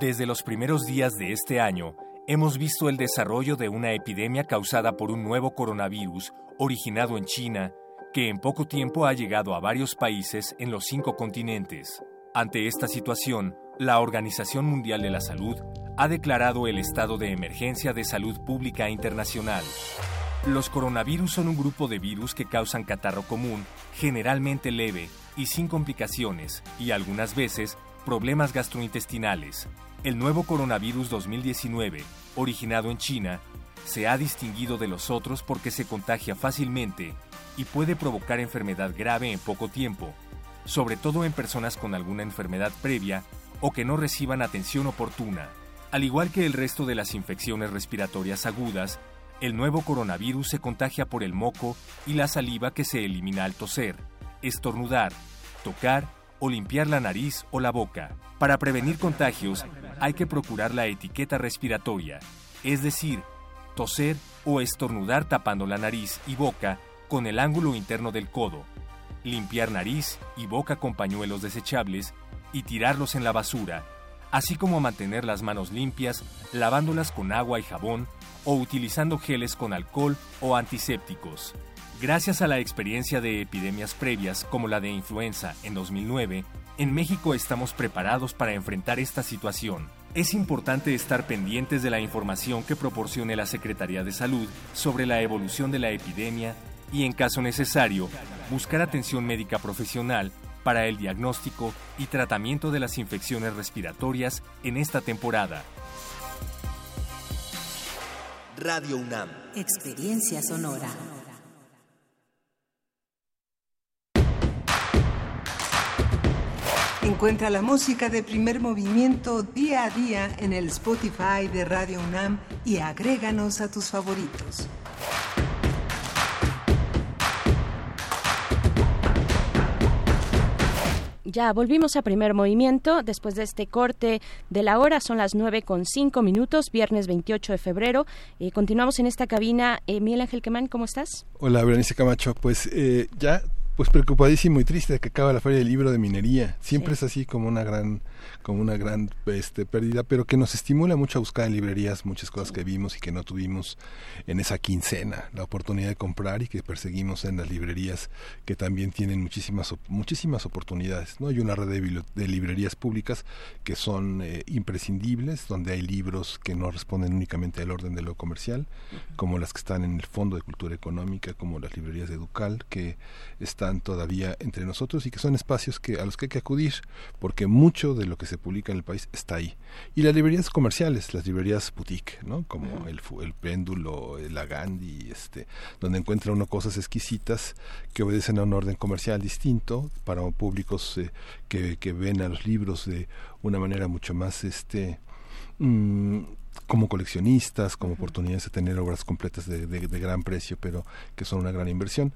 Desde los primeros días de este año, hemos visto el desarrollo de una epidemia causada por un nuevo coronavirus originado en China, que en poco tiempo ha llegado a varios países en los cinco continentes. Ante esta situación, la Organización Mundial de la Salud ha declarado el estado de emergencia de salud pública internacional. Los coronavirus son un grupo de virus que causan catarro común, generalmente leve y sin complicaciones, y algunas veces problemas gastrointestinales. El nuevo coronavirus 2019, originado en China, se ha distinguido de los otros porque se contagia fácilmente y puede provocar enfermedad grave en poco tiempo, sobre todo en personas con alguna enfermedad previa o que no reciban atención oportuna. Al igual que el resto de las infecciones respiratorias agudas, el nuevo coronavirus se contagia por el moco y la saliva que se elimina al toser, estornudar, tocar o limpiar la nariz o la boca. Para prevenir contagios hay que procurar la etiqueta respiratoria, es decir, toser o estornudar tapando la nariz y boca con el ángulo interno del codo, limpiar nariz y boca con pañuelos desechables y tirarlos en la basura, así como mantener las manos limpias lavándolas con agua y jabón o utilizando geles con alcohol o antisépticos. Gracias a la experiencia de epidemias previas como la de influenza en 2009, en México estamos preparados para enfrentar esta situación. Es importante estar pendientes de la información que proporcione la Secretaría de Salud sobre la evolución de la epidemia y, en caso necesario, buscar atención médica profesional para el diagnóstico y tratamiento de las infecciones respiratorias en esta temporada. Radio UNAM. Experiencia sonora. Encuentra la música de primer movimiento día a día en el Spotify de Radio UNAM y agréganos a tus favoritos. Ya volvimos a primer movimiento después de este corte de la hora. Son las nueve con cinco minutos, viernes 28 de febrero. Eh, continuamos en esta cabina. Eh, Miguel Ángel Quemán, ¿cómo estás? Hola, Berenice Camacho. Pues eh, ya pues preocupadísimo y triste de que acaba la feria del libro de minería. Siempre es así como una gran como una gran este, pérdida, pero que nos estimula mucho a buscar en librerías muchas cosas que vimos y que no tuvimos en esa quincena, la oportunidad de comprar y que perseguimos en las librerías que también tienen muchísimas muchísimas oportunidades. no Hay una red de, de librerías públicas que son eh, imprescindibles, donde hay libros que no responden únicamente al orden de lo comercial, como las que están en el Fondo de Cultura Económica, como las librerías de Educal, que están todavía entre nosotros y que son espacios que a los que hay que acudir porque mucho de lo que se publica en el país está ahí. Y las librerías comerciales las librerías boutique no como el, el péndulo la Gandhi este donde encuentra uno cosas exquisitas que obedecen a un orden comercial distinto para públicos eh, que, que ven a los libros de una manera mucho más este mm, como coleccionistas, como oportunidades de tener obras completas de, de, de, gran precio, pero que son una gran inversión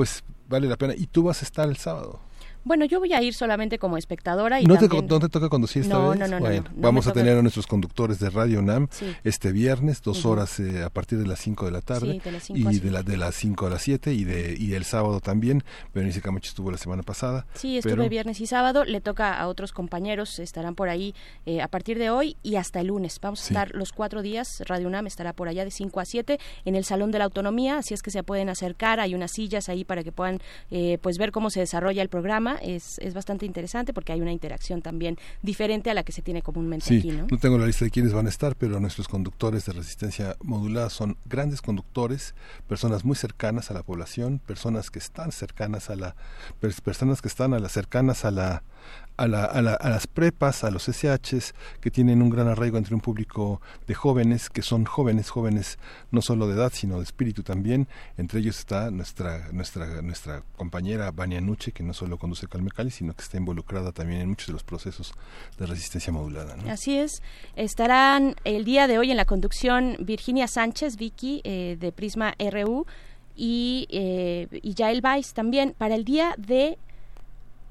pues vale la pena. Y tú vas a estar el sábado. Bueno, yo voy a ir solamente como espectadora y ¿No, también... te, ¿No te toca conducir esta no, vez? No, no, no, bueno, no, no vamos a tener a nuestros conductores de Radio UNAM Sí. este viernes, dos horas eh, a partir de las 5 de la tarde. Sí, de las cinco y de, la, de las 5 a las 7 y, de, y el sábado también. Berenice Camacho estuvo la semana pasada. Sí, estuve pero- viernes y sábado. Le toca a otros compañeros, estarán por ahí eh, a partir de hoy y hasta el lunes. Vamos a Sí. estar los cuatro días. Radio UNAM estará por allá de 5 a 7 en el Salón de la Autonomía, así es que se pueden acercar. Hay unas sillas ahí para que puedan eh, pues ver cómo se desarrolla el programa. Es, es bastante interesante porque hay una interacción también diferente a la que se tiene comúnmente Sí, aquí, ¿no? no tengo la lista de quiénes van a estar, pero nuestros conductores de resistencia modulada son grandes conductores, personas muy cercanas a la población, personas que están cercanas a la, pers- personas que están a las cercanas a la a, la- a la- a las prepas, a los SHs, que tienen un gran arraigo entre un público de jóvenes, que son jóvenes, jóvenes no solo de edad, sino de espíritu también. Entre ellos está nuestra, nuestra, nuestra compañera Vania Nuche, que no solo conduce Calmecali, sino que está involucrada también en muchos de los procesos de resistencia modulada. Así es. Estarán el día de hoy en la conducción Virginia Sánchez, Vicky, eh, de Prisma RU, y, eh, y también, para el día de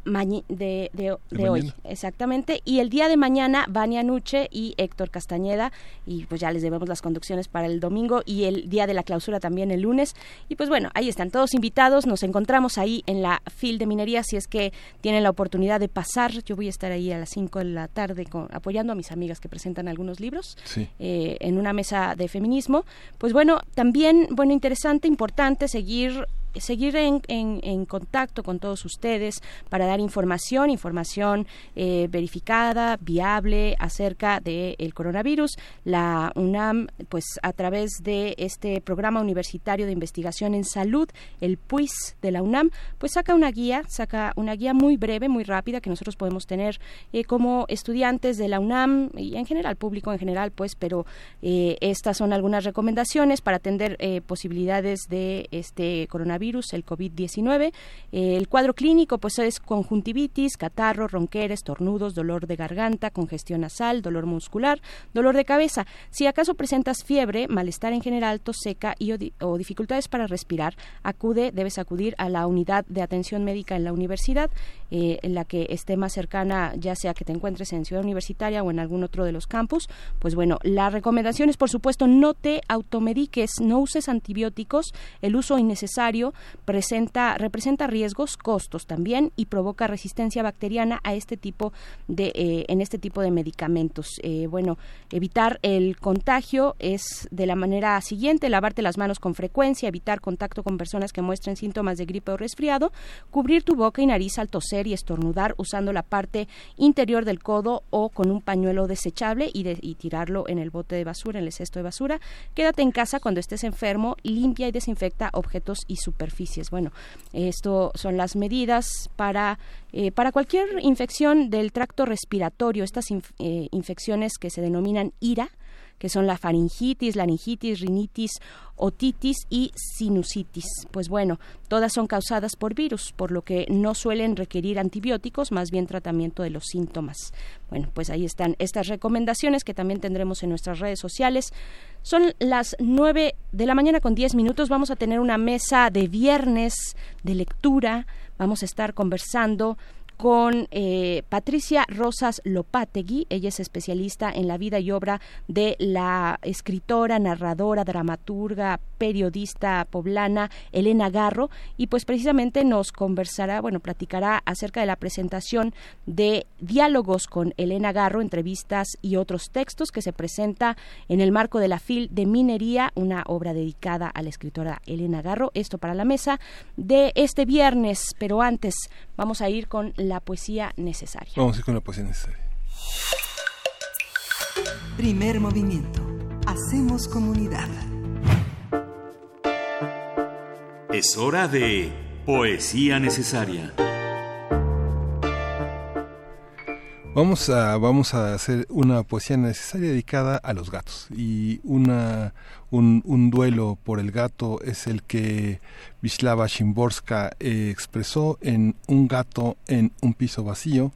de, de- hoy, exactamente. Y el día de mañana, Vania Nuche y Héctor Castañeda. Y pues ya les debemos las conducciones para el domingo y el día de la clausura también el lunes. Y pues bueno, ahí están todos invitados. Nos encontramos ahí en la FIL de Minería. Si es que tienen la oportunidad de pasar, yo voy a estar ahí a las 5 de la tarde con- apoyando a mis amigas que presentan algunos libros Sí. eh, en una mesa de feminismo. Pues bueno, también, bueno, interesante, importante seguir seguir en, contacto con todos ustedes para dar información, información eh, verificada, viable acerca del coronavirus. La UNAM, pues a través de este programa universitario de investigación en salud, el PUIS de la UNAM, pues saca una guía, saca una guía muy breve, muy rápida que nosotros podemos tener eh, como estudiantes de la UNAM y en general, público en general, pues, pero eh, estas son algunas recomendaciones para atender posibilidades de este coronavirus, el COVID-19. Eh, el cuadro clínico, pues, es conjuntivitis, catarro, ronquera, estornudos, dolor de garganta, congestión nasal, dolor muscular, dolor de cabeza. Si acaso presentas fiebre, malestar en general, tos seca y o, di- o dificultades para respirar, acude, debes acudir a la unidad de atención médica en la universidad, eh, en la que esté más cercana, ya sea que te encuentres en Ciudad Universitaria o en algún otro de los campus. Pues bueno, la recomendación es, por supuesto, no te automediques, no uses antibióticos, el uso innecesario presenta, representa riesgos, costos también y provoca resistencia bacteriana a este tipo de, eh, en este tipo de medicamentos. Eh, bueno, evitar el contagio es de la manera siguiente, lavarte las manos con frecuencia, evitar contacto con personas que muestren síntomas de gripe o resfriado, cubrir tu boca y nariz al toser y estornudar usando la parte interior del codo o con un pañuelo desechable y, y tirarlo en el bote de basura, en el cesto de basura. Quédate en casa cuando estés enfermo, limpia y desinfecta objetos y superficies. Bueno, esto son las medidas para, eh, para cualquier infección del tracto respiratorio, estas eh, infecciones que se denominan IRA, que son la faringitis, laringitis, rinitis, otitis y sinusitis. Pues bueno, todas son causadas por virus, por lo que no suelen requerir antibióticos, más bien tratamiento de los síntomas. Bueno, pues ahí están estas recomendaciones que también tendremos en nuestras redes sociales. Son las 9 de la mañana con 10 minutos. Vamos a tener una mesa de viernes de lectura. Vamos a estar conversando con eh, Patricia Rosas Lopategui. Ella es especialista en la vida y obra de la escritora, narradora, dramaturga, periodista poblana Elena Garro y pues precisamente nos conversará, bueno, platicará acerca de la presentación de diálogos con Elena Garro, entrevistas y otros textos que se presenta en el marco de la FIL de Minería, una obra dedicada a la escritora Elena Garro. Esto para la mesa de este viernes, pero antes vamos a ir con la poesía necesaria. Vamos a ir con la poesía necesaria. Primer movimiento. Hacemos comunidad. Es hora de Poesía Necesaria. Vamos a, vamos a hacer una poesía necesaria dedicada a los gatos. Y una, un, duelo por el gato es el que Wisława Szymborska eh, expresó en Un gato en un piso vacío.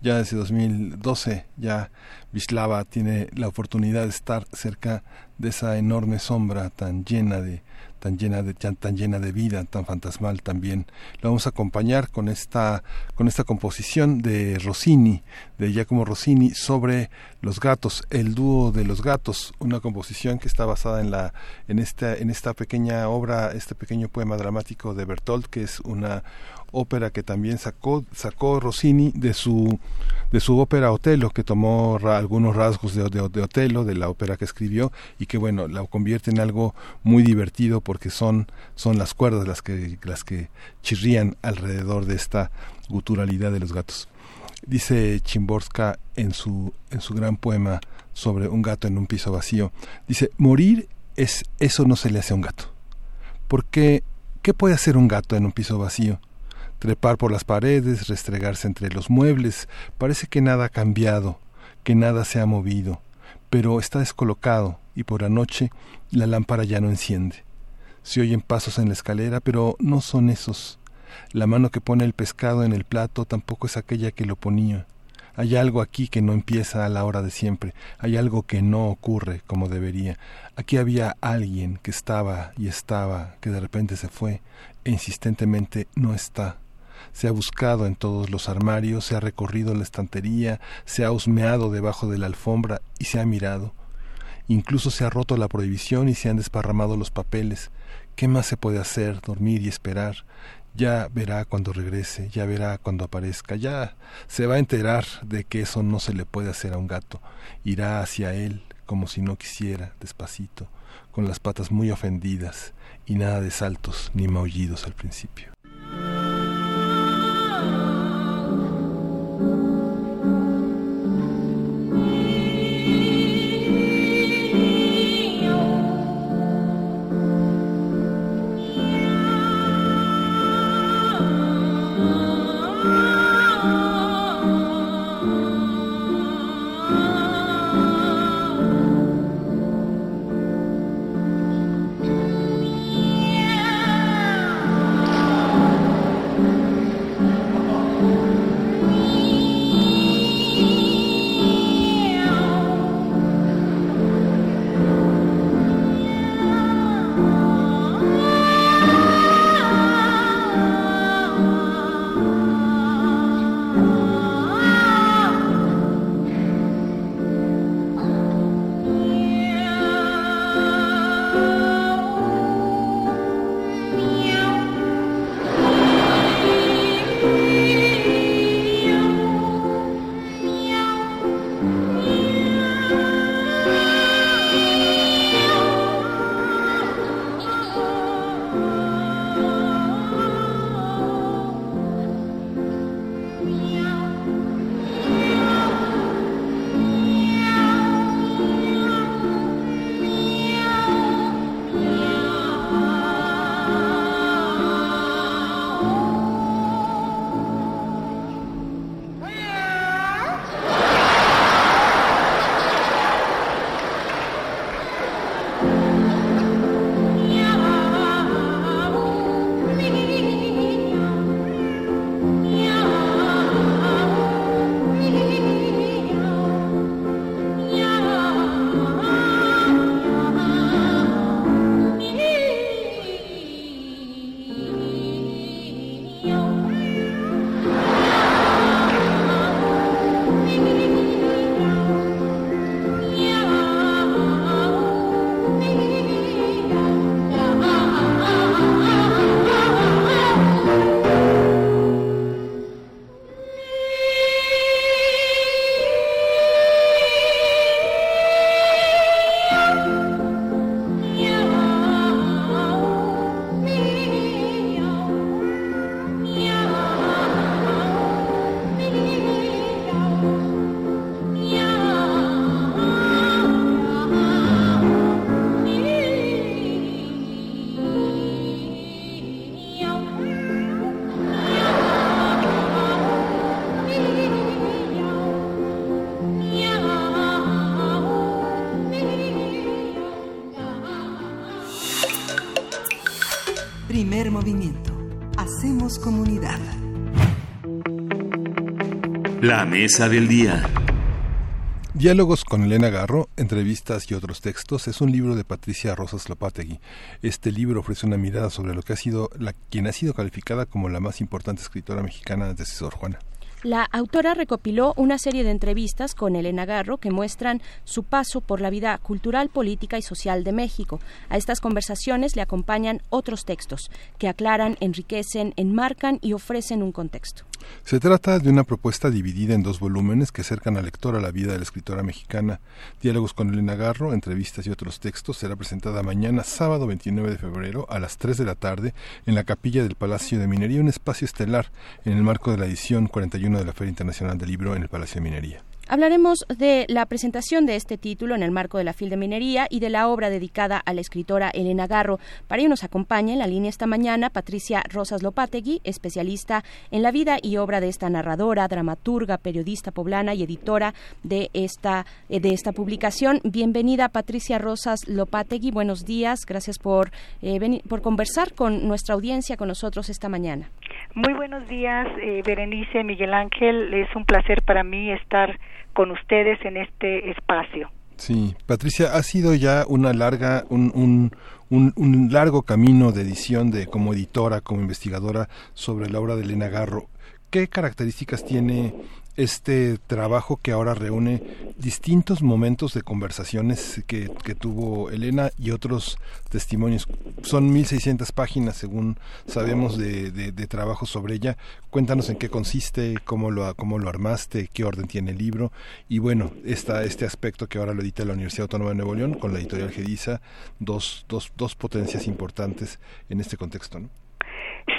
Ya desde 2012 ya Wisława tiene la oportunidad de estar cerca de esa enorme sombra tan llena de, tan llena de tan, llena de vida, tan fantasmal también. La vamos a acompañar con esta con esta composición de Rossini, de Giacomo Rossini sobre los gatos, el dúo de los gatos, una composición que está basada en la en esta en esta pequeña obra, este pequeño poema dramático de Bertolt, que es una ópera que también sacó sacó Rossini de su de su ópera Otelo, que tomó algunos rasgos de, de, Otelo, de la ópera que escribió, y que bueno, la convierte en algo muy divertido porque son, son las cuerdas las que, las que chirrían alrededor de esta guturalidad de los gatos. Dice Chimborska en su, en su gran poema sobre un gato en un piso vacío, dice, morir es eso no se le hace a un gato. Porque, ¿qué puede hacer un gato en un piso vacío? Trepar por las paredes, restregarse entre los muebles. Parece que nada ha cambiado, que nada se ha movido, pero está descolocado y por la noche la lámpara ya no enciende. Se oyen pasos en la escalera, pero no son esos. La mano que pone el pescado en el plato tampoco es aquella que lo ponía. Hay algo aquí que no empieza a la hora de siempre, hay algo que no ocurre como debería. Aquí había alguien que estaba y estaba, que de repente se fue, e insistentemente no está se ha buscado en todos los armarios, se ha recorrido la estantería, se ha husmeado debajo de la alfombra y se ha mirado. Incluso se ha roto la prohibición y se han desparramado los papeles. ¿Qué más se puede hacer? Dormir y esperar. Ya verá cuando regrese, ya verá cuando aparezca, ya se va a enterar de que eso no se le puede hacer a un gato. Irá hacia él como si no quisiera, despacito, con las patas muy ofendidas y nada de saltos ni maullidos al principio. La mesa del día. Diálogos con Elena Garro, entrevistas y otros textos es un libro de Patricia Rosas Lopategui. Este libro ofrece una mirada sobre lo que ha sido la quien ha sido calificada como la más importante escritora mexicana desde Sor Juana. La autora recopiló una serie de entrevistas con Elena Garro que muestran su paso por la vida cultural, política y social de México. A estas conversaciones le acompañan otros textos que aclaran, enriquecen, enmarcan y ofrecen un contexto. Se trata de una propuesta dividida en dos volúmenes que acercan al lector a la vida de la escritora mexicana. Diálogos con Elena Garro, entrevistas y otros textos será presentada mañana, sábado 29 de febrero, a las 3 de la tarde, en la capilla del Palacio de Minería, un espacio estelar en el marco de la edición 41 de la Feria Internacional del Libro en el Palacio de Minería. Hablaremos de la presentación de este título en el marco de la FIL de Minería y de la obra dedicada a la escritora Elena Garro. Para ello nos acompaña en la línea esta mañana Patricia Rosas Lopategui, especialista en la vida y obra de esta narradora, dramaturga, periodista poblana y editora de esta, eh, de esta publicación. Bienvenida Patricia Rosas Lopategui, buenos días, gracias por, eh, por conversar con nuestra audiencia, con nosotros esta mañana. Muy buenos días, eh, Berenice, Miguel Ángel, es un placer para mí estar con ustedes en este espacio. Sí, Patricia, ha sido ya una larga, un, un, un, largo camino de edición de como editora, como investigadora sobre la obra de Elena Garro. ¿Qué características tiene este trabajo que ahora reúne distintos momentos de conversaciones que, tuvo Elena y otros testimonios. Son 1.600 páginas, según sabemos, de, de, trabajo sobre ella. Cuéntanos en qué consiste, cómo lo, cómo lo armaste, qué orden tiene el libro y bueno, esta, este aspecto que ahora lo edita la Universidad Autónoma de Nuevo León con la editorial Gedisa, dos, dos, dos potencias importantes en este contexto. ¿no?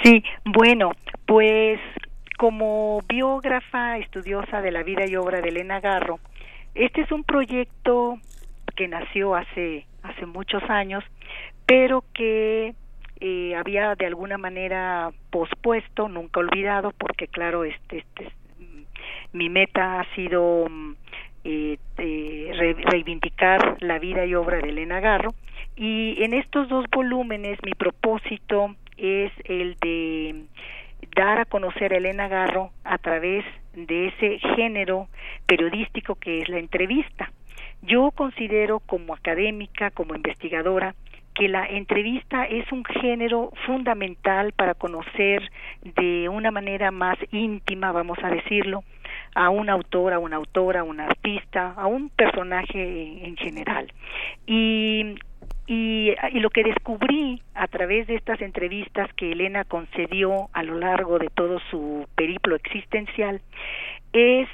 Sí, bueno, pues como biógrafa estudiosa de la vida y obra de Elena Garro, este es un proyecto que nació hace, hace muchos años, pero que eh, había de alguna manera pospuesto, nunca olvidado, porque claro, este, este mi meta ha sido eh, reivindicar la vida y obra de Elena Garro, y en estos dos volúmenes mi propósito es el de dar a conocer a Elena Garro a través de ese género periodístico que es la entrevista. Yo considero como académica, como investigadora, que la entrevista es un género fundamental para conocer de una manera más íntima, vamos a decirlo, a un autor, a una autora, a un artista, a un personaje en general. Y y, lo que descubrí a través de estas entrevistas que Elena concedió a lo largo de todo su periplo existencial es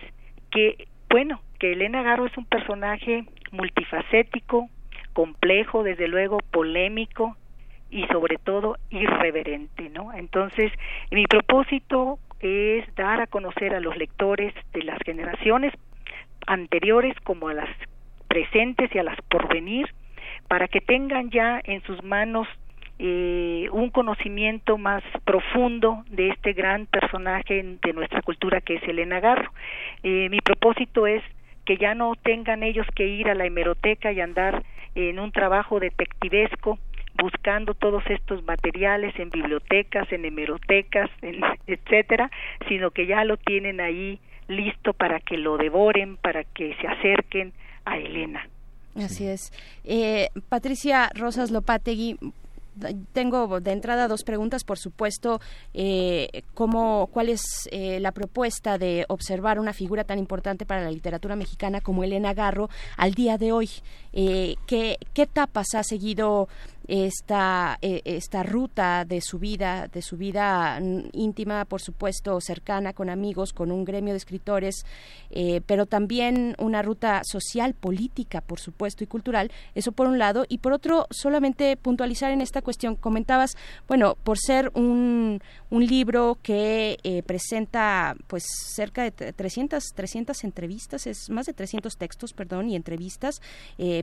que, bueno, que Elena Garro es un personaje multifacético, complejo, desde luego polémico y sobre todo irreverente, ¿no? Entonces, mi propósito es dar a conocer a los lectores de las generaciones anteriores como a las presentes y a las porvenir para que tengan ya en sus manos eh, un conocimiento más profundo de este gran personaje de nuestra cultura que es Elena Garro. Eh, mi propósito es que ya no tengan ellos que ir a la hemeroteca y andar en un trabajo detectivesco buscando todos estos materiales en bibliotecas, en hemerotecas, en, etcétera, sino que ya lo tienen ahí listo para que lo devoren, para que se acerquen a Elena. Así es. Eh, Patricia Rosas Lopategui, tengo de entrada dos preguntas, por supuesto, eh, cómo, cuál es eh, la propuesta de observar una figura tan importante para la literatura mexicana como Elena Garro al día de hoy. Eh, ¿qué, ¿Qué etapas ha seguido esta, eh, esta ruta de su vida, de su vida mm, íntima, por supuesto, cercana con amigos, con un gremio de escritores, eh, pero también una ruta social, política, por supuesto, y cultural. Eso por un lado. Y por otro, solamente puntualizar en esta cuestión, comentabas, bueno, por ser un, un libro que eh, presenta pues cerca de 300, 300 entrevistas, es más de 300 textos, perdón, y entrevistas,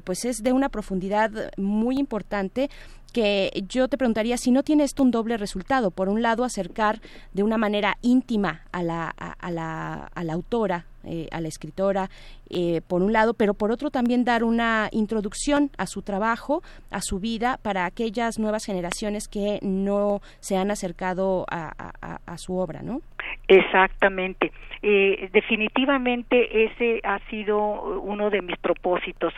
pues es de una profundidad muy importante que yo te preguntaría si no tiene esto un doble resultado. Por un lado, acercar de una manera íntima a la, a, la, a la autora, eh, a la escritora, eh, por un lado, pero por otro también dar una introducción a su trabajo, a su vida, para aquellas nuevas generaciones que no se han acercado a, su obra, ¿no? Exactamente. Eh, definitivamente ese ha sido uno de mis propósitos,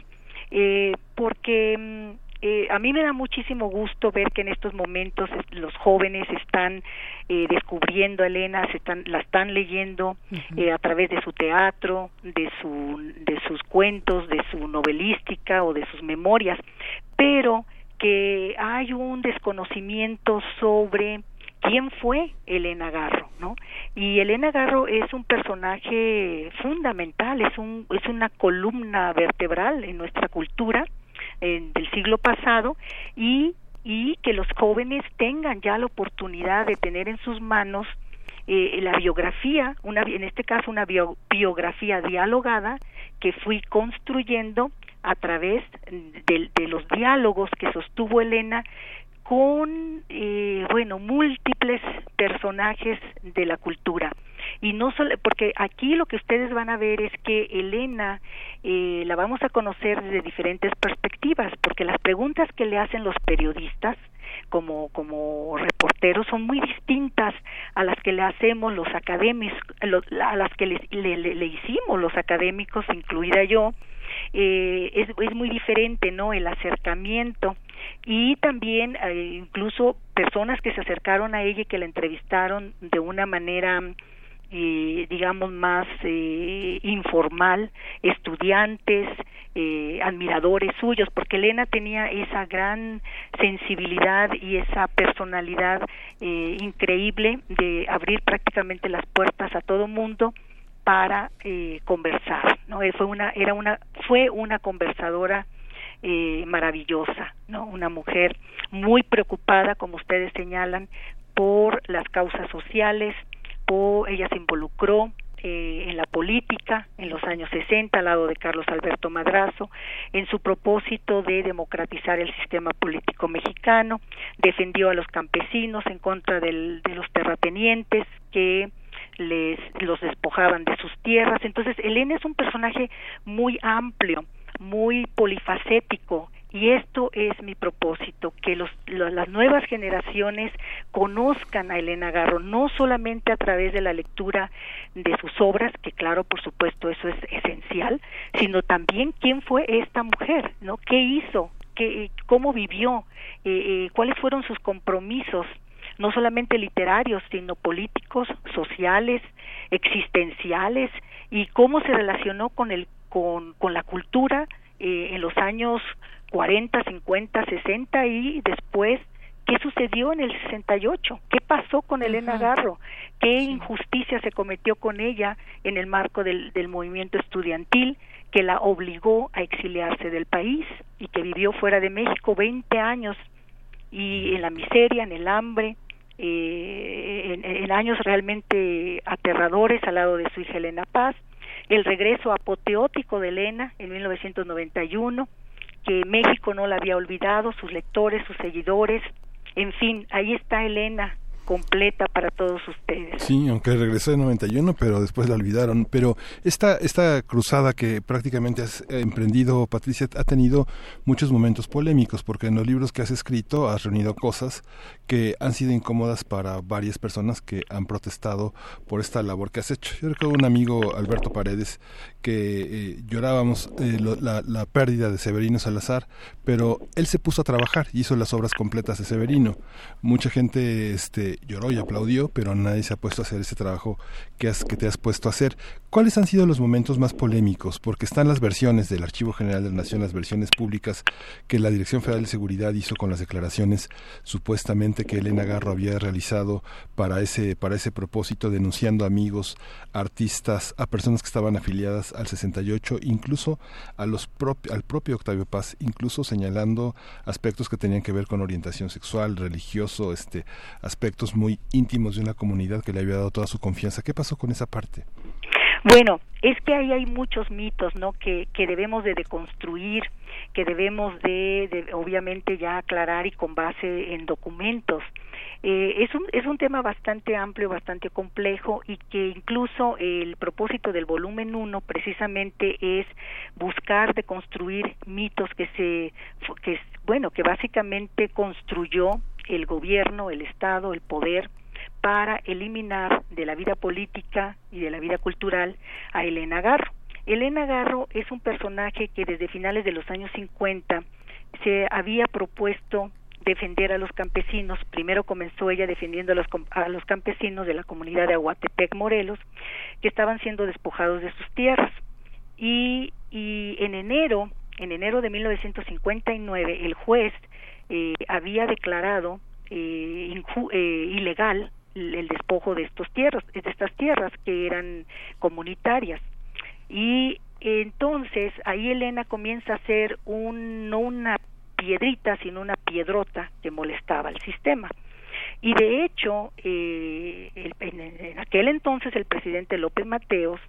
porque mm, eh, a mí me da muchísimo gusto ver que en estos momentos los jóvenes están eh, descubriendo a Elena, se están, la están leyendo eh, a través de su teatro, de, su, de sus cuentos, de su novelística o de sus memorias, pero que hay un desconocimiento sobre quién fue Elena Garro, ¿no? Y Elena Garro es un personaje fundamental, es un es una columna vertebral en nuestra cultura del siglo pasado y y que los jóvenes tengan ya la oportunidad de tener en sus manos eh, la biografía, una, en este caso una biografía dialogada que fui construyendo a través de, de, los diálogos que sostuvo Elena con, eh, bueno, múltiples personajes de la cultura. Y no solo, porque aquí lo que ustedes van a ver es que Elena eh, la vamos a conocer desde diferentes perspectivas, porque las preguntas que le hacen los periodistas, como, como reporteros son muy distintas a las que le hacemos los académicos, a las que le, le, hicimos los académicos, incluida yo, eh, es, es muy diferente, ¿no? El acercamiento y también eh, incluso personas que se acercaron a ella y que la entrevistaron de una manera eh, digamos más eh, informal estudiantes eh, admiradores suyos porque Elena tenía esa gran sensibilidad y esa personalidad eh, increíble de abrir prácticamente las puertas a todo mundo para eh, conversar no eh, fue una era una fue una conversadora maravillosa, ¿no? Una mujer muy preocupada, como ustedes señalan, por las causas sociales, ella se involucró eh, en la política en los años 60 al lado de Carlos Alberto Madrazo en su propósito de democratizar el sistema político mexicano defendió a los campesinos en contra de los terratenientes que les los despojaban de sus tierras. Entonces Elena es un personaje muy amplio muy polifacético y esto es mi propósito, que los, las nuevas generaciones conozcan a Elena Garro, no solamente a través de la lectura de sus obras, que claro, por supuesto, eso es esencial, sino también quién fue esta mujer, ¿no? ¿Qué hizo? ¿Qué, ¿Cómo vivió? Eh, eh, ¿Cuáles fueron sus compromisos? no solamente literarios, sino políticos, sociales, existenciales, y cómo se relacionó con el con, con la cultura eh, en los años 40, 50, 60 y después qué sucedió en el 68, qué pasó con Elena Garro, qué injusticia se cometió con ella en el marco del, del movimiento estudiantil que la obligó a exiliarse del país y que vivió fuera de México 20 años y en la miseria, en el hambre, eh, en, en, años realmente aterradores al lado de su hija Elena Paz el regreso apoteótico de Elena en 1991, que México no la había olvidado, sus lectores, sus seguidores, en fin, ahí está Elena completa para todos ustedes. Sí, aunque regresó en 91, pero después la olvidaron. Pero esta, esta cruzada que prácticamente has emprendido, Patricia, ha tenido muchos momentos polémicos, porque en los libros que has escrito has reunido cosas que han sido incómodas para varias personas que han protestado por esta labor que has hecho. Yo recuerdo un amigo, Alberto Paredes, que eh, llorábamos eh, la, la pérdida de Severino Salazar, pero él se puso a trabajar y hizo las obras completas de Severino. Mucha gente este, lloró y aplaudió, pero nadie se ha puesto a hacer ese trabajo que, has, que te has puesto a hacer. ¿Cuáles han sido los momentos más polémicos? Porque están las versiones del Archivo General de la Nación, las versiones públicas que la Dirección Federal de Seguridad hizo con las declaraciones supuestamente que Elena Garro había realizado para ese, para ese propósito, denunciando amigos, artistas, a personas que estaban afiliadas al 68, incluso a los al propio Octavio Paz, incluso señalando aspectos que tenían que ver con orientación sexual, religioso, este aspectos muy íntimos de una comunidad que le había dado toda su confianza. ¿Qué pasó con esa parte? Bueno, es que ahí hay muchos mitos, ¿no? Que, que debemos de deconstruir, que debemos de, obviamente ya aclarar y con base en documentos. Eh, es, un, es un tema bastante amplio, bastante complejo y que incluso el propósito del volumen 1 precisamente es buscar de construir mitos que se, que, bueno, que básicamente construyó el gobierno, el Estado, el poder para eliminar de la vida política y de la vida cultural a Elena Garro. Elena Garro es un personaje que desde finales de los años 50 se había propuesto defender a los campesinos. Primero comenzó ella defendiendo a los, a los campesinos de la comunidad de Aguatepec, Morelos, que estaban siendo despojados de sus tierras. Y, y en enero, en enero de 1959, el juez eh, había declarado eh, eh, ilegal el despojo de estos tierras, de estas tierras que eran comunitarias. Y entonces ahí Elena comienza a ser un, no una piedrita, sino una piedrota que molestaba al sistema. Y de hecho, eh, en, aquel entonces el presidente López Mateos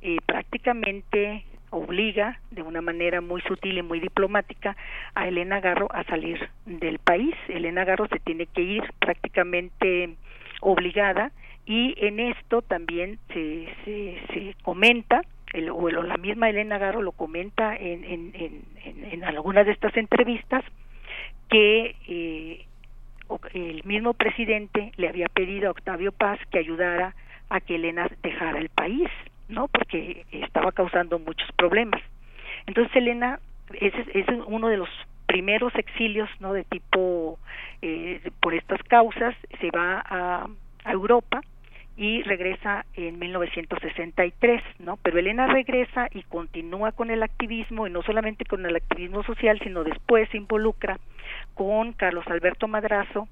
eh, prácticamente obliga de una manera muy sutil y muy diplomática a Elena Garro a salir del país. Elena Garro se tiene que ir prácticamente obligada y en esto también se, se, se comenta el, o la misma Elena Garro lo comenta en, en, en, en algunas de estas entrevistas que eh, el mismo presidente le había pedido a Octavio Paz que ayudara a que Elena dejara el país ¿no? Porque estaba causando muchos problemas. Entonces Elena ese es uno de los primeros exilios, ¿no? De tipo eh, por estas causas se va a, a Europa y regresa en 1963, ¿no? Pero Elena regresa y continúa con el activismo y no solamente con el activismo social, sino después se involucra con Carlos Alberto Madrazo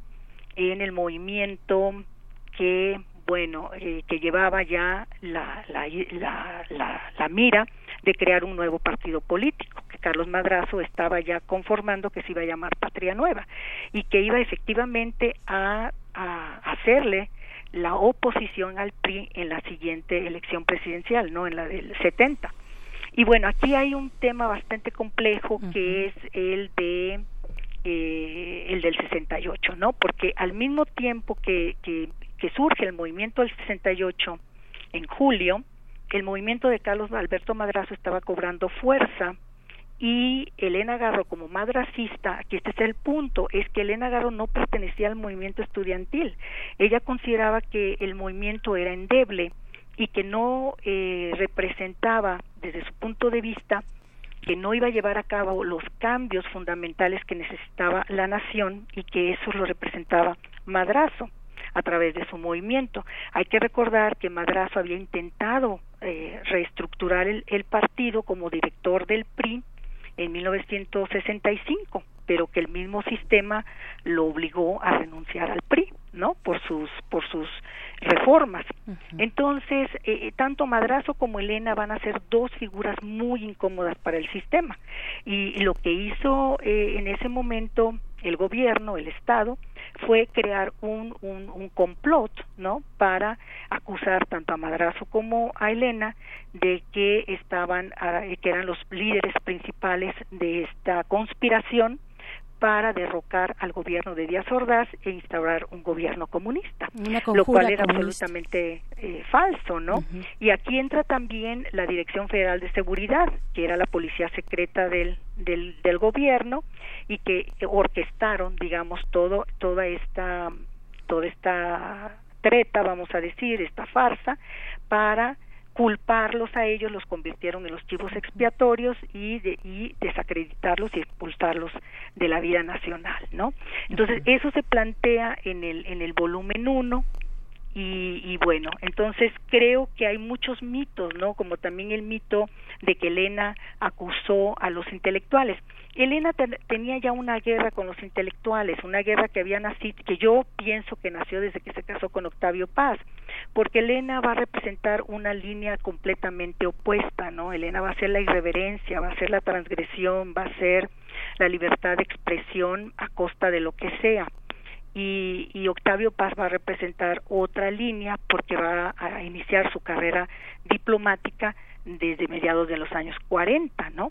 en el movimiento que bueno, eh, que llevaba ya la, la, la, la, mira de crear un nuevo partido político, que Carlos Madrazo estaba ya conformando que se iba a llamar Patria Nueva y que iba efectivamente a, a hacerle la oposición al PRI en la siguiente elección presidencial, no en la del 70. Y bueno, aquí hay un tema bastante complejo que es el de eh, el del 68, ¿no? Porque al mismo tiempo que, que que surge el movimiento del 68 en julio, el movimiento de Carlos Alberto Madrazo estaba cobrando fuerza y Elena Garro como madracista, aquí este es el punto, es que Elena Garro no pertenecía al movimiento estudiantil. Ella consideraba que el movimiento era endeble y que no eh, representaba desde su punto de vista que no iba a llevar a cabo los cambios fundamentales que necesitaba la nación y que eso lo representaba Madrazo a través de su movimiento. Hay que recordar que Madrazo había intentado eh, reestructurar el, el partido como director del PRI en 1965, pero que el mismo sistema lo obligó a renunciar al PRI, ¿no? Por sus por sus reformas. Entonces, eh, eh, tanto Madrazo como Elena van a ser dos figuras muy incómodas para el sistema. Y, lo que hizo eh, en ese momento el gobierno, el Estado, fue crear un, un, un, complot, ¿no? Para acusar tanto a Madrazo como a Elena de que estaban, ah, que eran los líderes principales de esta conspiración para derrocar al gobierno de Díaz Ordaz e instaurar un gobierno comunista, lo cual era absolutamente eh, falso, ¿no? Y aquí entra también la Dirección Federal de Seguridad, que era la policía secreta del, del, del gobierno y que orquestaron, digamos, todo toda esta toda esta treta, vamos a decir, esta farsa para culparlos a ellos los convirtieron en los chivos expiatorios y, de, y desacreditarlos y expulsarlos de la vida nacional, ¿no? Entonces eso se plantea en el en el volumen 1 y, y, bueno, entonces creo que hay muchos mitos, ¿no? Como también el mito de que Elena acusó a los intelectuales. Elena tenía ya una guerra con los intelectuales, una guerra que había nacido, que yo pienso que nació desde que se casó con Octavio Paz, porque Elena va a representar una línea completamente opuesta, ¿no? Elena va a ser la irreverencia, va a ser la transgresión, va a ser la libertad de expresión a costa de lo que sea. Y, y, Octavio Paz va a representar otra línea porque va a iniciar su carrera diplomática desde mediados de los años 40, ¿no?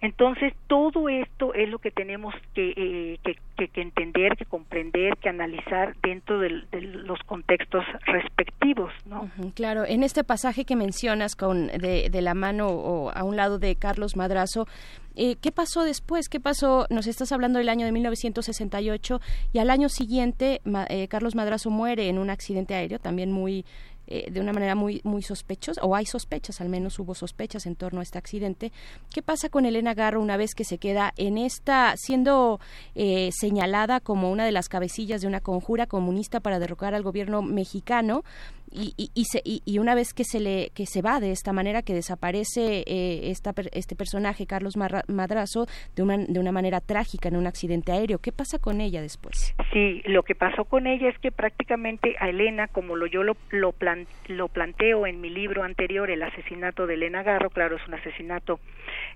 Entonces, todo esto es lo que tenemos que, eh, que, que, entender, que comprender, que analizar dentro de, los contextos respectivos, ¿no? claro, en este pasaje que mencionas con de, de la mano o a un lado de Carlos Madrazo, eh, ¿Qué pasó después? ¿Qué pasó? Nos estás hablando del año de 1968 y al año siguiente eh, Carlos Madrazo muere en un accidente aéreo, también muy eh, de una manera muy, muy sospechosa, o hay sospechas, al menos hubo sospechas en torno a este accidente. ¿Qué pasa con Elena Garro una vez que se queda en esta, siendo eh, señalada como una de las cabecillas de una conjura comunista para derrocar al gobierno mexicano? Y, y, y, y, una vez que se le que se va de esta manera que desaparece eh, esta, este personaje Carlos Madrazo de una, de una manera trágica en un accidente aéreo qué pasa con ella después sí lo que pasó con ella es que prácticamente a Elena como lo yo lo lo, lo planteo en mi libro anterior el asesinato de Elena Garro claro es un asesinato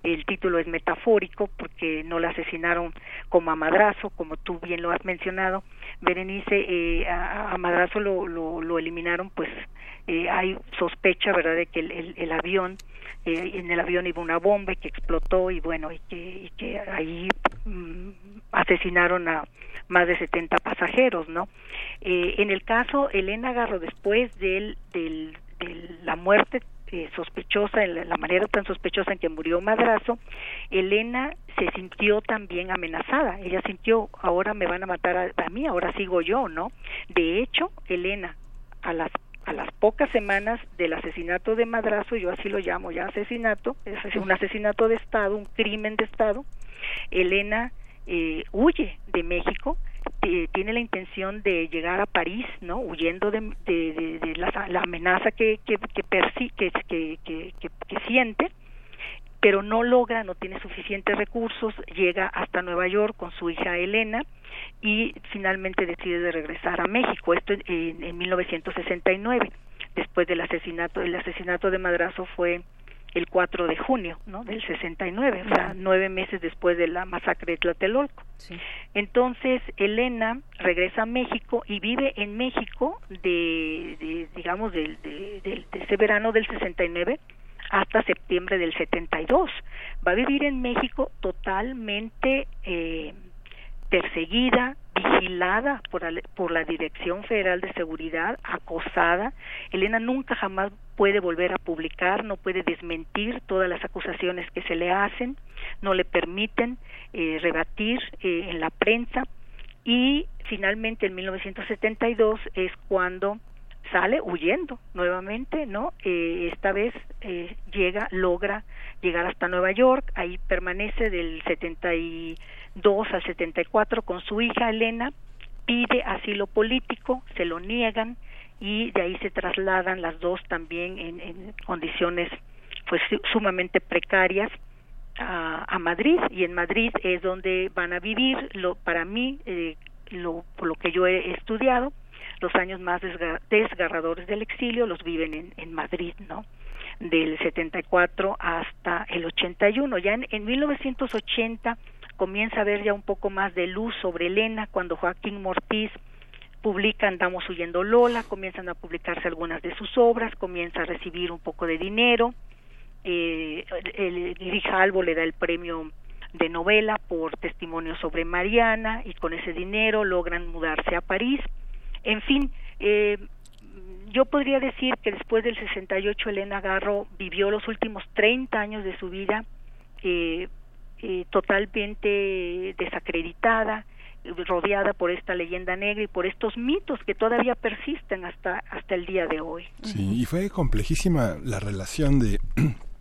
el título es metafórico porque no la asesinaron como a Madrazo como tú bien lo has mencionado Berenice eh, a, Madrazo lo, lo, eliminaron pues eh, hay sospecha, ¿verdad?, de que el, el, avión, eh, en el avión iba una bomba que explotó y bueno, y que, y que ahí mm, asesinaron a más de 70 pasajeros, ¿no? Eh, en el caso Elena Garro, después del, del, de la muerte sospechosa, en la, manera tan sospechosa en que murió Madrazo, Elena se sintió también amenazada. Ella sintió, ahora me van a matar a, a, mí, ahora sigo yo, ¿no? De hecho, Elena, a las a las pocas semanas del asesinato de Madrazo, yo así lo llamo ya asesinato, es un asesinato de Estado, un crimen de Estado, Elena eh, huye de México, tiene la intención de llegar a París, ¿no? Huyendo de, de, la, amenaza que que que, que, que, siente, pero no logra, no tiene suficientes recursos, llega hasta Nueva York con su hija Elena, y finalmente decide de regresar a México, esto en, en 1969, después del asesinato, el asesinato de Madrazo fue el 4 de junio ¿no? del 69, o sea, nueve meses después de la masacre de Tlatelolco. Entonces, Elena regresa a México y vive en México de, digamos, de, de, ese verano del 69 hasta septiembre del 72. Va a vivir en México totalmente eh, perseguida, vigilada por, por la Dirección Federal de Seguridad, acosada. Elena nunca jamás puede volver a publicar, no puede desmentir todas las acusaciones que se le hacen, no le permiten eh, rebatir eh, en la prensa y finalmente en 1972 es cuando sale huyendo nuevamente, ¿no? Eh, esta vez eh, llega, logra llegar hasta Nueva York, ahí permanece del 72 al 74 con su hija Elena, pide asilo político, se lo niegan y de ahí se trasladan las dos también en, condiciones pues sumamente precarias a, Madrid. Y en Madrid es donde van a vivir lo para mí eh, lo por lo que yo he estudiado los años más desgarradores del exilio los viven en, en Madrid no del 74 hasta el 81 ya en, en 1980 comienza a haber ya un poco más de luz sobre Elena cuando Joaquín Mortiz publica Andamos huyendo Lola, comienzan a publicarse algunas de sus obras, comienza a recibir un poco de dinero, eh, el Grijalvo le da el premio de novela por testimonio sobre Mariana y con ese dinero logran mudarse a París. En fin, eh, yo podría decir que después del 68 Elena Garro vivió los últimos 30 años de su vida eh, eh, totalmente desacreditada, rodeada por esta leyenda negra y por estos mitos que todavía persisten hasta hasta el día de hoy. Sí, y fue complejísima la relación de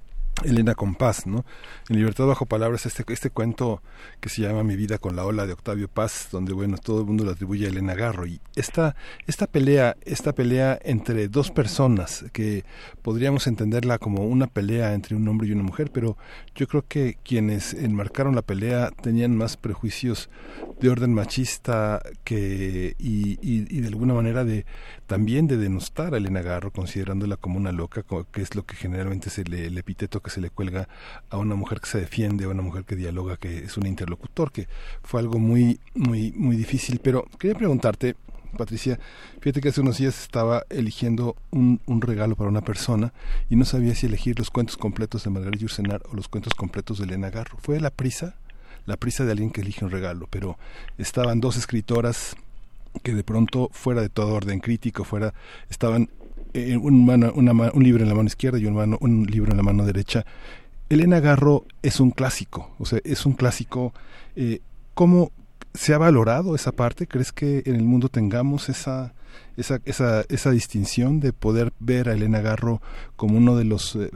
Elena Compás, ¿no? En Libertad bajo palabras, este, este cuento que se llama Mi vida con la ola de Octavio Paz, donde bueno, todo el mundo lo atribuye a Elena Garro. Y esta, esta pelea, esta pelea entre dos personas, que podríamos entenderla como una pelea entre un hombre y una mujer, pero yo creo que quienes enmarcaron la pelea tenían más prejuicios de orden machista que y, y, de alguna manera de también de denostar a Elena Garro, considerándola como una loca, que es lo que generalmente se le, el epíteto que se le cuelga a una mujer que se defiende, a una mujer que dialoga, que es un interlocutor, que fue algo muy, muy, muy difícil. Pero quería preguntarte, Patricia, fíjate que hace unos días estaba eligiendo un, regalo para una persona y no sabía si elegir los cuentos completos de Margarita Yursenar o los cuentos completos de Elena Garro. Fue la prisa, la prisa de alguien que elige un regalo, pero estaban dos escritoras que de pronto, fuera de todo orden crítico, fuera, estaban eh, un, mano, un libro en la mano izquierda y un, mano, un libro en la mano derecha. Elena Garro es un clásico, o sea, es un clásico. Eh, ¿Cómo se ha valorado esa parte? ¿Crees que en el mundo tengamos esa, esa, esa, esa distinción de poder ver a Elena Garro como uno de los, eh,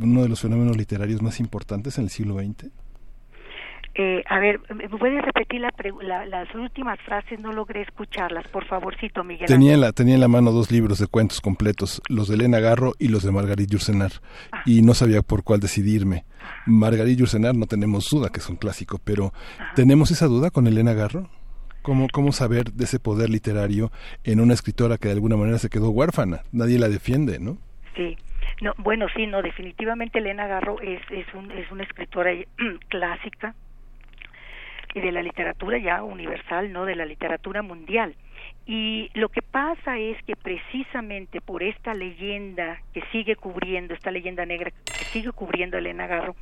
uno de los fenómenos literarios más importantes en el siglo XX? Eh, a ver, ¿me puedes repetir la, las últimas frases? No logré escucharlas, por favorcito, Miguel. Tenía en, la, tenía en la mano dos libros de cuentos completos, los de Elena Garro y los de Margarit Yursenar, ah. y no sabía por cuál decidirme. Margarit Yursenar no tenemos duda que es un clásico, pero ¿tenemos esa duda con Elena Garro? ¿Cómo, ¿Cómo saber de ese poder literario en una escritora que de alguna manera se quedó huérfana? Nadie la defiende, ¿no? Sí. No, bueno, sí, no, definitivamente Elena Garro es, es, un, es una escritora clásica, y de la literatura ya universal, no de la literatura mundial. Y lo que pasa es que precisamente por esta leyenda que sigue cubriendo, esta leyenda negra que sigue cubriendo Elena Garro,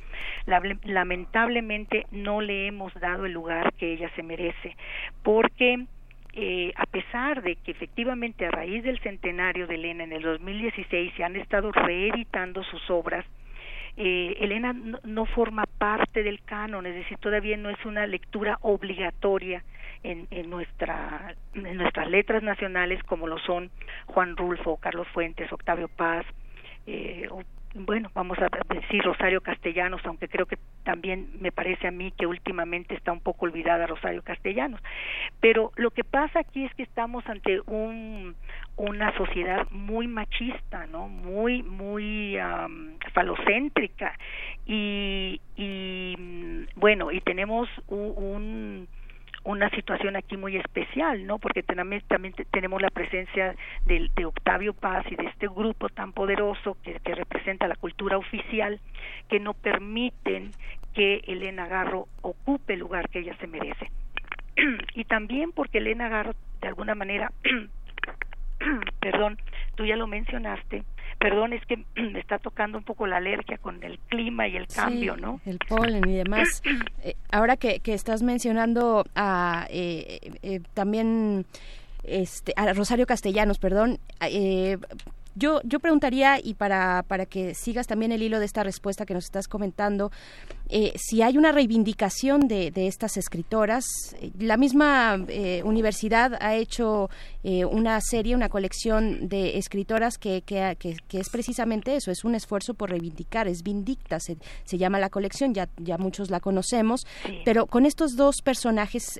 lamentablemente no le hemos dado el lugar que ella se merece, porque eh, a pesar de que efectivamente a raíz del centenario de Elena en el 2016 se han estado reeditando sus obras, eh, Elena no, forma parte del canon, es decir, todavía no es una lectura obligatoria en, en, nuestra, nuestras letras nacionales como lo son Juan Rulfo, Carlos Fuentes, Octavio Paz, eh, bueno, vamos a decir Rosario Castellanos, aunque creo que también me parece a mí que últimamente está un poco olvidada Rosario Castellanos. Pero lo que pasa aquí es que estamos ante un, una sociedad muy machista, ¿no? Muy, muy falocéntrica y, y, mm, bueno, y tenemos un una situación aquí muy especial, ¿no? Porque también, también tenemos la presencia de, de, Octavio Paz y de este grupo tan poderoso que, que, representa la cultura oficial que no permiten que Elena Garro ocupe el lugar que ella se merece. y también porque Elena Garro, de alguna manera, perdón, tú ya lo mencionaste, perdón, es que me está tocando un poco la alergia con el clima y el cambio, ¿no? El polen y demás. Eh, ahora que, que, estás mencionando a eh, eh, también este, a Rosario Castellanos, perdón, eh, yo, yo preguntaría, y para, para que sigas también el hilo de esta respuesta que nos estás comentando, eh, si hay una reivindicación de, de estas escritoras. La misma eh, universidad ha hecho eh, una serie, una colección de escritoras que, que, que, es precisamente eso, es un esfuerzo por reivindicar, es Vindicta, se, se llama la colección, ya, ya muchos la conocemos, pero con estos dos personajes,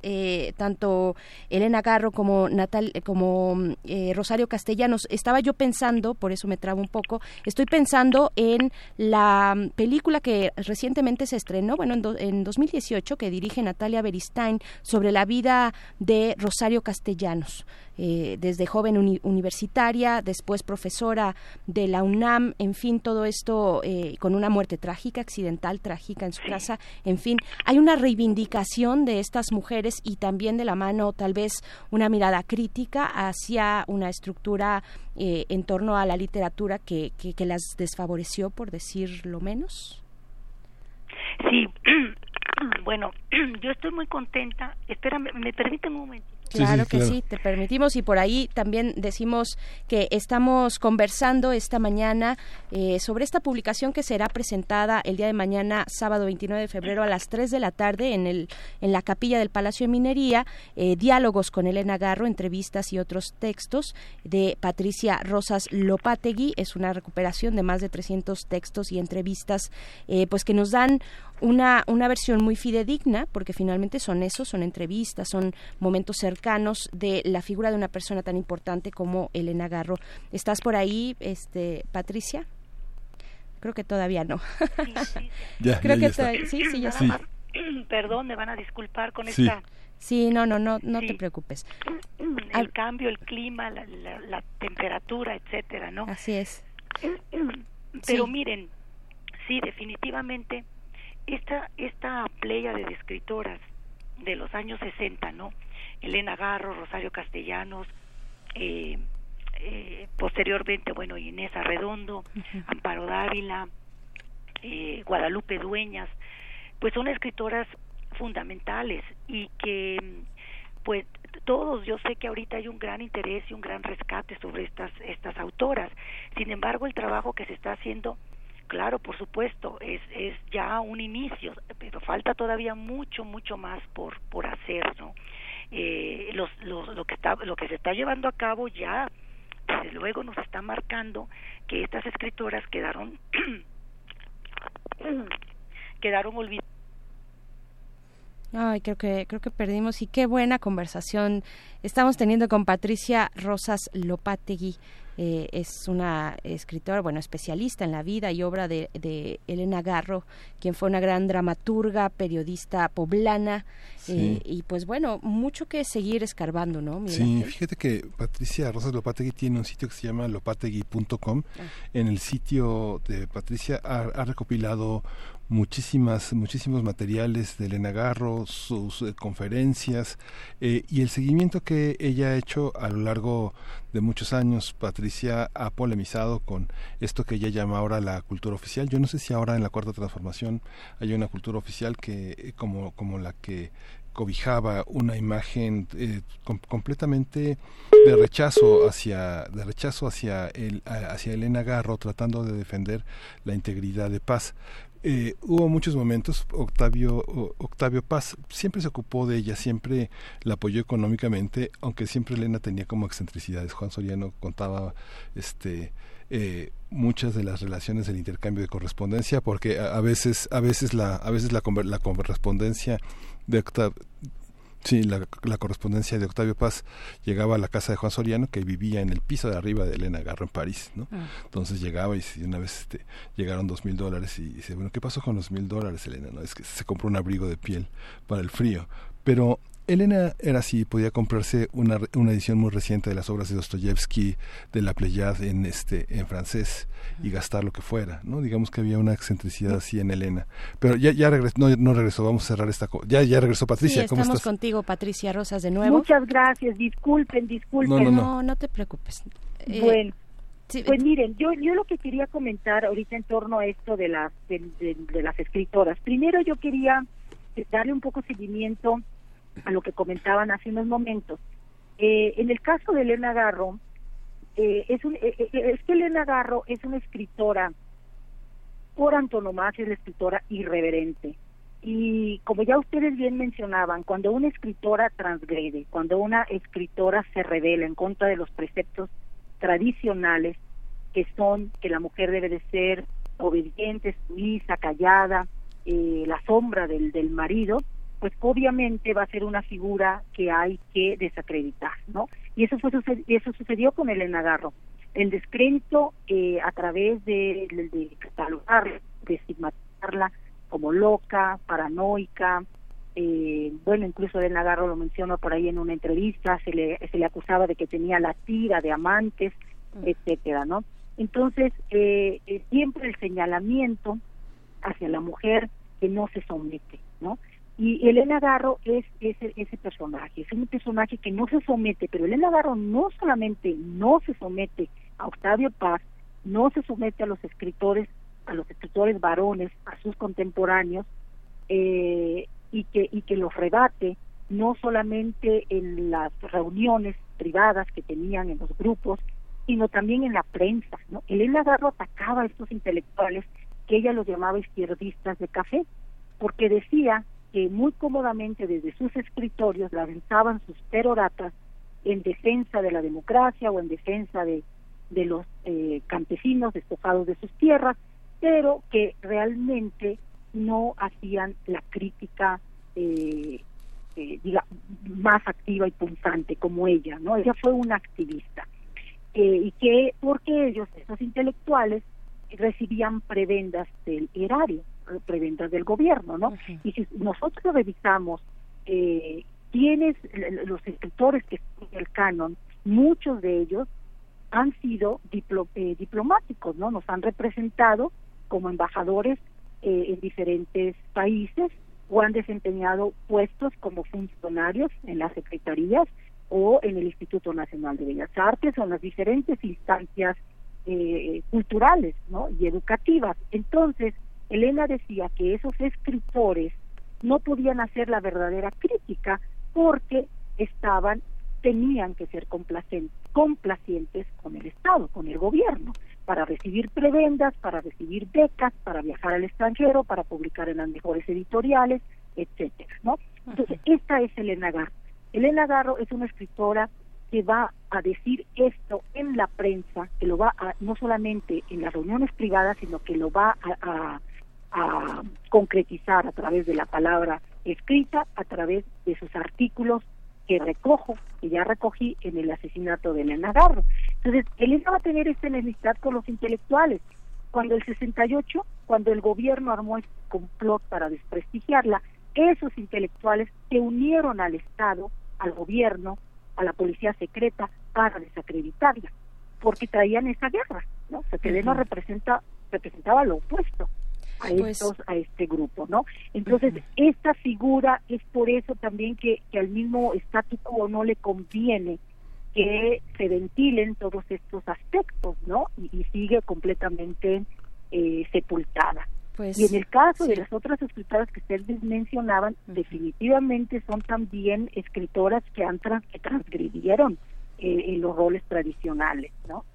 tanto Elena Garro como, Natal, como Rosario Castellanos, estaba yo pensando por eso me trabo un poco, estoy pensando en la película que recientemente se estrenó, bueno, en, en 2018, que dirige Natalia Beristain sobre la vida de Rosario Castellanos. Eh, desde joven universitaria, después profesora de la UNAM, en fin, todo esto eh, con una muerte trágica, accidental, trágica en su casa, en fin, hay una reivindicación de estas mujeres y también de la mano tal vez una mirada crítica hacia una estructura eh, en torno a la literatura que, que, las desfavoreció, por decir lo menos. Sí, bueno, yo estoy muy contenta. Espérame, ¿me permiten un momento? Claro que sí, te permitimos. Y por ahí también decimos que estamos conversando esta mañana eh, sobre esta publicación que será presentada el día de mañana, sábado 29 de febrero a las 3 de la tarde en, el, en la capilla del Palacio de Minería, eh, diálogos con Elena Garro, entrevistas y otros textos de Patricia Rosas Lopategui. Es una recuperación de más de 300 textos y entrevistas eh, pues que nos dan una, una versión muy fidedigna, porque finalmente son eso, son entrevistas, son momentos cercanos de la figura de una persona tan importante como Elena Garro. ¿Estás por ahí, este, Patricia? Creo que todavía no. Sí, sí. ya, Creo que sí, sí, ya sí. Perdón, me van a disculpar con esta Sí, no, no, no, no te preocupes. El cambio, el clima, la, la, temperatura, etcétera, ¿no? Así es. Pero miren, sí, definitivamente esta, esta playa de escritoras de los años 60, ¿no? Elena Garro, Rosario Castellanos, eh, eh, posteriormente, bueno, Inés Arredondo, Amparo Dávila, eh, Guadalupe Dueñas, pues son escritoras fundamentales y que pues todos yo sé que ahorita hay un gran interés y un gran rescate sobre estas estas autoras sin embargo el trabajo que se está haciendo claro por supuesto es es ya un inicio pero falta todavía mucho mucho más por por hacer no eh, los, los, lo que está lo que se está llevando a cabo ya desde luego nos está marcando que estas escritoras quedaron quedaron olvidadas Ay, creo que creo que perdimos y qué buena conversación estamos teniendo con Patricia Rosas Lopategui. Eh, es una escritora, bueno, especialista en la vida y obra de, de, Elena Garro, quien fue una gran dramaturga, periodista poblana, eh, y pues bueno, mucho que seguir escarbando, ¿no? Sí, fíjate que Patricia Rosas Lopategui tiene un sitio que se llama lopategui.com. Ah. En el sitio de Patricia ha recopilado muchísimas, muchísimos materiales de Elena Garro, sus eh, conferencias eh, y el seguimiento que ella ha hecho a lo largo de muchos años. Patricia ha polemizado con esto que ella llama ahora la cultura oficial. Yo no sé si ahora en la cuarta transformación hay una cultura oficial que eh, como, como la que cobijaba una imagen completamente de rechazo hacia de rechazo hacia el hacia Elena Garro tratando de defender la integridad de paz eh, hubo muchos momentos, Octavio, Octavio Paz siempre se ocupó de ella, siempre la apoyó económicamente, aunque siempre Elena tenía como excentricidades. Juan Soriano contaba este eh, muchas de las relaciones del intercambio de correspondencia, porque a, veces, a veces la, a veces la, la correspondencia de Octavio Sí, la, correspondencia de Octavio Paz llegaba a la casa de Juan Soriano, que vivía en el piso de arriba de Elena Garro en París, ¿no? Ah. Entonces llegaba y una vez este, llegaron dos mil dólares y dice, bueno, ¿qué pasó con los mil dólares, Elena? No, es que se compró un abrigo de piel para el frío. Pero Elena era así, podía comprarse una, una edición muy reciente de las obras de Dostoyevsky, de la Pléiade en este en francés y gastar lo que fuera, ¿no? Digamos que había una excentricidad así en Elena. Pero ya ya regresó, no, no regresó, vamos a cerrar esta ya ya regresó Patricia, sí, estamos contigo Patricia Rosas de nuevo. Muchas gracias, disculpen, disculpen. No, no, no, te preocupes. Eh, bueno. Pues miren, yo yo lo que quería comentar ahorita en torno a esto de las de las escritoras. Primero yo quería darle un poco seguimiento a lo que comentaban hace unos momentos. Eh, en el caso de Elena Garro, eh, es, un, eh, es que Elena Garro es una escritora, por antonomasia es la escritora irreverente. Y como ya ustedes bien mencionaban, cuando una escritora transgrede, cuando una escritora se revela en contra de los preceptos tradicionales, que son que la mujer debe de ser obediente, sumisa, callada, la sombra del, del marido, pues obviamente va a ser una figura que hay que desacreditar, ¿no? Y eso fue eso sucedió con Elena Garro. El descrédito eh, a través de, de, catalogarla, de estigmatizarla como loca, paranoica, eh, bueno, incluso Elena Garro lo mencionó por ahí en una entrevista, se le, se le acusaba de que tenía la tira de amantes, mm. etcétera, ¿no? Entonces, eh, siempre el señalamiento hacia la mujer que no se somete, ¿no? Y Elena Garro es ese, ese personaje, es un personaje que no se somete, pero Elena Garro no solamente no se somete a Octavio Paz, no se somete a los escritores, a los escritores varones, a sus contemporáneos, eh, y que y que los rebate no solamente en las reuniones privadas que tenían en los grupos, sino también en la prensa. ¿no? Elena Garro atacaba a estos intelectuales que ella los llamaba izquierdistas de café, porque decía que muy cómodamente desde sus escritorios lanzaban sus peroratas en defensa de la democracia o en defensa de, de los eh, campesinos despojados de sus tierras, pero que realmente no hacían la crítica eh, eh más activa y punzante como ella, ¿no? Ella fue una activista. Eh, y que porque ellos, esos intelectuales, recibían prebendas del erario preventas del gobierno, ¿no? Y si nosotros revisamos eh, quiénes, los escritores que están en el canon, muchos de ellos han sido eh, diplomáticos, ¿no? Nos han representado como embajadores eh, en diferentes países o han desempeñado puestos como funcionarios en las secretarías o en el Instituto Nacional de Bellas Artes o en las diferentes instancias eh, culturales ¿no? y educativas. Entonces, Elena decía que esos escritores no podían hacer la verdadera crítica porque estaban tenían que ser complacientes, complacientes con el Estado, con el gobierno, para recibir prebendas, para recibir becas, para viajar al extranjero, para publicar en las mejores editoriales, etcétera, ¿no? Entonces, esta es Elena Garro. Elena Garro es una escritora que va a decir esto en la prensa, que lo va a, no solamente en las reuniones privadas, sino que lo va a, a concretizar a través de la palabra escrita, a través de sus artículos que recojo, que ya recogí en el asesinato de Elena Garro. Entonces, Elena va a tener esta enemistad con los intelectuales. Cuando el 68, cuando el gobierno armó este complot para desprestigiarla, esos intelectuales se unieron al Estado, al gobierno, a la policía secreta para desacreditarla, porque traían esa guerra, ¿no? O sea, que Elena representa, representaba lo opuesto a pues estos, a este grupo, ¿no? Entonces, esta figura es por eso también que, que al mismo statu quo no le conviene que se ventilen todos estos aspectos, ¿no? Y, sigue completamente eh, sepultada. Pues, y en el caso de las otras escritoras que ustedes mencionaban, definitivamente son también escritoras que han que transgredieron eh, los roles tradicionales, ¿no?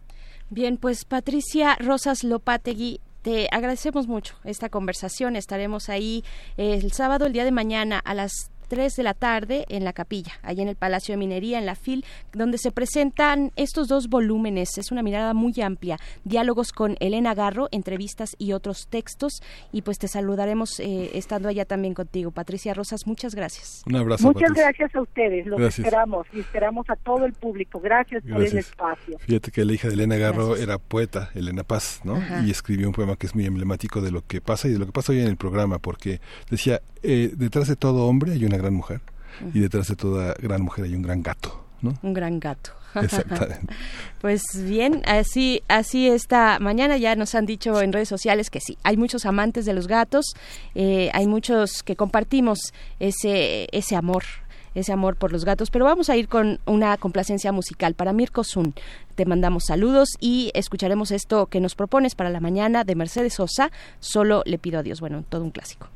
Bien, pues Patricia Rosas Lopategui, te agradecemos mucho esta conversación. Estaremos ahí el sábado, el día de mañana, a las 3 de la tarde en la capilla, allá en el Palacio de Minería, en la FIL, donde se presentan estos dos volúmenes. Es una mirada muy amplia. Diálogos con Elena Garro, entrevistas y otros textos. Y pues te saludaremos eh, estando allá también contigo. Patricia Rosas, muchas gracias. Un abrazo. Muchas gracias a ustedes. Los esperamos y esperamos a todo el público. Gracias, por el espacio. Fíjate que la hija de Elena Garro era poeta, Elena Paz, ¿no? Y escribió un poema que es muy emblemático de lo que pasa y de lo que pasa hoy en el programa, porque decía, eh, detrás de todo hombre hay una gran mujer y detrás de toda gran mujer hay un gran gato. ¿no? Un gran gato. Exactamente. pues bien, así, así esta mañana ya nos han dicho en redes sociales que sí, hay muchos amantes de los gatos, eh, hay muchos que compartimos ese, ese amor ese amor por los gatos, pero vamos a ir con una complacencia musical para Mirko Zun. Te mandamos saludos y escucharemos esto que nos propones para la mañana de Mercedes Sosa, solo le pido a Dios, bueno, todo un clásico.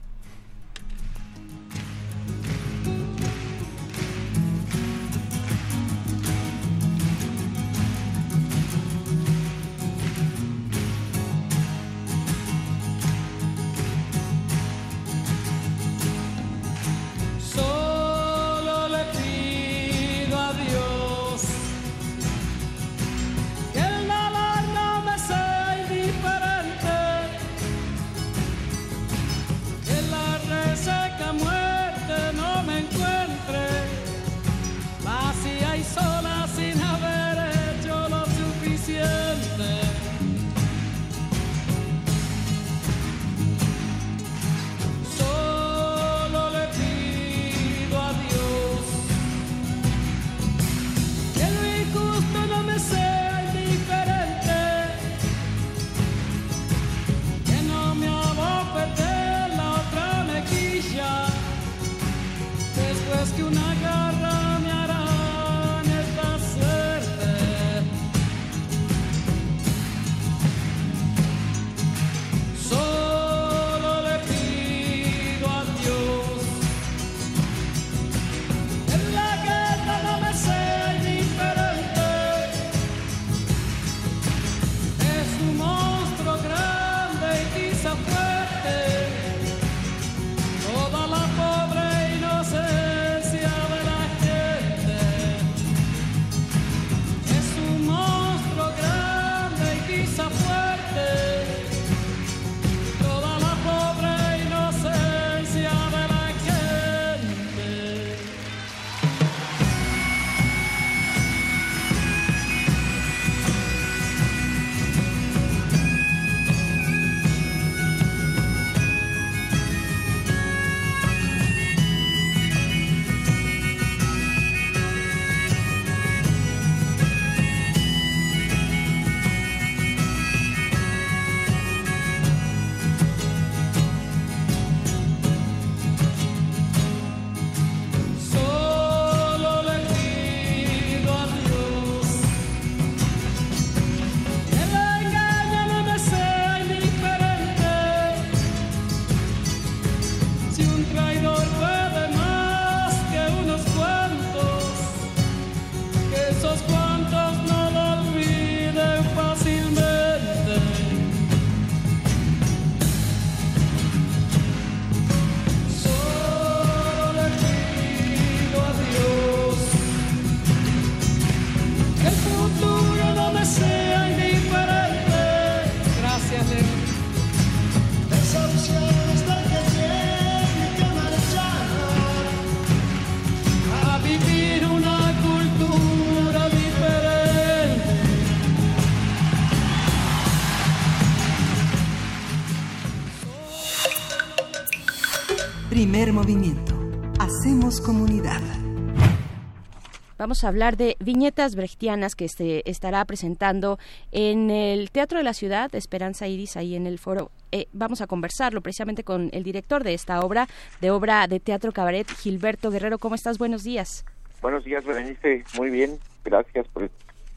Vamos a hablar de viñetas brechtianas que se estará presentando en el Teatro de la Ciudad, Esperanza Iris, ahí en el foro. Eh, vamos a conversarlo precisamente con el director de esta obra, de obra de teatro cabaret, Gilberto Guerrero. ¿Cómo estás? Buenos días. Buenos días, Berenice. Muy bien. Gracias por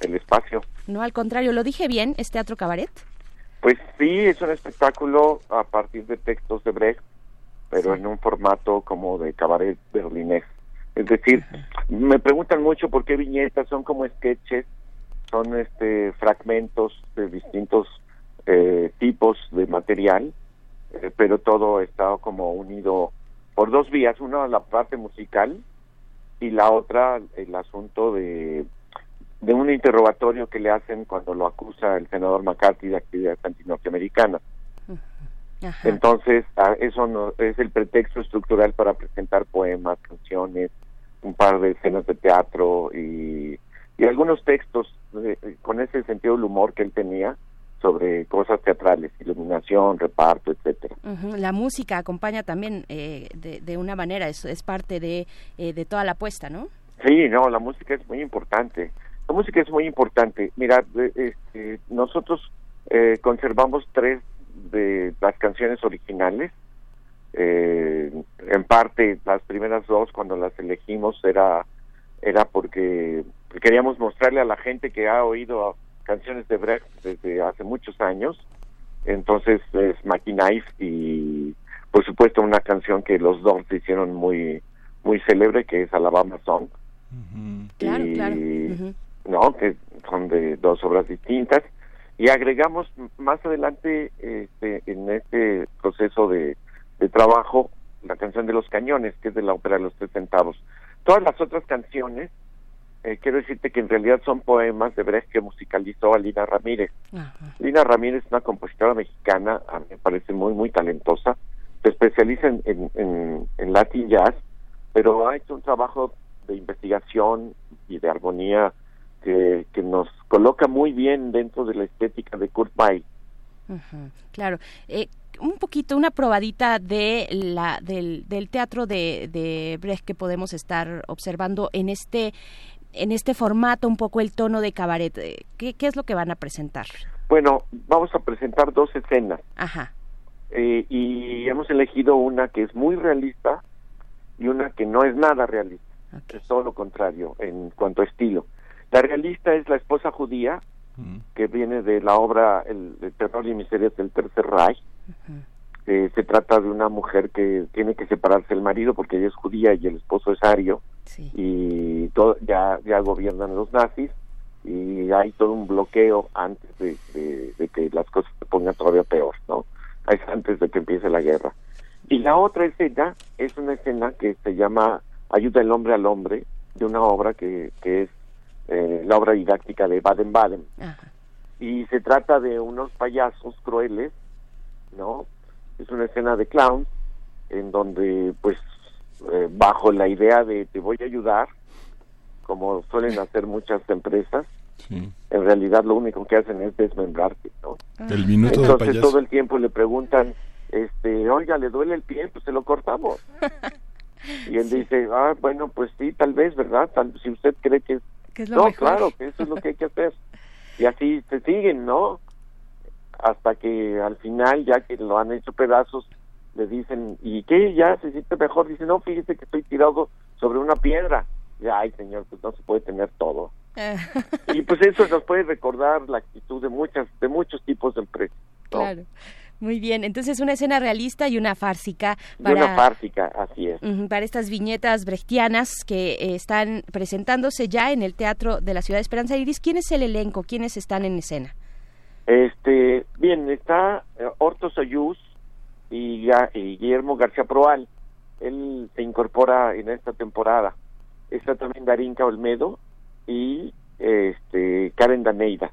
el espacio. No, al contrario, ¿lo dije bien? ¿Es teatro cabaret? Pues sí, es un espectáculo a partir de textos de Brecht, pero en un formato como de cabaret berlinés. Es decir, me preguntan mucho por qué viñetas son como sketches, son este fragmentos de distintos eh, tipos de material, eh, pero todo está como unido por dos vías, una la parte musical y la otra el asunto de de un interrogatorio que le hacen cuando lo acusa el senador McCarthy de actividad antinorteamericana. Entonces, eso no, es el pretexto estructural para presentar poemas, canciones, un par de escenas de teatro y, algunos textos con ese sentido del humor que él tenía sobre cosas teatrales, iluminación, reparto, etcétera. La música acompaña también eh, de, de, una manera, es, es parte de, eh, de toda la apuesta, ¿no? Sí, no, la música es muy importante. La música es muy importante. Mira, este, nosotros eh, conservamos tres de las canciones originales. Eh, en parte, las primeras dos, cuando las elegimos, era, era porque queríamos mostrarle a la gente que ha oído canciones de Brecht desde hace muchos años. Entonces, es Mackie y, por supuesto, una canción que los dos hicieron muy, muy célebre, que es Alabama Song. Claro, claro. ¿no? Que son de dos obras distintas. Y agregamos más adelante este, en este proceso de, trabajo la canción de los cañones, que es de la ópera de los tres centavos. Todas las otras canciones, eh, quiero decirte que en realidad son poemas de Brecht que musicalizó a Lina Ramírez. Lina Ramírez es una compositora mexicana, a mí me parece muy, muy talentosa. Se especializa en, en, en Latin Jazz, pero ha hecho un trabajo de investigación y de armonía que, nos coloca muy bien dentro de la estética de Kurt Weill. claro. Eh, un poquito, una probadita de la, del, del teatro de, de Brecht que podemos estar observando en este, en este formato, un poco el tono de cabaret. Eh, ¿Qué, qué es lo que van a presentar? Bueno, vamos a presentar dos escenas. Ajá. Eh, y hemos elegido una que es muy realista y una que no es nada realista. Es todo lo contrario en cuanto a estilo. La realista es la esposa judía, que viene de la obra El, terror y miserias del Tercer Reich. Eh, se trata de una mujer que tiene que separarse del marido porque ella es judía y el esposo es ario y todo, ya, ya gobiernan los nazis y hay todo un bloqueo antes de, de, que las cosas se pongan todavía peor, ¿no? Es antes de que empiece la guerra. Y la otra escena es una escena que se llama Ayuda el hombre al hombre, de una obra que, que es eh, la obra didáctica de Baden-Baden. Y se trata de unos payasos crueles, ¿no? Es una escena de clown en donde, pues, eh, bajo la idea de te voy a ayudar, como suelen hacer muchas empresas, en realidad lo único que hacen es desmembrarte, ¿no? El minuto Entonces todo el tiempo le preguntan, este, oiga, ¿le duele el pie? Pues se lo cortamos. y él dice, ah, bueno, pues sí, tal vez, ¿verdad? Tal, si usted cree que es no, claro, que eso es lo que hay que hacer. Y así se siguen, ¿no? Hasta que al final, ya que lo han hecho pedazos, le dicen, ¿y qué? ¿Ya se siente mejor? Dice, no, fíjese que estoy tirado sobre una piedra. Y, ay, señor, pues no se puede tener todo. y pues eso nos puede recordar la actitud de muchas, de muchos tipos de empresas. Claro. Muy bien, entonces una escena realista y una fársica. Para, una fársica, así es. para estas viñetas brechtianas que eh, están presentándose ya en el Teatro de la Ciudad de Esperanza Iris. ¿Quién es el elenco? ¿Quiénes están en escena? Este, bien, está eh, Horto Soyuz y, y Guillermo García Proal. Él se incorpora en esta temporada. Está también Darinka Olmedo y este Karen Daneida.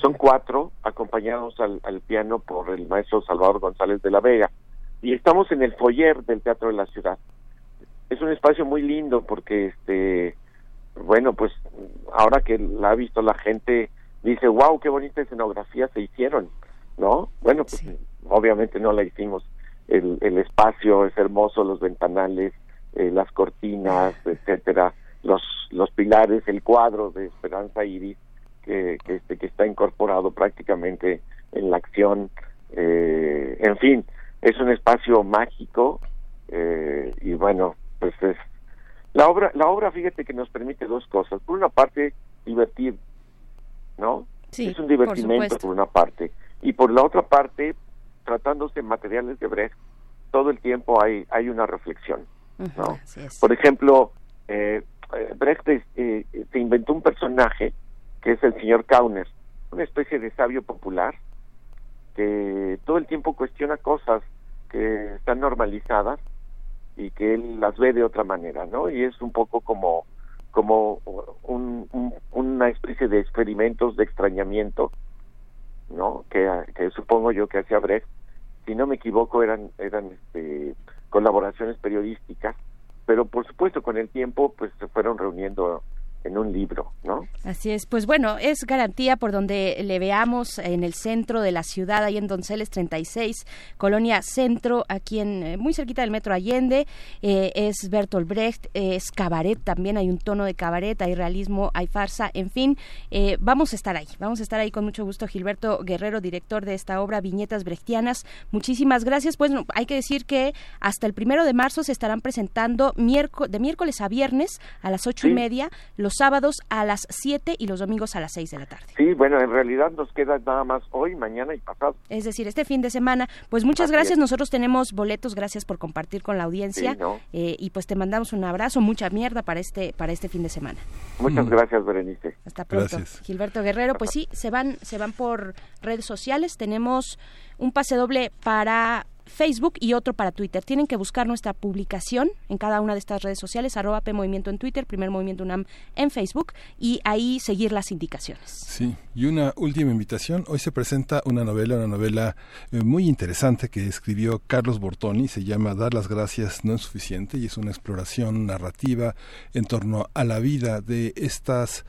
Son cuatro, acompañados al, piano por el maestro Salvador González de la Vega. Y estamos en el foyer del Teatro de la Ciudad. Es un espacio muy lindo porque, este, bueno, pues ahora que la ha visto la gente, dice, wow, qué bonita escenografía se hicieron, ¿no? Bueno, pues obviamente no la hicimos el, el espacio es hermoso, los ventanales, eh, las cortinas, etcétera, los los pilares, el cuadro de Esperanza Iris que, que, este, que está incorporado prácticamente en la acción, eh, en fin, es un espacio mágico eh, y bueno, pues es la obra, la obra, fíjate que nos permite dos cosas. Por una parte, divertir, ¿no? Sí, es un divertimento por, una parte. Y por la otra parte, tratándose de materiales de Brecht, todo el tiempo hay, hay una reflexión, ¿no? Por ejemplo, eh, eh Brecht eh, se inventó un personaje que es el señor Kauner, una especie de sabio popular que todo el tiempo cuestiona cosas que están normalizadas y que él las ve de otra manera, ¿no? Y es un poco como como un, una especie de experimentos de extrañamiento, ¿no? Que, que supongo yo que hacía Brecht, si no me equivoco eran eran este, colaboraciones periodísticas, pero por supuesto con el tiempo pues se fueron reuniendo en un libro, ¿no? Así es, pues bueno, es garantía por donde le veamos en el centro de la ciudad, ahí en Donceles 36, Colonia Centro, aquí en eh, muy cerquita del Metro Allende, eh, es Bertolt Brecht, es cabaret también, hay un tono de cabaret, hay realismo, hay farsa, en fin, eh, vamos a estar ahí, vamos a estar ahí con mucho gusto. Gilberto Guerrero, director de esta obra, Viñetas Brechtianas, muchísimas gracias. Pues hay que decir que hasta el primero de marzo se estarán presentando de miércoles a viernes a las ocho y media los sábados a las 7 y los domingos a las 6 de la tarde. Sí, bueno, en realidad nos queda nada más hoy, mañana y pasado. Es decir, este fin de semana. Pues muchas gracias, nosotros tenemos boletos, gracias por compartir con la audiencia eh, y pues te mandamos un abrazo, mucha mierda para este para este fin de semana. Muchas mm. gracias, Berenice. Hasta pronto. Gilberto Guerrero, pues sí, se van se van por redes sociales, tenemos un pase doble para Facebook y otro para Twitter. Tienen que buscar nuestra publicación en cada una de estas redes sociales, arroba P Movimiento en Twitter, Primer Movimiento UNAM en Facebook, y ahí seguir las indicaciones. Sí, y una última invitación. Hoy se presenta una novela, una novela eh, muy interesante que escribió Carlos Bortoni, se llama Dar las gracias no es suficiente, y es una exploración narrativa en torno a la vida de estas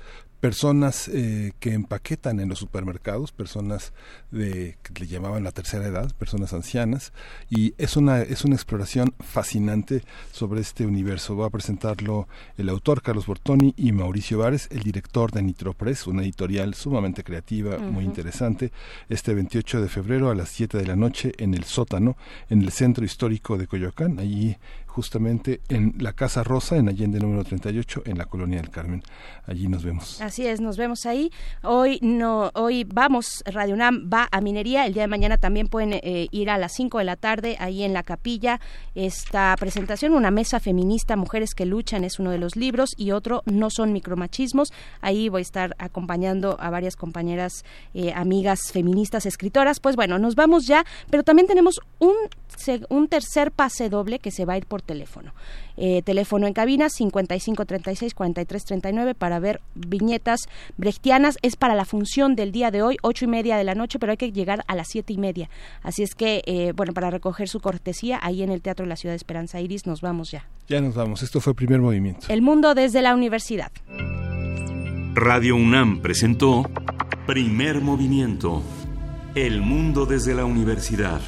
personas eh, que empaquetan en los supermercados, personas de que le llamaban la tercera edad, personas ancianas, y es una es una exploración fascinante sobre este universo. Va a presentarlo el autor Carlos Bortoni y Mauricio Vares, el director de Nitropress, una editorial sumamente creativa, muy interesante, este 28 de febrero a las 7 de la noche en el sótano, en el centro histórico de Coyoacán. Allí justamente en la Casa Rosa, en Allende número 38, en la Colonia del Carmen. Allí nos vemos. Así es, nos vemos ahí. Hoy no, hoy vamos, Radio UNAM va a Minería. El día de mañana también pueden eh, ir a las 5 de la tarde, ahí en la capilla. Esta presentación, una mesa feminista, Mujeres que luchan, es uno de los libros, y otro, No son micromachismos. Ahí voy a estar acompañando a varias compañeras, eh, amigas feministas, escritoras. Pues bueno, nos vamos ya, pero también tenemos un, un tercer pase doble que se va a ir por teléfono. Eh, teléfono en cabina 5536-4339 para ver viñetas brechtianas. Es para la función del día de hoy, ocho y media de la noche, pero hay que llegar a las siete y media. Así es que, eh, bueno, para recoger su cortesía, ahí en el Teatro de la Ciudad de Esperanza Iris, nos vamos ya. Ya nos vamos. Esto fue el primer movimiento. El mundo desde la universidad. Radio UNAM presentó Primer Movimiento. El mundo desde la universidad.